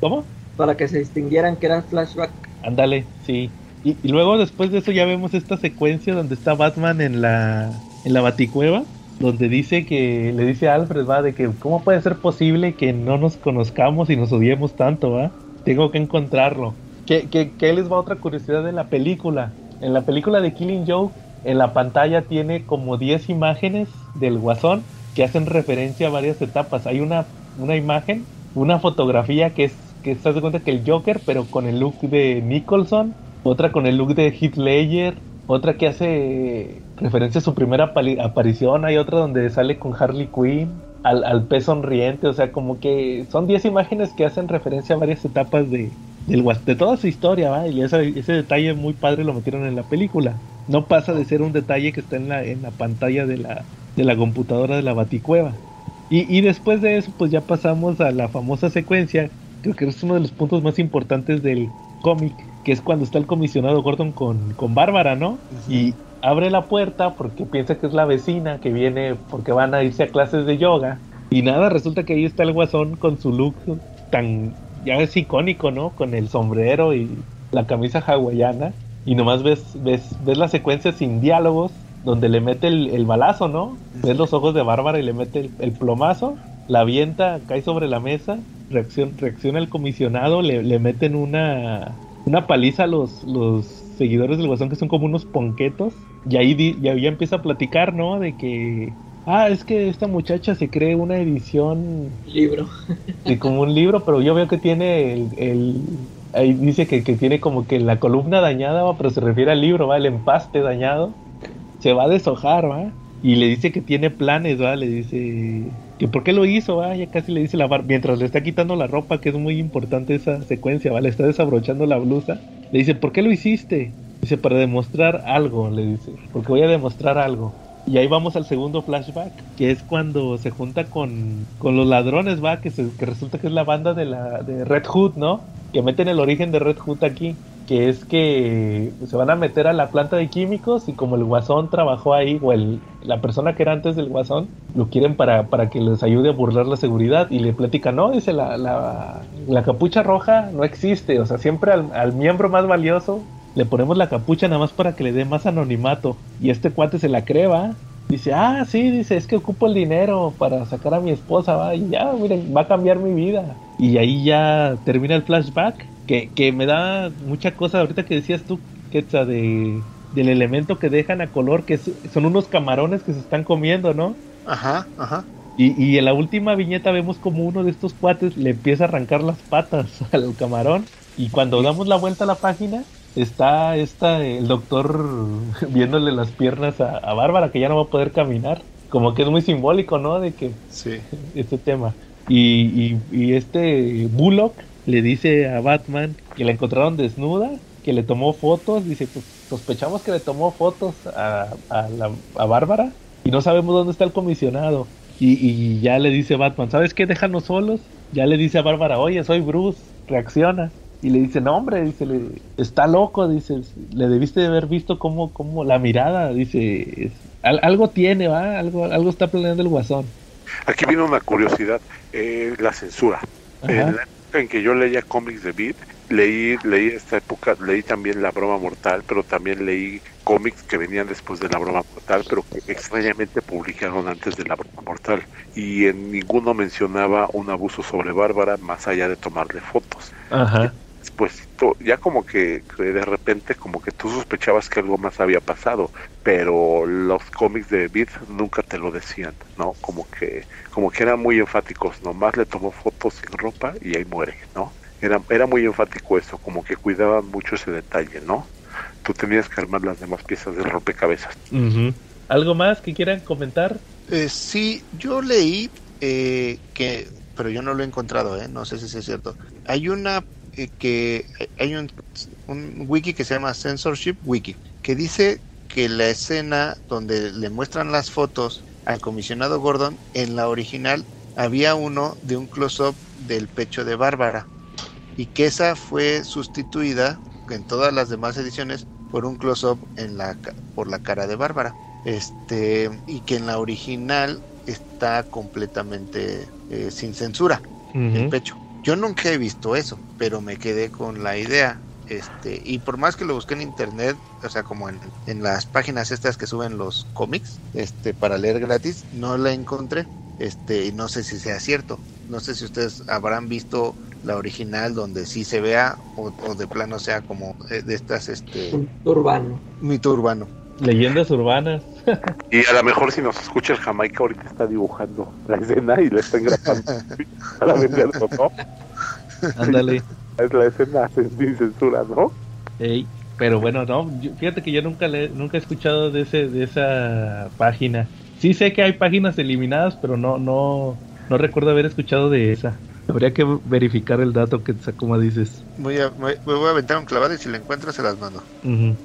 ¿Cómo? Para que se distinguieran que eran flashback. Ándale, sí. Y, luego después de eso ya vemos esta secuencia donde está Batman en la, en la baticueva, donde dice que le dice a Alfred, va, de que cómo puede ser posible que no nos conozcamos y nos odiemos tanto, va. Tengo que encontrarlo. Que, que, que les va otra curiosidad de la película. En la película de Killing Joke, en la pantalla tiene como 10 imágenes del guasón que hacen referencia a varias etapas. Hay una, una imagen, una fotografía que es que se hace cuenta que el Joker, pero con el look de Nicholson, otra con el look de Heath Ledger, otra que hace referencia a su primera aparición, hay otra donde sale con Harley Quinn, al, al pez sonriente, o sea, como que son 10 imágenes que hacen referencia a varias etapas de, del, de toda su historia, ¿va? y ese, ese detalle muy padre lo metieron en la película. No pasa de ser un detalle que está en la, en la pantalla de la, de la computadora de la baticueva. Y, y después de eso, pues ya pasamos a la famosa secuencia, creo que es uno de los puntos más importantes del cómic, que es cuando está el comisionado Gordon con, con Bárbara, ¿no? Y abre la puerta porque piensa que es la vecina que viene porque van a irse a clases de yoga. Y nada, resulta que ahí está el guasón con su look tan, ya es icónico, ¿no? Con el sombrero y la camisa hawaiana. Y nomás ves, ves, ves la secuencia sin diálogos donde le mete el, balazo, ¿no? Ves los ojos de Bárbara y le mete el, el, plomazo, la avienta, cae sobre la mesa, reacciona, el comisionado, le, le meten una, una paliza a los, los seguidores del Guasón que son como unos ponquetos. Y ahí ya, ya empieza a platicar, ¿no? De que, ah, es que esta muchacha se cree una edición... Libro. De como un libro, pero yo veo que tiene el... ahí dice que, que, tiene como que la columna dañada, ¿va? pero se refiere al libro, ¿va? El empaste dañado. Se va a deshojar, ¿va? Y le dice que tiene planes, ¿va? Le dice que por qué lo hizo, ¿va? Ya casi le dice la bar mientras le está quitando la ropa, que es muy importante esa secuencia, ¿va? Le está desabrochando la blusa. Le dice, ¿por qué lo hiciste? Dice, para demostrar algo, le dice, porque voy a demostrar algo. Y ahí vamos al segundo flashback, que es cuando se junta con, con los ladrones, va, que, resulta que es la banda de la de Red Hood, ¿no? Que meten el origen de Red Hood aquí. que es que se van a meter a la planta de químicos y como el guasón trabajó ahí, o el, la persona que era antes del guasón, lo quieren para, para que les ayude a burlar la seguridad y le platica, no, dice, la, la, la capucha roja no existe, o sea, siempre al miembro más valioso le ponemos la capucha nada más para que le dé más anonimato y este cuate se la creva. Dice, ah, sí, dice, es que ocupo el dinero para sacar a mi esposa, va, y ya, miren, va a cambiar mi vida. Y ahí ya termina el flashback que, que me da mucha cosa ahorita que decías tú, Quetza, de, del elemento que dejan a color, que son unos camarones que se están comiendo, ¿no? Ajá, ajá. Y, y en la última viñeta vemos como uno de estos cuates le empieza a arrancar las patas al camarón. Y cuando damos la vuelta a la página, está esta, el doctor viéndole las piernas a, a, Bárbara, que ya no va a poder caminar. Como que es muy simbólico, ¿no? De que sí. este tema. Y, y, y este Bullock le dice a Batman que la encontraron desnuda, que le tomó fotos, dice, pues sospechamos que le tomó fotos a, a, la, a Bárbara y no sabemos dónde está el comisionado. Y, y, ya le dice Batman, ¿sabes qué? Déjanos solos. Ya le dice a Bárbara, oye, soy Bruce, reacciona. Y le dice, no hombre, dice, le, está loco, dice, le debiste de haber visto como, como la mirada, dice, es, al, algo tiene, va, algo, algo está planeando el guasón. Aquí viene una curiosidad, eh, la censura. En la época en que yo leía cómics de Beat, leí, leí esta época, leí también La Broma Mortal, pero también leí cómics que venían después de La Broma Mortal, pero que extrañamente publicaron antes de La Broma Mortal. Y en ninguno mencionaba un abuso sobre Bárbara más allá de tomarle fotos. Ajá pues ya como que, que, de repente como que tú sospechabas que algo más había pasado, pero los cómics de Beat nunca te lo decían, ¿no? Como que como que eran muy enfáticos, nomás le tomó fotos sin ropa y ahí muere, ¿no? Era, era muy enfático eso, como que cuidaban mucho ese detalle, ¿no? Tú tenías que armar las demás piezas del rompecabezas. Uh -huh. ¿Algo más que quieran comentar? Eh, sí, yo leí eh, que, pero yo no lo he encontrado, ¿eh? no sé si es cierto. Hay una eh, que hay un, un, wiki que se llama Censorship Wiki, que dice que la escena donde le muestran las fotos al comisionado Gordon, en la original había uno de un close-up del pecho de Bárbara y que esa fue sustituida en todas las demás ediciones por un close-up en la por la cara de Bárbara. Este y que en la original está completamente eh, sin censura uh -huh. el pecho. Yo nunca he visto eso, pero me quedé con la idea. Este, y por más que lo busqué en internet, o sea, como en, en las páginas estas que suben los cómics, este, para leer gratis, no la encontré. Este, y no sé si sea cierto. No sé si ustedes habrán visto la original donde sí se vea o, o de plano sea como de estas este mito urbano. Mito urbano. Leyendas urbanas. y a lo mejor si nos escucha el Jamaica ahorita está dibujando la escena y la está engrapando para venderlo, ¿no? Ándale. Es la escena sin censura, ¿no? Ey, pero bueno, no, yo, fíjate que yo nunca le, nunca he escuchado de ese de esa página. Sí sé que hay páginas eliminadas, pero no no no recuerdo haber escuchado de esa. Habría que verificar el dato que como dices. Voy a, me voy a aventar un clavado y si lo encuentro se las mando. Uh -huh.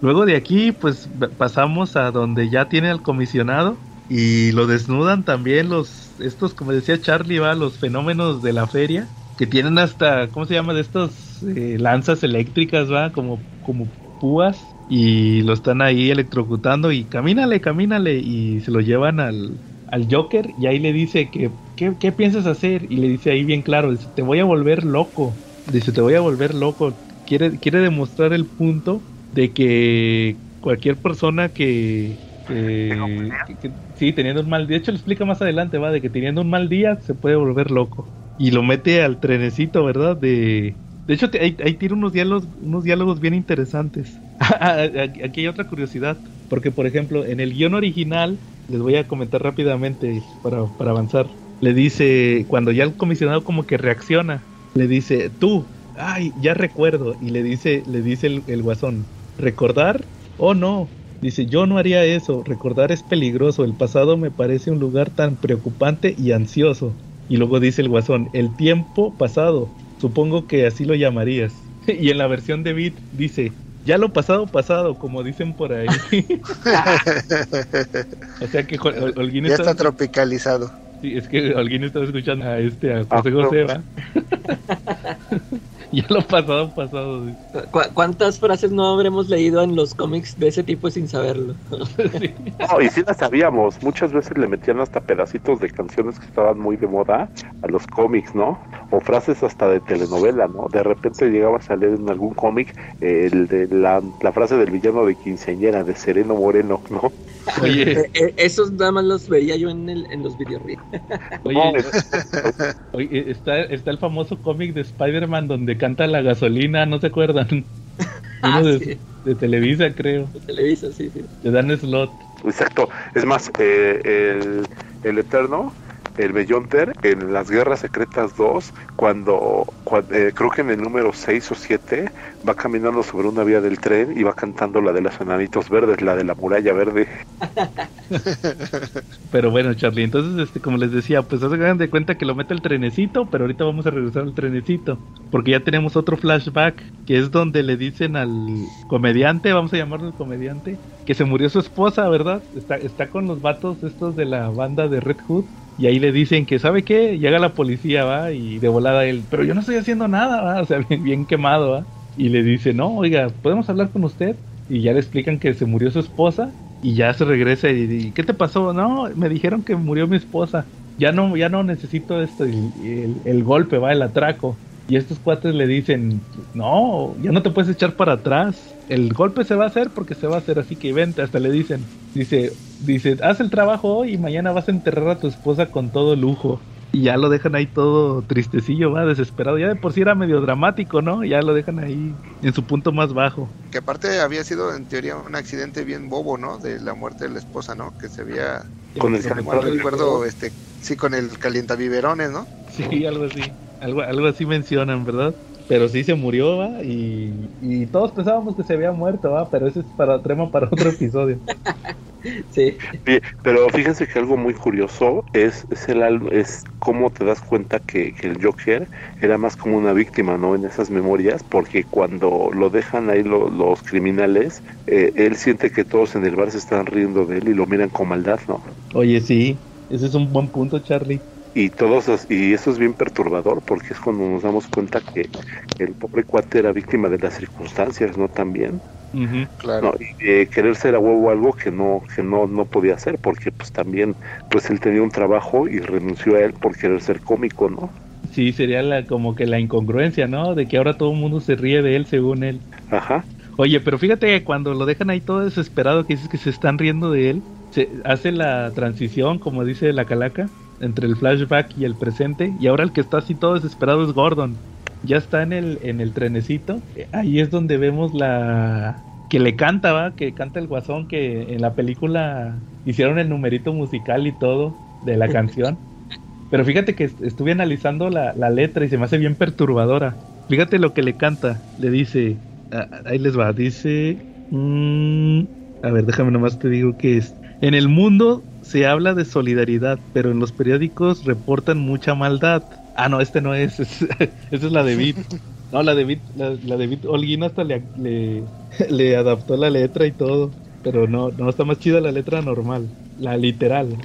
Luego de aquí, pues pasamos a donde ya tiene al comisionado y lo desnudan también los, estos, como decía Charlie, va, los fenómenos de la feria, que tienen hasta, ¿cómo se llama? De estos eh, lanzas eléctricas, va, como, como púas y lo están ahí electrocutando y camínale, camínale y se lo llevan al, al Joker y ahí le dice que, ¿qué, ¿qué piensas hacer? Y le dice ahí bien claro, dice, te voy a volver loco, dice, te voy a volver loco, quiere, quiere demostrar el punto de que cualquier persona que, que, que, que, sí teniendo un mal día, de hecho lo explica más adelante, va, de que teniendo un mal día se puede volver loco y lo mete al trenecito, ¿verdad? De de hecho ahí, ahí tiene unos diálogos unos diálogos bien interesantes. Aquí hay otra curiosidad, porque por ejemplo, en el guion original les voy a comentar rápidamente para, para avanzar. Le dice cuando ya el comisionado como que reacciona, le dice, "Tú, ay, ya recuerdo." Y le dice le dice el, el guasón, ¿Recordar? Oh no. Dice, yo no haría eso. Recordar es peligroso. El pasado me parece un lugar tan preocupante y ansioso. Y luego dice el guasón, el tiempo pasado. Supongo que así lo llamarías. y en la versión de Beat dice, ya lo pasado, pasado, como dicen por ahí. o sea que Holguín ya está, está tropicalizado. Sí, es que Holguín estaba escuchando a este, a José ah, José. ya lo pasado, pasado. ¿Cuántas frases no habremos leído en los cómics de ese tipo sin saberlo? No, y sí las sabíamos. Muchas veces le metían hasta pedacitos de canciones que estaban muy de moda a los cómics, ¿no? O frases hasta de telenovela, ¿no? De repente llegaba a salir en algún cómic el de la, frase del villano de quinceañera, de Sereno Moreno, ¿no? Oye, eh, eh, esos nada más los veía yo en, el, en los videojuegos. Oye, oye, está, está el famoso cómic de Spider-Man donde canta la gasolina, ¿no se acuerdan? Ah, de, Televisa, creo. De Televisa, sí, sí. De Dan Slot. Exacto. Es más, eh, el, el Eterno el Bellonter en las Guerras Secretas 2, cuando, eh, creo que en el número 6 o 7 va caminando sobre una vía del tren y va cantando la de los enanitos verdes, la de la muralla verde. pero bueno, Charlie, entonces, este, como les decía, pues hagan de cuenta que lo mete el trenecito, pero ahorita vamos a regresar al trenecito, porque ya tenemos otro flashback, que es donde le dicen al comediante, vamos a llamarlo el comediante, que se murió su esposa, ¿verdad? Está, está con los vatos estos de la banda de Red Hood y ahí le dicen que, ¿sabe qué? Llega la policía, va, y de volada él, pero yo no estoy haciendo nada, va, o sea, bien, bien quemado, va. Y le dice, no, oiga, ¿podemos hablar con usted? Y ya le explican que se murió su esposa y ya se regresa y, dice, ¿qué te pasó? No, me dijeron que murió mi esposa. Ya no, ya no necesito esto, el, el golpe, va, el atraco. Y estos cuates le dicen, no, ya no te puedes echar para atrás. El golpe se va a hacer porque se va a hacer, así que vente, hasta le dicen, dice, dice, haz el trabajo hoy y mañana vas a enterrar a tu esposa con todo lujo. Y ya lo dejan ahí todo tristecillo, va, desesperado. Ya de por sí era medio dramático, ¿no? Ya lo dejan ahí en su punto más bajo. Que aparte había sido en teoría un accidente bien bobo, ¿no? De la muerte de la esposa, ¿no? Que se había... Con el recuerdo, este, sí, con el calientaviverones, ¿no? Sí, algo así. Algo, algo así mencionan, ¿verdad? Pero sí se murió, ¿va? Y, y todos pensábamos que se había muerto, ¿va? Pero ese es para trema para otro episodio. sí. Pero fíjense que algo muy curioso es, es, el, es cómo te das cuenta que, el Joker era más como una víctima, ¿no? En esas memorias, porque cuando lo dejan ahí los criminales, eh, él siente que todos en el bar se están riendo de él y lo miran con maldad, ¿no? Oye, sí, ese es un buen punto, Charlie y todos y eso es bien perturbador porque es cuando nos damos cuenta que el pobre cuate era víctima de las circunstancias no también claro. Y querer ser a huevo algo que no que no no podía hacer porque pues también pues él tenía un trabajo y renunció a él por querer ser cómico no sí sería la como que la incongruencia no de que ahora todo el mundo se ríe de él según él. Ajá. Oye pero fíjate que cuando lo dejan ahí todo desesperado que dices que se están riendo de él se hace la transición como dice la calaca entre el flashback y el presente. Y ahora el que está así todo desesperado es Gordon. Ya está en el, en el trenecito. Ahí es donde vemos la que le canta, ¿va? Que canta el guasón que en la película hicieron el numerito musical y todo de la canción. Pero fíjate que estuve analizando la, letra y se me hace bien perturbadora. Fíjate lo que le canta. Le dice, ahí les va, dice... Mm, a ver, déjame nomás te digo que es. En el mundo se habla de solidaridad, pero en los periódicos reportan mucha maldad. Ah, no, este no es, esa es la de Beat. No, la de Beat, la, de Beat, Holguín hasta le, le, adaptó la letra y todo, pero no, no está más chida la letra normal, la literal.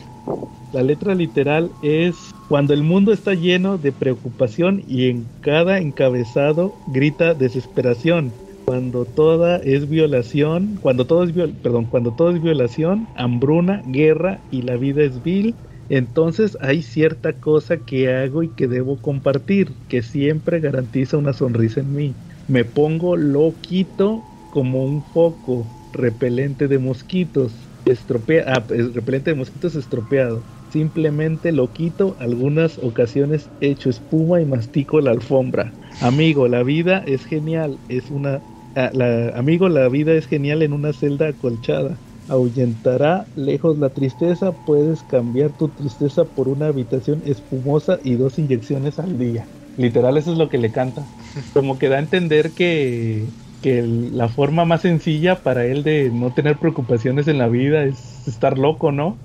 La letra literal es cuando el mundo está lleno de preocupación y en cada encabezado grita desesperación cuando toda es violación, cuando todo es perdón, cuando todo es violación, hambruna, guerra y la vida es vil, entonces hay cierta cosa que hago y que debo compartir, que siempre garantiza una sonrisa en mí. Me pongo loquito como un foco repelente de mosquitos, estropea, ah, repelente de mosquitos estropeado. Simplemente lo quito, algunas ocasiones echo espuma y mastico la alfombra. Amigo, la vida es genial, es una Ah, amigo, la vida es genial en una celda acolchada. Ahuyentará lejos la tristeza, puedes cambiar tu tristeza por una habitación espumosa y dos inyecciones al día. Literal, eso es lo que le canta. Como que da a entender que, que la forma más sencilla para él de no tener preocupaciones en la vida es estar loco, ¿no?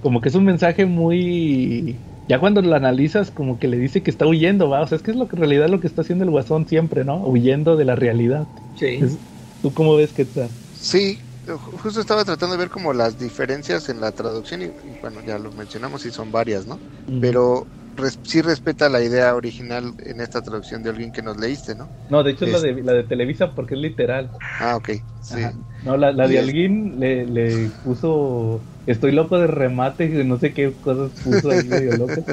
Como que es un mensaje muy ya cuando lo analizas, como que le dice que está huyendo, ¿va? O sea, es que es lo que en realidad lo que está haciendo el guasón siempre, ¿no? Huyendo de la realidad. Sí. ¿Tú cómo ves que está? Sí, justo estaba tratando de ver como las diferencias en la traducción y, bueno, ya lo mencionamos y son varias, ¿no? Pero sí respeta la idea original en esta traducción de alguien que nos leíste, ¿no? No, de hecho es, la, de, la de Televisa porque es literal. Ah, ok, sí. No, la, de alguien le, le, puso estoy loco de remate, no sé qué cosas puso ahí medio loco.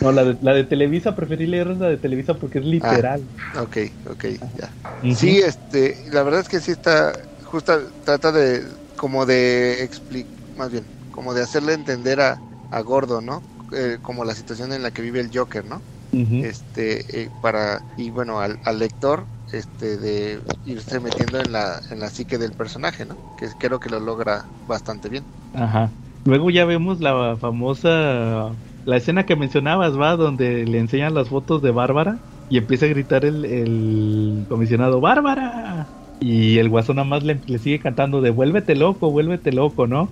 No, la de, la de Televisa, preferí leer la de Televisa porque es literal. Ah, ok, ok, ya. Sí, este, la verdad es que sí está, justo trata de, como de explicar, más bien, como de hacerle entender a, a Gordo, ¿no? Eh, como la situación en la que vive el Joker, ¿no? Este, eh, para, y bueno, al, lector, este, de irse metiendo en la, en la psique del personaje, ¿no? Que creo que lo logra bastante bien. Ajá. Luego ya vemos la famosa, la escena que mencionabas, ¿va? Donde le enseñan las fotos de Bárbara y empieza a gritar el, el comisionado, ¡Bárbara! Y el guasón nada más le, sigue cantando de vuélvete loco, vuélvete loco, ¿no?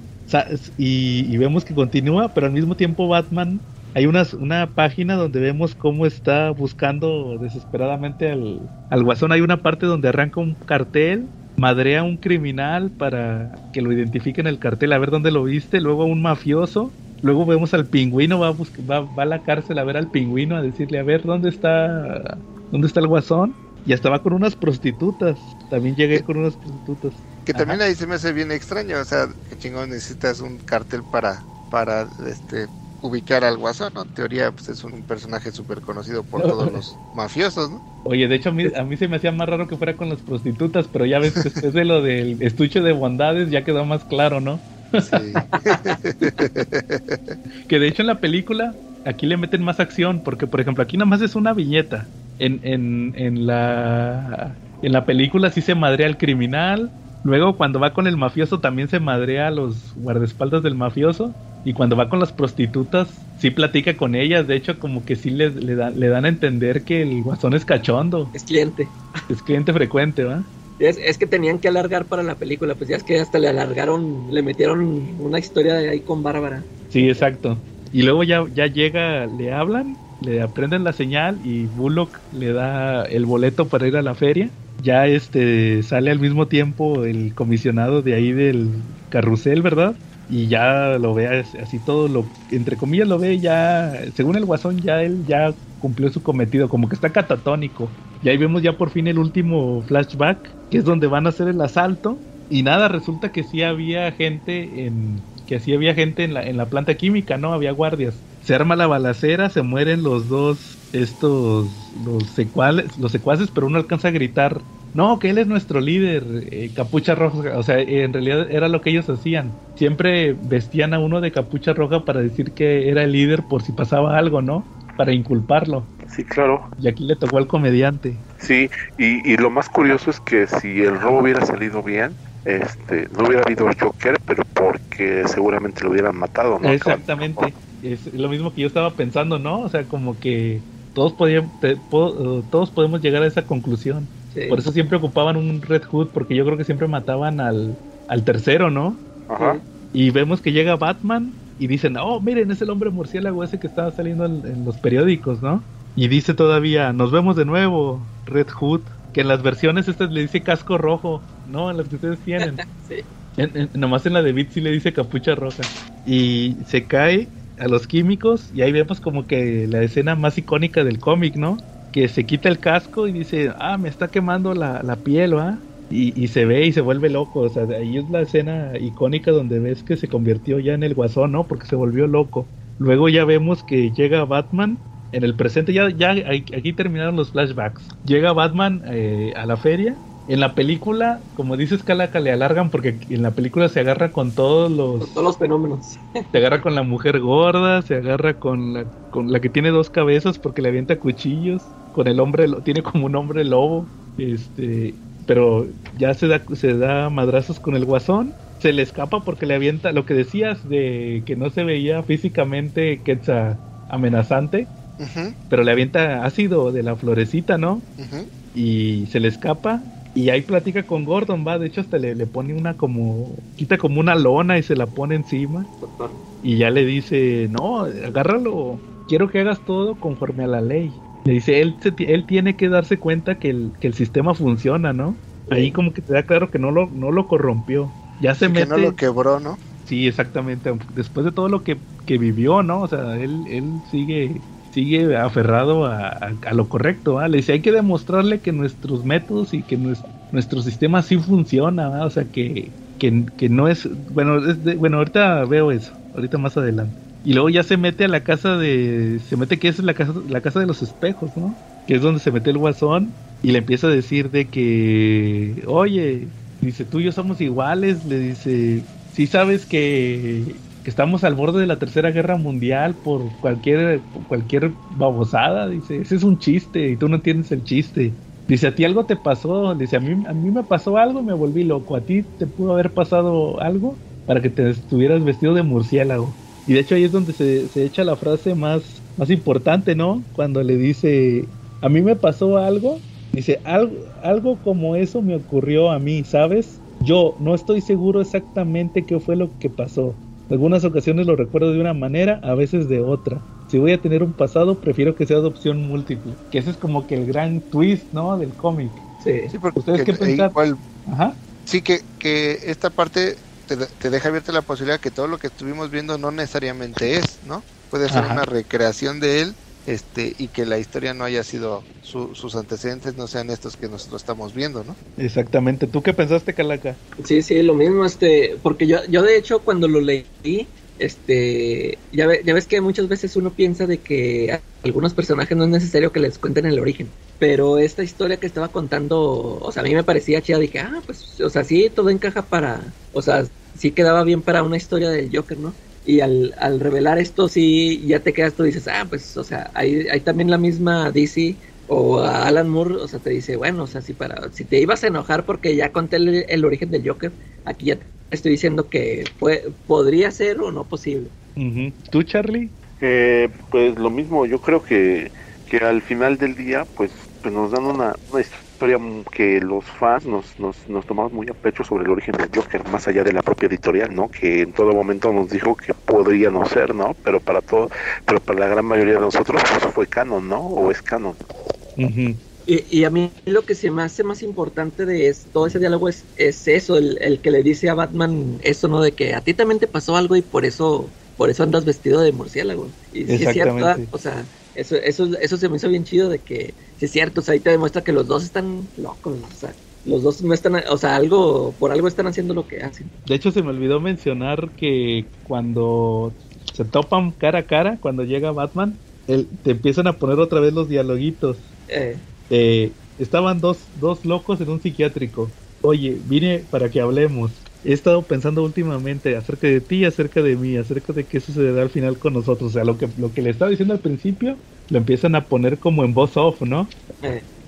y, vemos que continúa, pero al mismo tiempo Batman, hay una, una página donde vemos cómo está buscando desesperadamente al, al guasón. Hay una parte donde arranca un cartel, madrea a un criminal para que lo identifiquen el cartel, a ver dónde lo viste, luego a un mafioso. Luego vemos al pingüino, va a, va, va a la cárcel a ver al pingüino, a decirle, a ver, ¿dónde está, dónde está el guasón? Y hasta va con unas prostitutas. También llegué con unas prostitutas. Que también ahí se me hace bien extraño. O sea, que chingón necesitas un cartel para, para este ubicar al guasón, ¿no? En teoría, pues es un personaje súper conocido por todos los mafiosos, ¿no? Oye, de hecho, a mí, a mí se me hacía más raro que fuera con las prostitutas, pero ya ves, después de lo del estuche de bondades, ya quedó más claro, ¿no? Sí. que de hecho en la película, aquí le meten más acción, porque por ejemplo, aquí nada más es una viñeta en, en, en, la, en la película sí se madrea al criminal. Luego cuando va con el mafioso también se madrea a los guardaespaldas del mafioso. Y cuando va con las prostitutas sí platica con ellas. De hecho como que sí le, le, le dan a entender que el guasón es cachondo. Es cliente. Es cliente frecuente, ¿va? Es, es, que tenían que alargar para la película, pues ya es que hasta le alargaron, le metieron una historia de ahí con Bárbara. Sí, exacto. Y luego ya, ya llega, le hablan le aprenden la señal y Bullock le da el boleto para ir a la feria. Ya este sale al mismo tiempo el comisionado de ahí del carrusel, ¿verdad? Y ya lo ve así todo lo entre comillas lo ve ya según el guasón ya él ya cumplió su cometido, como que está catatónico. Y ahí vemos ya por fin el último flashback, que es donde van a hacer el asalto y nada, resulta que sí había gente en que sí había gente en la en la planta química, ¿no? Había guardias se arma la balacera, se mueren los dos, estos, los, secuales, los secuaces, pero uno alcanza a gritar, no, que él es nuestro líder, eh, capucha roja, o sea, en realidad era lo que ellos hacían, siempre vestían a uno de capucha roja para decir que era el líder por si pasaba algo, ¿no? Para inculparlo. Sí, claro. Y aquí le tocó al comediante. Sí, y, y lo más curioso es que si el robo hubiera salido bien, este, no hubiera habido Joker, pero porque seguramente lo hubieran matado, ¿no? Exactamente es lo mismo que yo estaba pensando, ¿no? O sea, como que todos podían, todos podemos llegar a esa conclusión. Por eso siempre ocupaban un Red Hood, porque yo creo que siempre mataban al, al tercero, ¿no? Ajá. Y vemos que llega Batman y dicen, oh, miren, es el hombre murciélago ese que estaba saliendo en, los periódicos, ¿no? Y dice todavía, nos vemos de nuevo, Red Hood, que en las versiones estas le dice casco rojo, ¿no? En las que ustedes tienen. sí. nomás en la de Beat sí le dice capucha roja. Y se cae a los químicos y ahí vemos como que la escena más icónica del cómic, ¿no? Que se quita el casco y dice, ah, me está quemando la, la piel, ¿va? Y, y, se ve y se vuelve loco, o sea, ahí es la escena icónica donde ves que se convirtió ya en el guasón, ¿no? Porque se volvió loco. Luego ya vemos que llega Batman en el presente, ya, ya aquí terminaron los flashbacks. Llega Batman eh, a la feria en la película, como dices, Calaca, le alargan porque en la película se agarra con todos los... todos los fenómenos. Se agarra con la mujer gorda, se agarra con la, con la que tiene dos cabezas porque le avienta cuchillos, con el hombre, tiene como un hombre lobo, este, pero ya se da, se da madrazos con el guasón, se le escapa porque le avienta, lo que decías de que no se veía físicamente Quetzal amenazante, pero le avienta ácido de la florecita, ¿no? Y se le escapa y ahí platica con Gordon, va, de hecho hasta le, le pone una como, quita como una lona y se la pone encima. Y ya le dice, no, agárralo, quiero que hagas todo conforme a la ley. Le dice, él, él tiene que darse cuenta que el, que el sistema funciona, ¿no? Ahí como que te da claro que no lo, no lo corrompió. Ya se mete... Que no lo quebró, ¿no? Sí, exactamente. Después de todo lo que, que vivió, ¿no? O sea, él, él sigue sigue aferrado a, lo correcto, Le dice, hay que demostrarle que nuestros métodos y que nuestro, sistema sí funciona, O sea, que, que, no es, bueno, bueno, ahorita veo eso, ahorita más adelante. Y luego ya se mete a la casa de, se mete que es la casa, la casa de los espejos, ¿no? Que es donde se mete el guasón y le empieza a decir de que, oye, dice, tú y yo somos iguales, le dice, si sabes que estamos al borde de la tercera guerra mundial por cualquier cualquier babosada, dice, ese es un chiste y tú no entiendes el chiste. Dice, a ti algo te pasó, dice, a mí, a mí me pasó algo, me volví loco, a ti te pudo haber pasado algo para que te estuvieras vestido de murciélago. Y de hecho ahí es donde se, se echa la frase más, más importante, ¿no? Cuando le dice, a mí me pasó algo, dice, algo, algo como eso me ocurrió a mí, ¿sabes? Yo no estoy seguro exactamente qué fue lo que pasó, algunas ocasiones lo recuerdo de una manera, a veces de otra. Si voy a tener un pasado, prefiero que sea de opción múltiple. Que ese es como que el gran twist, ¿no? Del cómic. Sí, sí porque ¿Ustedes qué piensan? Ajá. Sí, que, que esta parte te, te, deja abierta la posibilidad que todo lo que estuvimos viendo no necesariamente es, ¿no? Puede ser una recreación de él este y que la historia no haya sido sus antecedentes no sean estos que nosotros estamos viendo, ¿no? Exactamente. ¿Tú qué pensaste, Calaca? Sí, sí, lo mismo, este, porque yo, yo de hecho cuando lo leí, este, ya, ya ves que muchas veces uno piensa de que a algunos personajes no es necesario que les cuenten el origen, pero esta historia que estaba contando, o sea, a mí me parecía chida, dije, ah, pues, o sea, sí, todo encaja para, o sea, sí quedaba bien para una historia del Joker, ¿no? Y al, al revelar esto sí ya te quedas tú dices ah pues o sea hay, hay también la misma DC o Alan Moore o sea te dice bueno o sea si para si te ibas a enojar porque ya conté el, origen del Joker aquí ya te estoy diciendo que podría ser o no posible tú Charlie eh, pues lo mismo yo creo que que al final del día pues, pues nos dan una, una historia que los fans nos, nos, nos, tomamos muy a pecho sobre el origen del Joker, más allá de la propia editorial, ¿no? Que en todo momento nos dijo que podría no ser, ¿no? Pero para todo, pero para la gran mayoría de nosotros pues fue canon, ¿no? O es canon. y, y, a mí lo que se me hace más importante de todo ese diálogo es, es eso, el, el, que le dice a Batman eso, ¿no? De que a ti también te pasó algo y por eso, por eso andas vestido de murciélago. Y es cierto, o sea, eso, eso, eso se me hizo bien chido de que, si es cierto, o sea, ahí te demuestra que los dos están locos, o sea, los dos no están, o sea, algo, por algo están haciendo lo que hacen. De hecho, se me olvidó mencionar que cuando se topan cara a cara, cuando llega Batman, él, te empiezan a poner otra vez los dialoguitos. Eh. Eh, estaban dos, dos locos en un psiquiátrico. Oye, vine para que hablemos he estado pensando últimamente acerca de ti, acerca de mí, acerca de qué sucederá al final con nosotros. O sea, lo que, lo que le estaba diciendo al principio, lo empiezan a poner como en voz off, ¿no?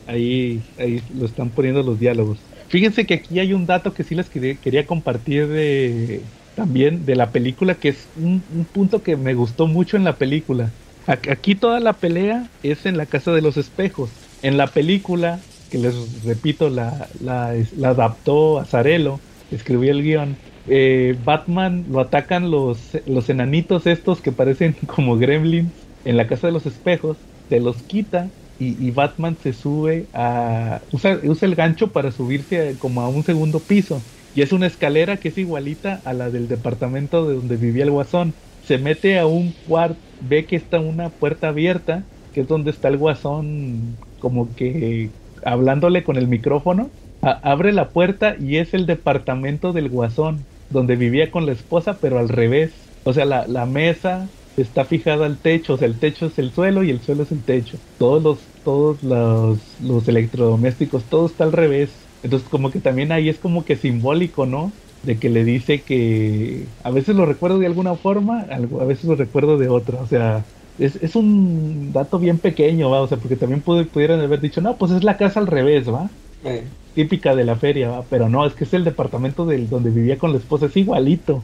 Ahí, ahí lo están poniendo los diálogos. Fíjense que aquí hay un dato que sí les quería, compartir de, también de la película, que es un, punto que me gustó mucho en la película. Aquí toda la pelea es en la casa de los espejos. En la película, que les repito, la, la, la adaptó a Zarello, escribí el guion. Eh, Batman lo atacan los, los enanitos estos que parecen como gremlins en la casa de los espejos, se los quita y, Batman se sube a... Usa, usa el gancho para subirse como a un segundo piso. Y es una escalera que es igualita a la del departamento de donde vivía el guasón. Se mete a un cuarto, ve que está una puerta abierta, que es donde está el guasón como que hablándole con el micrófono abre la puerta y es el departamento del guasón, donde vivía con la esposa, pero al revés. O sea, la, la mesa está fijada al techo, o sea, el techo es el suelo y el suelo es el techo. Todos los, todos los, los electrodomésticos, todo está al revés. Entonces como que también ahí es como que simbólico, ¿no? De que le dice que a veces lo recuerdo de alguna forma, a veces lo recuerdo de otra. O sea, es, es un dato bien pequeño, ¿va? O sea, porque también pudieran haber dicho, no, pues es la casa al revés, ¿va? Eh típica de la feria, pero no, es que es el departamento del donde vivía con la esposa, es igualito.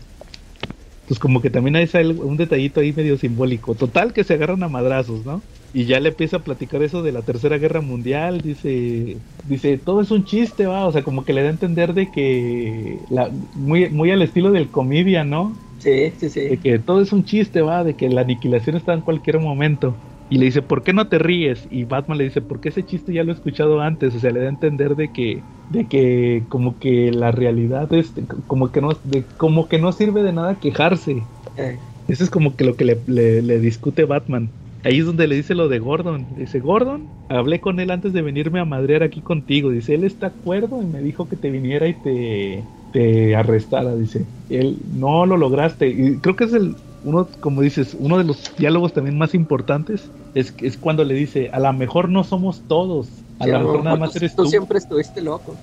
Pues como que también hay un detallito ahí medio simbólico. Total que se agarran a madrazos, ¿no? Y ya le empieza a platicar eso de la Tercera Guerra Mundial, dice, dice, todo es un chiste, va, o sea, como que le da a entender de que, la, muy, muy al estilo del comedia, ¿no? Sí, sí, sí. De que todo es un chiste, va, de que la aniquilación está en cualquier momento. Y le dice, ¿por qué no te ríes? Y Batman le dice, porque ese chiste ya lo he escuchado antes. O sea, le da a entender de que, de que como que la realidad es, como que no, de, como que no sirve de nada quejarse. Eh. Eso es como que lo que le, le, discute Batman. ahí es donde le dice lo de Gordon. Dice, Gordon, hablé con él antes de venirme a madrear aquí contigo. Dice, él está acuerdo y me dijo que te viniera y te, te arrestara. Dice, él no lo lograste. Y creo que es el, uno, como dices, uno de los diálogos también más importantes es, es cuando le dice, a lo mejor no somos todos, a lo mejor nada más eres tú. Tú siempre estuviste loco.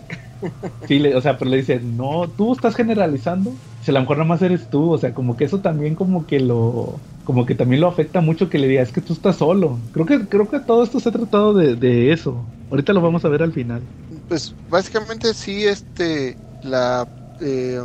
Sí, le, o sea, pero le dice, no, tú estás generalizando, si a lo mejor nada más eres tú, o sea, como que eso también como que lo, como que también lo afecta mucho que le diga, es que tú estás solo. Creo que, creo que todo esto se ha tratado de, de eso. Ahorita lo vamos a ver al final. Pues básicamente sí, este, la, eh,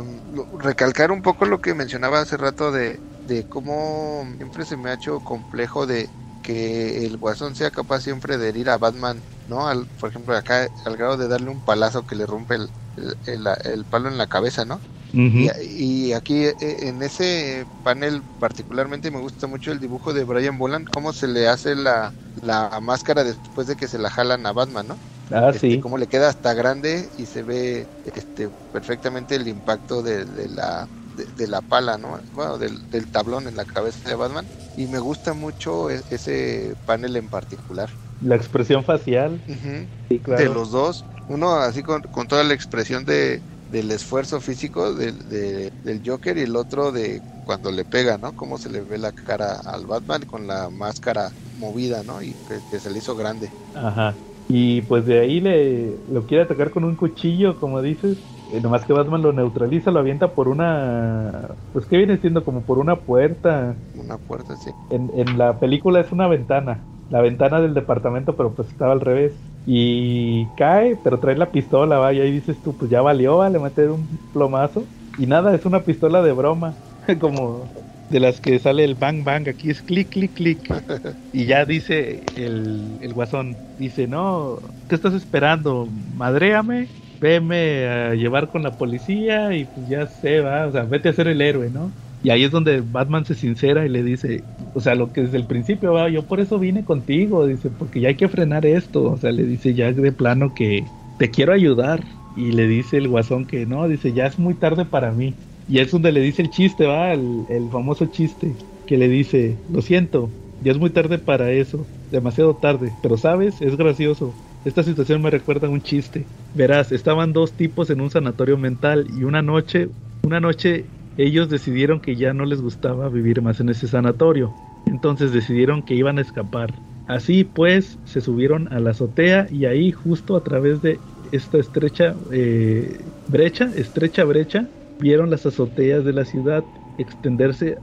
recalcar un poco lo que mencionaba hace rato de, de cómo siempre se me ha hecho complejo de que el guasón sea capaz siempre de herir a Batman, ¿no? Al, por ejemplo, acá al grado de darle un palazo que le rompe el, el, el- el palo en la cabeza, ¿no? Ujú. Y, y aquí eh, en ese panel particularmente me gusta mucho el dibujo de Brian Boland, cómo se le hace la, la máscara después de que se la jalan a Batman, ¿no? Ah, Este, sí. cómo le queda hasta grande y se ve este perfectamente el impacto de, de la de, de la pala, ¿no? Bueno, del, del tablón en la cabeza de Batman y me gusta mucho e- ese panel en particular. La expresión facial, Ujú. sí, claro. De los dos, uno así con, con toda la expresión de del esfuerzo físico del, de- del Joker y el otro de cuando le pega, ¿no? Cómo se le ve la cara al Batman con la máscara movida, ¿no? Y que, que se le hizo grande. Ajá. Y pues de ahí le lo quiere atacar con un cuchillo, como dices. Eh, nomás que Batman lo neutraliza, lo avienta por una. Pues que viene siendo como por una puerta. Una puerta así. En, en la película es una ventana. La ventana del departamento, pero pues estaba al revés. Y cae, pero trae la pistola, va. Y ahí dices tú, pues ya valió, va, le mete un plomazo. Y nada, es una pistola de broma. como de las que sale el bang bang. Aquí es clic, clic, clic. Y ya dice el, el guasón, dice, no, ¿qué estás esperando? Madréame, veme a llevar con la policía y pues ya se va, o sea, vete a ser el héroe, ¿no? Y ahí es donde Batman se sincera y le dice, o sea, lo que desde el principio va, yo por eso vine contigo, dice, porque ya hay que frenar esto, o sea, le dice ya de plano que te quiero ayudar. Y le dice el guasón que no, dice, ya es muy tarde para mí. Y es donde le dice el chiste, va, el, el famoso chiste, que le dice, lo siento, ya es muy tarde para eso, demasiado tarde, pero sabes, es gracioso. Esta situación me recuerda a un chiste. Verás, estaban dos tipos en un sanatorio mental y una noche, una noche ellos decidieron que ya no les gustaba vivir más en ese sanatorio. Entonces decidieron que iban a escapar. Así pues, se subieron a la azotea y ahí justo a través de esta estrecha eh, brecha, estrecha brecha, vieron las azoteas de la ciudad extenderse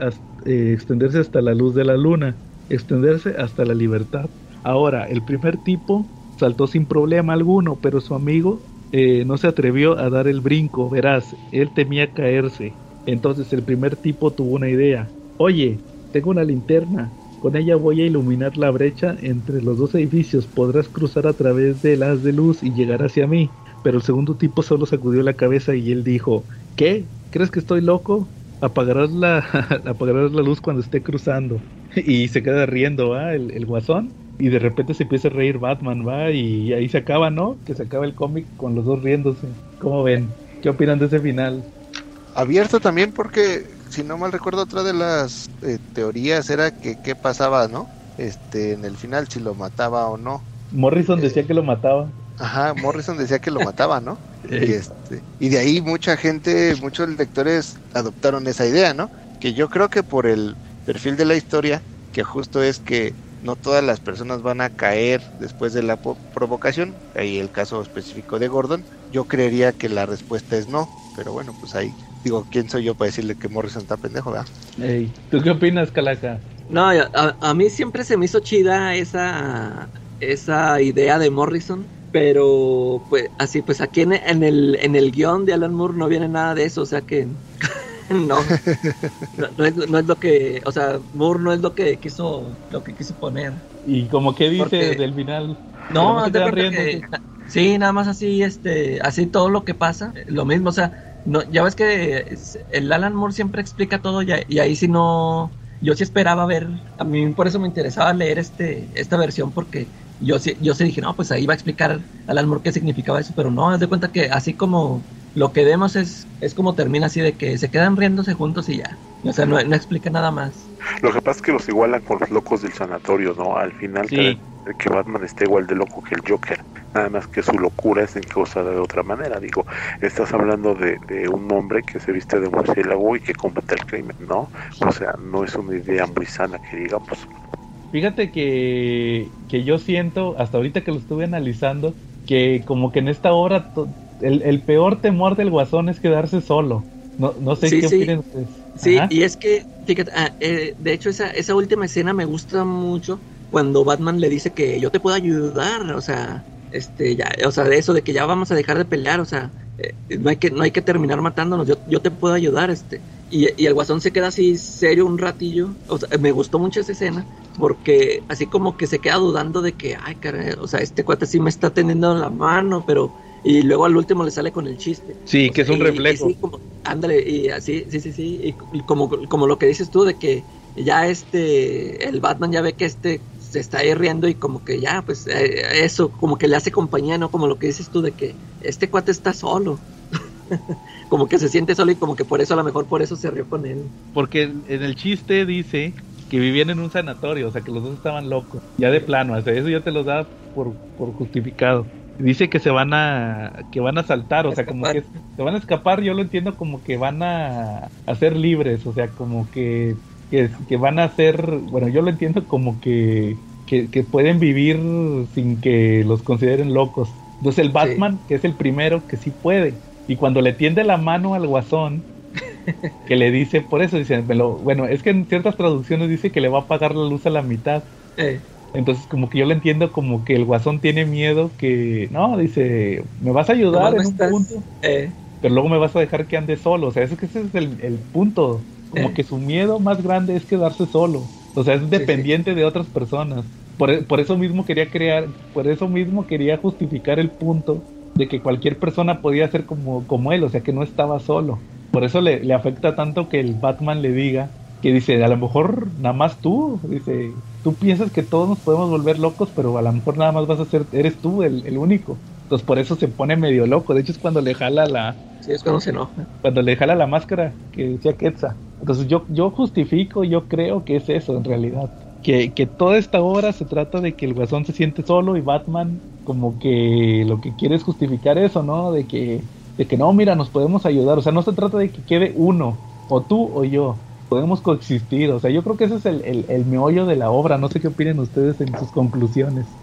eh, extenderse hasta la luz de la luna, extenderse hasta la libertad. Ahora, el primer tipo saltó sin problema alguno, pero su amigo eh, no se atrevió a dar el brinco, verás, él temía caerse. Entonces el primer tipo tuvo una idea. Oye, tengo una linterna, con ella voy a iluminar la brecha entre los dos edificios, podrás cruzar a través de las de luz y llegar hacia mí. Pero el segundo tipo solo sacudió la cabeza y él dijo, ¿qué? ¿Crees que estoy loco? Apagarás la, apagarás la luz cuando esté cruzando. Y se queda riendo, ¿va? El, el guasón. Y de repente se empieza a reír Batman, ¿va? Y ahí se acaba, ¿no? Que se acaba el cómic con los dos riéndose. ¿Cómo ven? ¿Qué opinan de ese final? Abierto también porque, si no mal recuerdo, otra de las eh, teorías era que qué pasaba, ¿no? Este, en el final, si lo mataba o no. Morrison decía que lo mataba. Ajá, Morrison decía que lo mataba, ¿no? Y, este, y de ahí mucha gente, muchos lectores adoptaron esa idea, ¿no? Que yo creo que por el perfil de la historia, que justo es que no todas las personas van a caer después de la po- provocación, ahí el caso específico de Gordon, yo creería que la respuesta es no, pero bueno, pues ahí digo, ¿quién soy yo para decirle que Morrison está pendejo, verdad? ¿Tú qué opinas, Calaca? No, a, a mí siempre se me hizo chida esa, esa idea de Morrison, pero pues así, pues aquí en, en el, en el guion de Alan Moore no viene nada de eso, o sea que no, no, no es, no es lo que, o sea, Moore no es lo que quiso, lo que quiso poner. ¿Y como qué dice Porque- del final? No, se queda cuenta que- riendo. sí, nada más así, este, así todo lo que pasa, eh, lo mismo, o sea, no, ya ves que el Alan Moore siempre explica todo y, y ahí sí no, yo sí esperaba ver, a mí por eso me interesaba leer este, esta versión porque yo sí, yo sí dije, no, pues ahí va a explicar Alan Moore qué significaba eso, pero no, haz de cuenta que así como lo que vemos es, es como termina así de que se quedan riéndose juntos y ya. O sea, no, no explica nada más. Lo que pasa es que los igualan con los locos del sanatorio, ¿no? Al final Sí. que, que Batman está igual de loco que el Joker. Nada más que su locura es encausada de otra manera. Digo, estás hablando de, de un hombre que se viste de murciélago y que combate el crimen, ¿no? O sea, no es una idea muy sana que digamos. Fíjate que, que yo siento, hasta ahorita que lo estuve analizando, que como que en esta obra to- el, el peor temor del guasón es quedarse solo. No, no sé Sí, qué sí. ustedes. Sí, Ajá. y es que, fíjate, ah, eh, de hecho esa, esa última escena me gusta mucho cuando Batman le dice que yo te puedo ayudar, o sea, este, ya, o sea, de eso de que ya vamos a dejar de pelear, o sea, eh, no hay que, no hay que terminar matándonos, yo, yo te puedo ayudar, este, y, y el guasón se queda así serio un ratillo, o sea, me gustó mucho esa escena, porque así como que se queda dudando de que, ay, caray, o sea, este cuate sí me está teniendo la mano, pero, y luego al último le sale con el chiste. Sí, que es un Y- y reflejo. sí, como- ándale, y así, sí, sí, sí. Y, y como, como lo que dices tú, de que ya este, el Batman ya ve que este se está ahí riendo y como que ya, pues eh, eso, como que le hace compañía, ¿no? Como lo que dices tú, de que este cuate está solo. como que se siente solo y como que por eso, a lo mejor por eso se rió con él. Porque en el chiste dice que vivían en un sanatorio, o sea que los dos estaban locos. Ya de plano, o sea, eso ya te lo da por, por justificado. Dice que se van a que van a saltar, o sea, como que se van a escapar, yo lo entiendo como que van a, a ser libres, o sea, como que, que, que van a ser, bueno, yo lo entiendo como que, que, que pueden vivir sin que los consideren locos. Entonces el Batman, que es el primero que sí puede, y cuando le tiende la mano al guasón, que le dice, por eso dice, me lo- bueno, es que en ciertas traducciones dice que le va a apagar la luz a la mitad. Eh, Entonces como que yo lo entiendo como que el guasón tiene miedo que, no, dice, me vas a ayudar en un estás- punto, eh, pero luego me vas a dejar que ande solo. O sea, es que ese es el, el punto. Como Eh. que su miedo más grande es quedarse solo. O sea, es sí. dependiente de otras personas. Por, por eso mismo quería crear, por eso mismo quería justificar el punto de que cualquier persona podía ser como, como él, o sea que no estaba solo. Por eso le, le afecta tanto que el Batman le diga que dice, a lo mejor nada más tú, dice, tú piensas que todos nos podemos volver locos, pero a lo mejor nada más vas a ser, eres tú el, el único. Entonces por eso se pone medio loco. De hecho es cuando le jala la, sí, es cuando se enoja. cuando le jala la máscara que decía Quetzal. Entonces yo, yo justifico, yo creo que es eso en realidad. Que, que toda esta obra se trata de que el guasón se siente solo y Batman como que lo que quiere es justificar eso, ¿no? De que, de que no, mira, nos podemos ayudar. O sea, no se trata de que quede uno, o tú o yo. Podemos coexistir. O sea, yo creo que ese es el, el, el meollo de la obra. No sé qué opinen ustedes en sus conclusiones.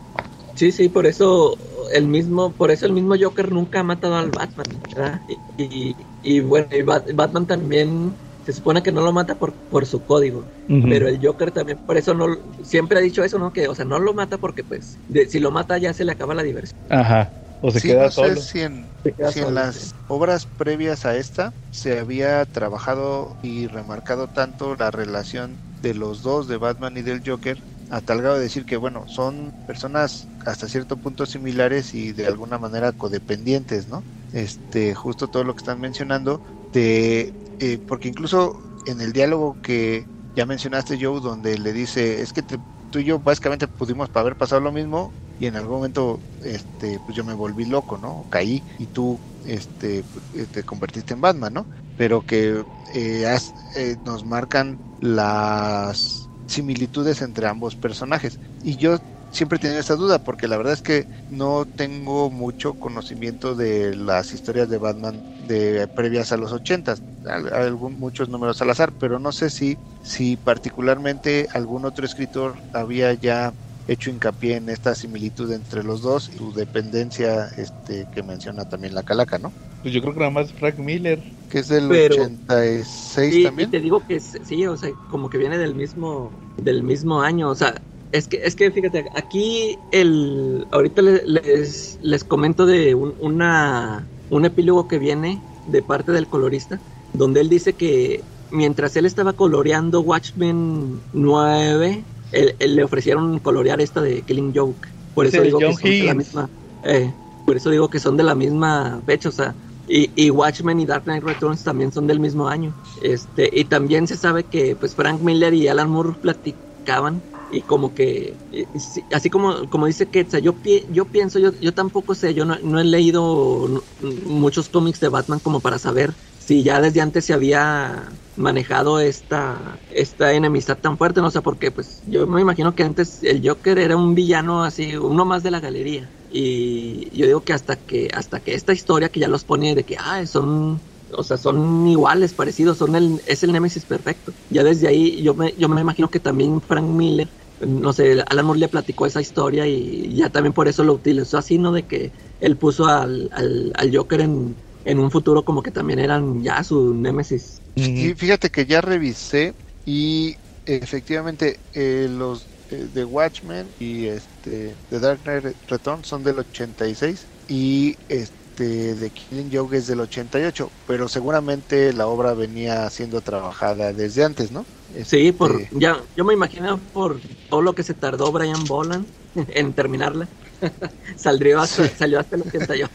Sí, sí, por eso el mismo, por eso el mismo Joker nunca ha matado al Batman, ¿verdad? Y, y, y bueno, y Bat- Batman también se supone que no lo mata por, por su código, pero el Joker también, por eso no, siempre ha dicho eso, ¿no? Que, o sea, no lo mata porque pues, de- si lo mata ya se le acaba la diversión. Ajá. O se Sí, queda no solo. sé si en, si en las obras previas a esta se había trabajado y remarcado tanto la relación de los dos, de Batman y del Joker, a tal grado de decir que, bueno, son personas hasta cierto punto similares y de alguna manera codependientes, ¿no? Este, justo todo lo que están mencionando, de, eh, porque incluso en el diálogo que ya mencionaste, Joe, donde le dice, es que te- tú y yo básicamente pudimos haber pasado lo mismo y en algún momento este pues yo me volví loco no caí y tú este eh, te convertiste en Batman no pero que eh, eh, nos marcan las similitudes entre ambos personajes. Y yo siempre he tenido esta duda porque la verdad es que no tengo mucho conocimiento de las historias de Batman de previas a los 80 algún, muchos números al azar pero no sé si si particularmente algún otro escritor había ya hecho hincapié en esta similitud entre los dos y su dependencia este que menciona también la calaca, ¿no? Pues yo creo que nada más Frank Miller. Que es del Pero- 86 Sí, y también. te digo que sí, o sea, como que viene del mismo, del mismo año, o sea, es que, es que fíjate, aquí el, ahorita le- les, les comento de un, una, un epílogo que viene de parte del colorista, donde él dice que mientras él estaba coloreando Watchmen 9, él, él le ofrecieron colorear esta de Killing Joke, por eso es digo que son de la misma, eh, por eso digo que son de la misma fecha, o sea, y, y Watchmen y Dark Knight Returns también son del mismo año. Este, y también se sabe que pues Frank Miller y Alan Moore platicaban y como que así como como dice Quetzal, yo pi- yo pienso yo yo tampoco sé, yo no, no he leído muchos cómics de Batman como para saber si ya desde antes se había manejado esta, esta enemistad tan fuerte, no sé por qué, pues yo me imagino que antes el Joker era un villano así, uno más de la galería. Y yo digo que hasta que, hasta que esta historia que ya los pone de que ah, son o sea, son iguales, parecidos, son el, es el Némesis perfecto. Ya desde ahí yo me, yo me imagino que también Frank Miller, no sé, Alan Moore le platicó esa historia y ya también por eso lo utilizó así, ¿no? De que él puso al, al, al Joker en, en un futuro como que también eran ya su Némesis. Y fíjate que ya revisé y efectivamente eh, los eh, de Watchmen y este The Dark Knight Return son del 86 y este de Killing Joke es del 88, pero seguramente la obra venía siendo trabajada desde antes, ¿no? Sí, por este, ya yo me imagino por todo lo que se tardó Brian Boland en terminarla. Saldría hasta, salió hasta el 88.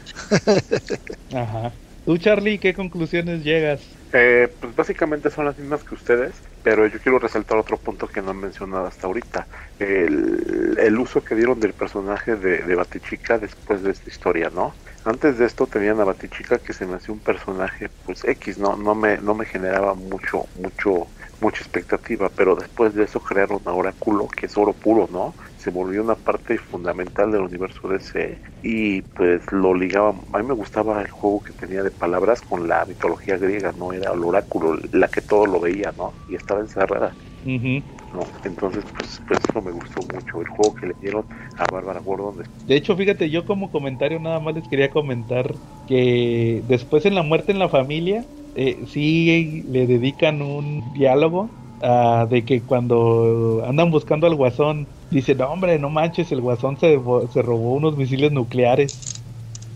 Ajá. Tú, Charlie, ¿qué conclusiones llegas? Eh, pues básicamente son las mismas que ustedes, pero yo quiero resaltar otro punto que no han mencionado hasta ahorita. El, el uso que dieron del personaje de, de Batichica después de esta historia, ¿no? Antes de esto tenían a Batichica que se me hacía un personaje pues X, no, no me, no me generaba mucho, mucho, mucha expectativa, pero después de eso crearon a Oráculo, que es oro puro, ¿no? Se volvió una parte fundamental del universo DC y pues lo ligaba, a mí me gustaba el juego que tenía de palabras con la mitología griega, ¿no? Era el oráculo, la que todo lo veía, ¿no? Y estaba encerrada. ¿no? Entonces, pues, pues, eso me gustó mucho, el juego que le dieron a Bárbara Gordon. De hecho, fíjate, yo como comentario nada más les quería comentar que después en la muerte en la familia, eh, sí le dedican un diálogo uh, de que cuando andan buscando al guasón, dice, no hombre, no manches, el guasón se, se robó unos misiles nucleares.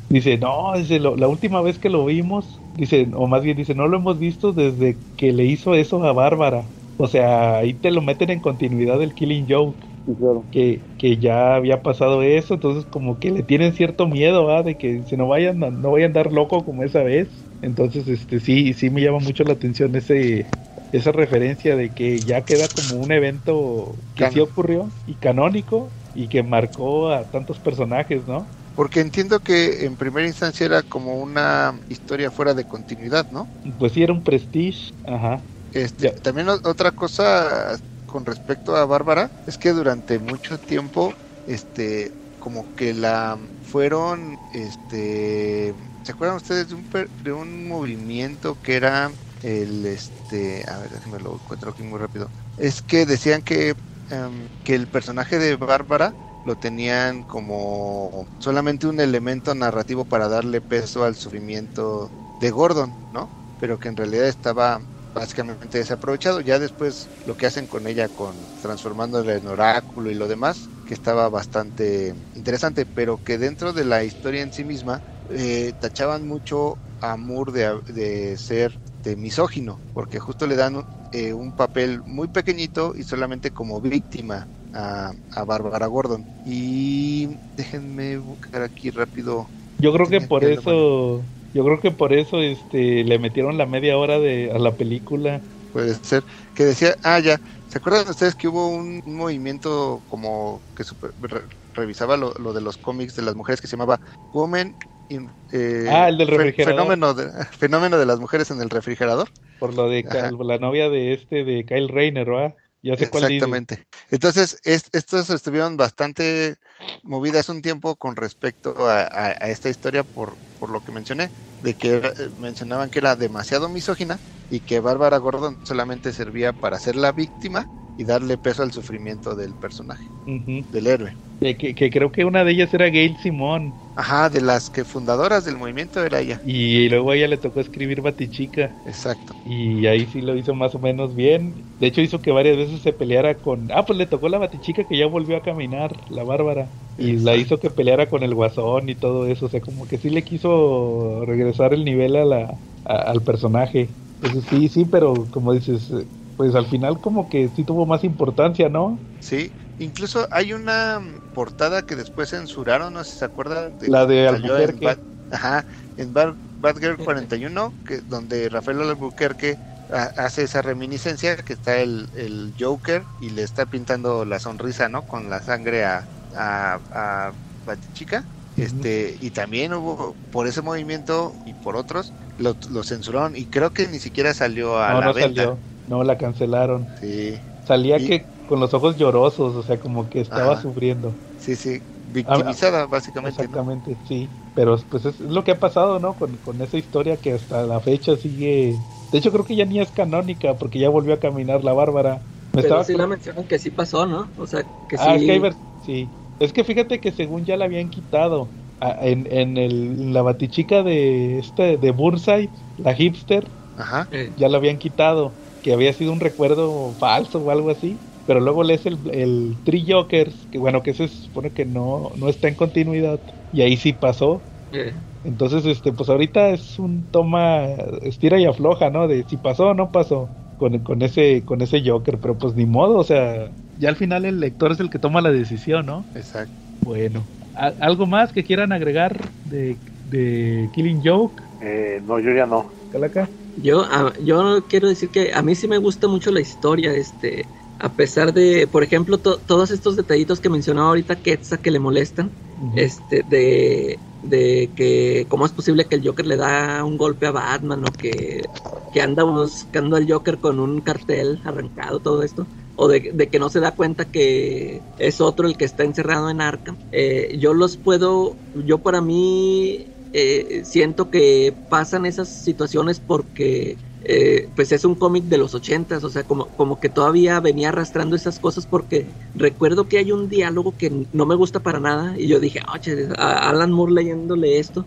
Dice, no, dice, lo, la última vez que lo vimos, dice, o más bien dice, no lo hemos visto desde que le hizo eso a Bárbara. O sea, ahí te lo meten en continuidad del Killing Joke. Sí, claro. Que, que ya había pasado eso, entonces como que le tienen cierto miedo, ¿ah? De que se no vayan, a, no vayan a andar loco como esa vez. Entonces, este sí, sí me llama mucho la atención ese esa referencia de que ya queda como un evento que Can sí ocurrió y canónico y que marcó a tantos personajes, ¿no? Porque entiendo que en primera instancia era como una historia fuera de continuidad, ¿no? Pues sí, era un prestige, ajá. Este, también otra cosa con respecto a Bárbara es que durante mucho tiempo, este, como que la fueron, este, ¿se acuerdan ustedes de un, de un movimiento que era el, este, a ver, déjenme lo encuentro aquí muy rápido. Es que decían que, um, que el personaje de Bárbara lo tenían como solamente un elemento narrativo para darle peso al sufrimiento de Gordon, ¿no? Pero que en realidad estaba básicamente desaprovechado. Ya después lo que hacen con ella, con transformándola en oráculo y lo demás, que estaba bastante interesante, pero que dentro de la historia en sí misma eh, tachaban mucho a de, de ser de misógino, porque justo le dan eh, un papel muy pequeñito y solamente como víctima a, a Bárbara Gordon. Y déjenme buscar aquí rápido. Yo creo que por eso yo creo que por eso este le metieron la media hora de a la película. Puede ser. Que decía, ah, ya. ¿Se acuerdan ustedes que hubo un, un movimiento como que super, re, revisaba lo, lo, de los cómics de las mujeres que se llamaba Women in, eh, Ah, el del refrigerador. Fenómeno de, fenómeno de las mujeres en el refrigerador. Por lo de la novia de este, de Kyle Rayner, ¿verdad? Ya sé Exactamente. Cuál Entonces, es, estos estuvieron bastante movidas un tiempo con respecto a, a, a esta historia por, por lo que mencioné, de que era, mencionaban que era demasiado misógina y que Bárbara Gordon solamente servía para ser la víctima y darle peso al sufrimiento del personaje, uh -huh. del héroe. Que, que, que, creo que una de ellas era Gail Simón. Ajá, de las que fundadoras del movimiento era ella. Y luego a ella le tocó escribir Batichica. Exacto. Y ahí sí lo hizo más o menos bien. De hecho hizo que varias veces se peleara con... Ah, pues le tocó la Batichica que ya volvió a caminar, la Bárbara. Y Exacto. la hizo que peleara con el guasón y todo eso. O sea, como que sí le quiso regresar el nivel a la, a, al personaje. Entonces sí, sí, pero como dices, pues al final como que sí tuvo más importancia, ¿no? Sí, incluso hay una portada que después censuraron, no sé si se acuerdan. De, la de Albuquerque. En ajá, en Bad, Batgirl 41, que, donde Rafael Albuquerque hace esa reminiscencia que está el, el, Joker y le está pintando la sonrisa, ¿no? Con la sangre a, a, a Batichica. Este, y también hubo por ese movimiento y por otros lo, lo censuraron y creo que ni siquiera salió a no, la no venta. salió. No, la cancelaron. Sí, Salía Y- que con los ojos llorosos, o sea, como que estaba Ajá. sufriendo. sí, sí. Victimizada, básicamente. ¿no? Exactamente, sí. Pero pues es, es lo que ha pasado, ¿no? Con, con esa historia que hasta la fecha sigue... De hecho, creo que ya ni es canónica porque ya volvió a caminar la Bárbara. Me Pero estaba sí la mencionan que sí pasó, ¿no? O sea, que Ah, es sí. que hay sí. Es que fíjate que según ya la habían quitado ah, en, en, el, en la batichica de este de Burnside, la hipster, Ajá. Eh, ya lo habían quitado, que había sido un recuerdo falso o algo así. Pero luego lees el, el Three Jokers, que bueno, que se supone que no, no está en continuidad, y ahí sí pasó. eh, Entonces, este, pues ahorita es un toma, estira y afloja, ¿no? De si pasó o no pasó con, con ese, con ese Joker, pero pues ni modo, o sea, ya al final el lector es el que toma la decisión, ¿no? Exacto. Bueno, ¿a- ¿algo más que quieran agregar de, de Killing Joke, Eh, no, yo ya no. Calaca? Yo, a- yo quiero decir que a mí sí me gusta mucho la historia, este, a pesar de, por ejemplo, to- todos estos detallitos que mencionaba ahorita Quetzal que le molestan, este, de, de que cómo es posible que el Joker le da un golpe a Batman o que, que anda buscando al Joker con un cartel arrancado, todo esto. O de, de que no se da cuenta que es otro el que está encerrado en Arkham. Eh, yo los puedo, yo para mí eh, siento que pasan esas situaciones porque eh, pues es un cómic de los ochentas, o sea, como, como que todavía venía arrastrando esas cosas porque recuerdo que hay un diálogo que no me gusta para nada y yo dije, oye, a Alan Moore leyéndole esto,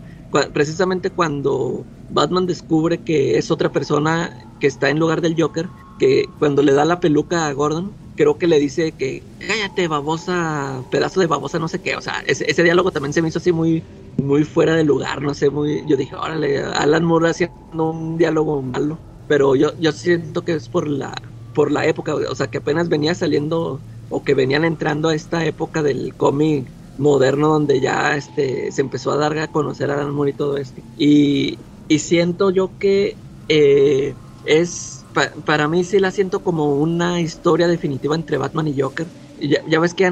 precisamente cuando Batman descubre que es otra persona que está en lugar del Joker, que cuando le da la peluca a Gordon, creo que le dice que cállate babosa, pedazo de babosa, no sé qué, o sea, ese, ese diálogo también se me hizo así muy muy fuera de lugar, no sé, muy yo dije, órale, Alan Moore haciendo un diálogo malo, pero yo yo siento que es por la por la época, o sea, que apenas venía saliendo o que venían entrando a esta época del cómic moderno donde ya este se empezó a dar a conocer a Alan Moore y todo esto. Y, y siento yo que eh, es pa- para mí sí la siento como una historia definitiva entre Batman y Joker. Ya, ya ves que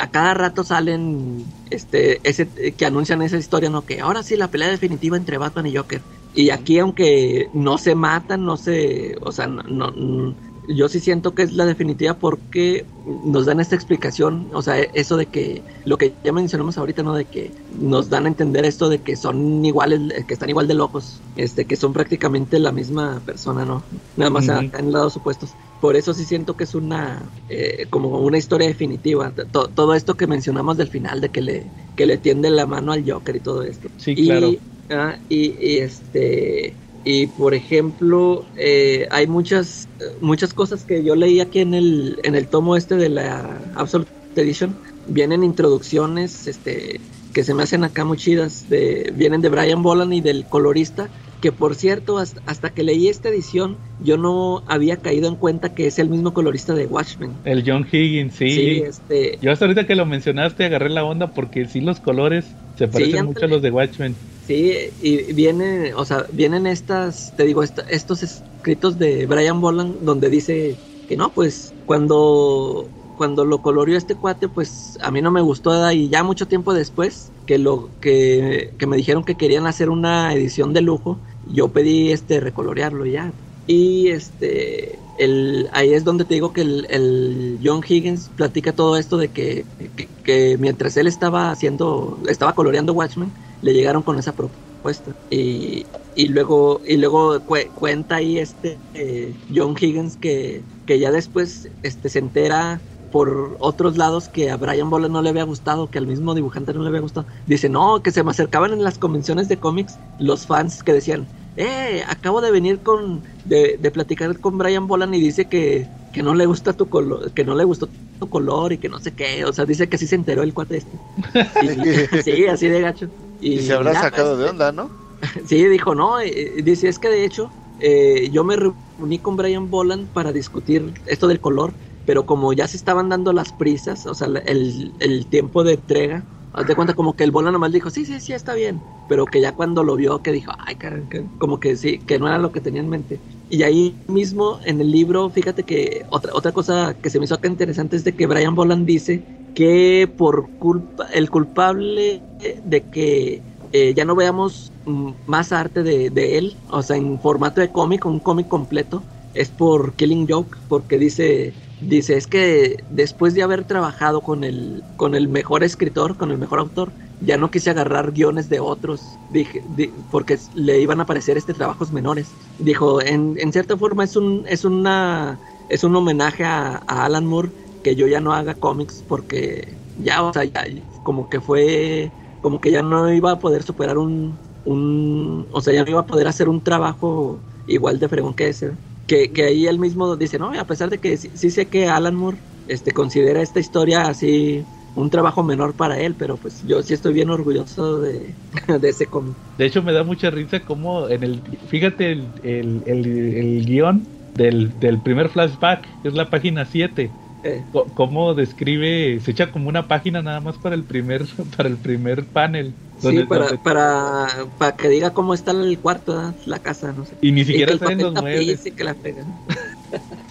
a cada rato salen este ese que anuncian esa historia, no que ahora sí la pelea definitiva entre Batman y Joker. Y aquí aunque no se matan, no se, o sea, no, no- yo sí siento que es la definitiva porque nos dan esta explicación, o sea, eso de que lo que ya mencionamos ahorita, ¿no? De que nos dan a entender esto de que son iguales, que están igual de locos, este, que son prácticamente la misma persona, ¿no? Nada más Ujú. acá en lados opuestos. Por eso sí siento que es una, eh, como una historia definitiva. To- todo esto que mencionamos del final, de que le, que le tiende la mano al Joker y todo esto. Sí, Y, claro. ah, y, y, este y por ejemplo eh, hay muchas muchas cosas que yo leí aquí en el en el tomo este de la Absolute Edition vienen introducciones este que se me hacen acá muy chidas de vienen de Brian Boland y del colorista que por cierto hasta, hasta que leí esta edición yo no había caído en cuenta que es el mismo colorista de Watchmen El John Higgins, sí. sí este Yo hasta ahorita que lo mencionaste agarré la onda porque sí los colores se parecen mucho a los de Watchmen. Sí, y vienen, o sea, vienen estas, te digo, estos escritos de Brian Boland donde dice que no, pues cuando cuando lo coloreó este cuate, pues a mí no me gustó y ya mucho tiempo después que lo que, que me dijeron que querían hacer una edición de lujo, yo pedí este recolorearlo y ya. Y este el ahí es donde te digo que el, el John Higgins platica todo esto de que, que, que mientras él estaba haciendo, estaba coloreando Watchmen, le llegaron con esa propuesta y, y luego y luego cu- cuenta ahí este eh, John Higgins que, que ya después este se entera por otros lados que a Brian Boland no le había gustado, que al mismo dibujante no le había gustado. Dice, no, que se me acercaban en las convenciones de cómics los fans que decían, eh, acabo de venir con, de, de platicar con Brian Boland y dice que, que no le gusta tu color, que no le gustó tu color y que no sé qué, o sea, dice que sí se enteró el cuate este. Y- sí, así de gacho. Y, se habrá sacado de onda, ¿no? Sí, dijo, no, eh, dice, es que de hecho eh, yo me reuní con Brian Boland para discutir esto del color, pero como ya se estaban dando las prisas, o sea, el tiempo de entrega, haz de cuenta como que el Boland nomás dijo, sí, sí, sí, está bien, pero que ya cuando lo vio, que dijo, ay, caray, que- como que sí, que no era lo que tenía en mente. Y ahí mismo en el libro, fíjate que otra, otra cosa que se me hizo acá interesante es de que Brian Boland dice que por culpa, el culpable de que eh, ya no veamos mm, más arte de, de él, o sea, en formato de cómic, un cómic completo, es por Killing Joke, porque dice, dice, es que después de haber trabajado con el, con el mejor escritor, con el mejor autor, ya no quise agarrar guiones de otros, dije, di- porque le iban a aparecer este trabajos menores. Dijo, en, en cierta forma es un, es una, es un homenaje a, a Alan Moore que yo ya no haga cómics porque ya, o sea, ya, como que fue, como que ya no iba a poder superar un, un, o sea, ya no iba a poder hacer un trabajo igual de fregón que ese. Que, ahí él mismo dice, no, a pesar de que sí, sí sé que Alan Moore este, considera esta historia así un trabajo menor para él, pero pues yo sí estoy bien orgulloso de, de ese cómic. De hecho, me da mucha risa como en el. Fíjate el, el, el, el guion del, del primer flashback, que es la página 7. Eh, Cómo describe. Se echa como una página nada más para el primer, para el primer panel. sí, para, donde- para, para que diga cómo está el cuarto, la casa, no sé. y ni Y siquiera salen papel los muebles. y que la pega.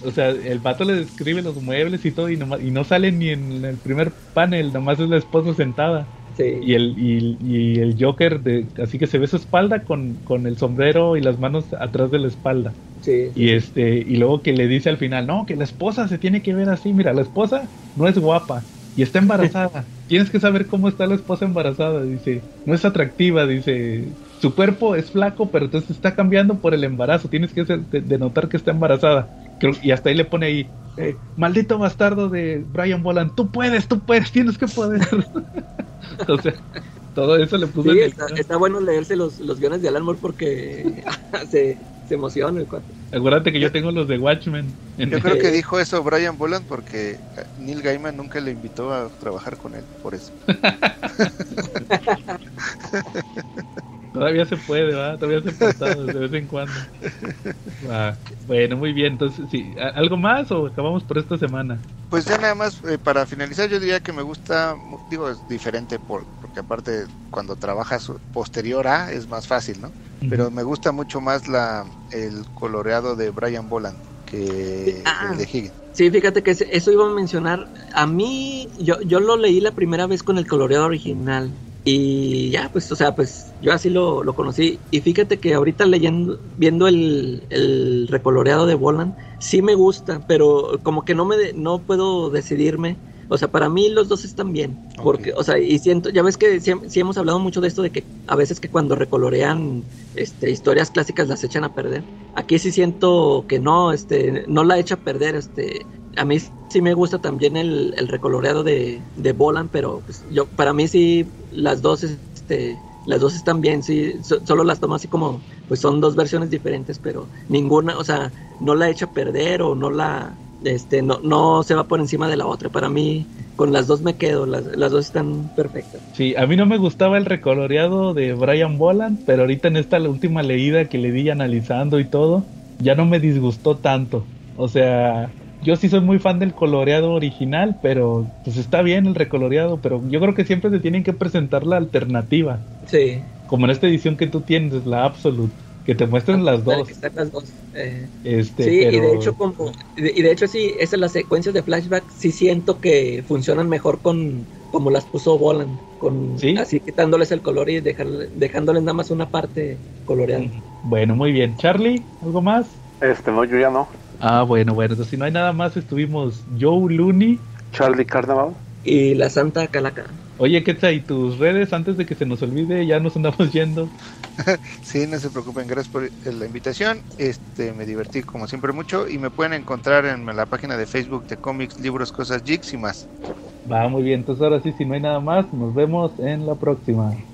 O sea, el vato le describe los muebles y todo, y, nomás- y no salen ni en el primer panel, nomás es la esposa sentada. Sí. Y el, y, y el Joker, de, así que se ve su espalda con, con el sombrero y las manos atrás de la espalda. sí. Y este, y luego que le dice al final, no, que la esposa se tiene que ver así, mira, la esposa no es guapa y está embarazada. Tienes que saber cómo está la esposa embarazada, dice, no es atractiva, dice, su cuerpo es flaco, pero entonces está cambiando por el embarazo, tienes que hacer- de, de notar que está embarazada. Creo- y hasta ahí le pone ahí, eh, maldito bastardo de Brian Boland, tú puedes, tú puedes, tienes que poder. o sea, todo eso le puso Sí, en el está, está bueno leerse los, los guiones de Alan Moore porque se, se emociona el cuate. Acuérdate que yo tengo los de Watchmen. en- Yo creo que dijo eso Brian Boland porque eh, Neil Gaiman nunca le invitó a trabajar con él, por eso. Todavía se puede, ¿va? Todavía se portado de vez en cuando. Va. Bueno, muy bien. Entonces, sí. ¿a- ¿algo más o acabamos por esta semana? Pues ya nada más, eh, para finalizar, yo diría que me gusta, digo, es diferente por, porque aparte cuando trabajas posterior a es más fácil, ¿no? Pero me gusta mucho más la el coloreado de Brian Boland que Ah. el de Higgins. Sí, fíjate que eso iba a mencionar. A mí, yo, yo lo leí la primera vez con el coloreado original. Y ya, pues, o sea, pues yo así lo, lo conocí. Y fíjate que ahorita leyendo, viendo el, el recoloreado de Boland, sí me gusta, pero como que no me de- no puedo decidirme. O sea, para mí los dos están bien. Porque, o sea, y siento, ya ves que sí, sí hemos hablado mucho de esto de que a veces que cuando recolorean este, historias clásicas las echan a perder. Aquí sí siento que no, este, no la echa a perder, este, a mí sí me gusta también el, el recoloreado de, de Bolan, pero pues, yo, para mí sí las dos, este, las dos están bien, sí, so- solo las tomo así como, pues son dos versiones diferentes, pero ninguna, o sea, no la echa a perder o no la, este, no, no se va por encima de la otra. Para mí, con las dos me quedo, las, las dos están perfectas. Sí, a mí no me gustaba el recoloreado de Brian Boland, pero ahorita en esta la última leída que le di analizando y todo, ya no me disgustó tanto. O sea, yo sí soy muy fan del coloreado original, pero pues está bien el recoloreado, pero yo creo que siempre se tienen que presentar la alternativa, Sí. como en esta edición que tú tienes, la Absolute, que te muestren las dos. están las dos. eh, Este, sí, y de hecho como y de, hecho sí, esas las secuencias de flashback sí siento que funcionan mejor con como las puso Bolan, con ¿Sí? así quitándoles el color y dejarle- dejándoles nada más una parte coloreada. Bueno, muy bien. Charlie, ¿algo más? Este, no, yo ya no. Ah, bueno, bueno, entonces si no hay nada más, estuvimos Joe Looney. Charlie Carnaval. Y la Santa Calaca. Oye, Quetzal, ¿y tus redes antes de que se nos olvide? Ya nos andamos yendo. Sí, no se preocupen, gracias por la invitación. Este, me divertí como siempre mucho y me pueden encontrar en la página de Facebook de cómics, libros, cosas, jigs y más. Va muy bien, entonces ahora sí, si no hay nada más, nos vemos en la próxima.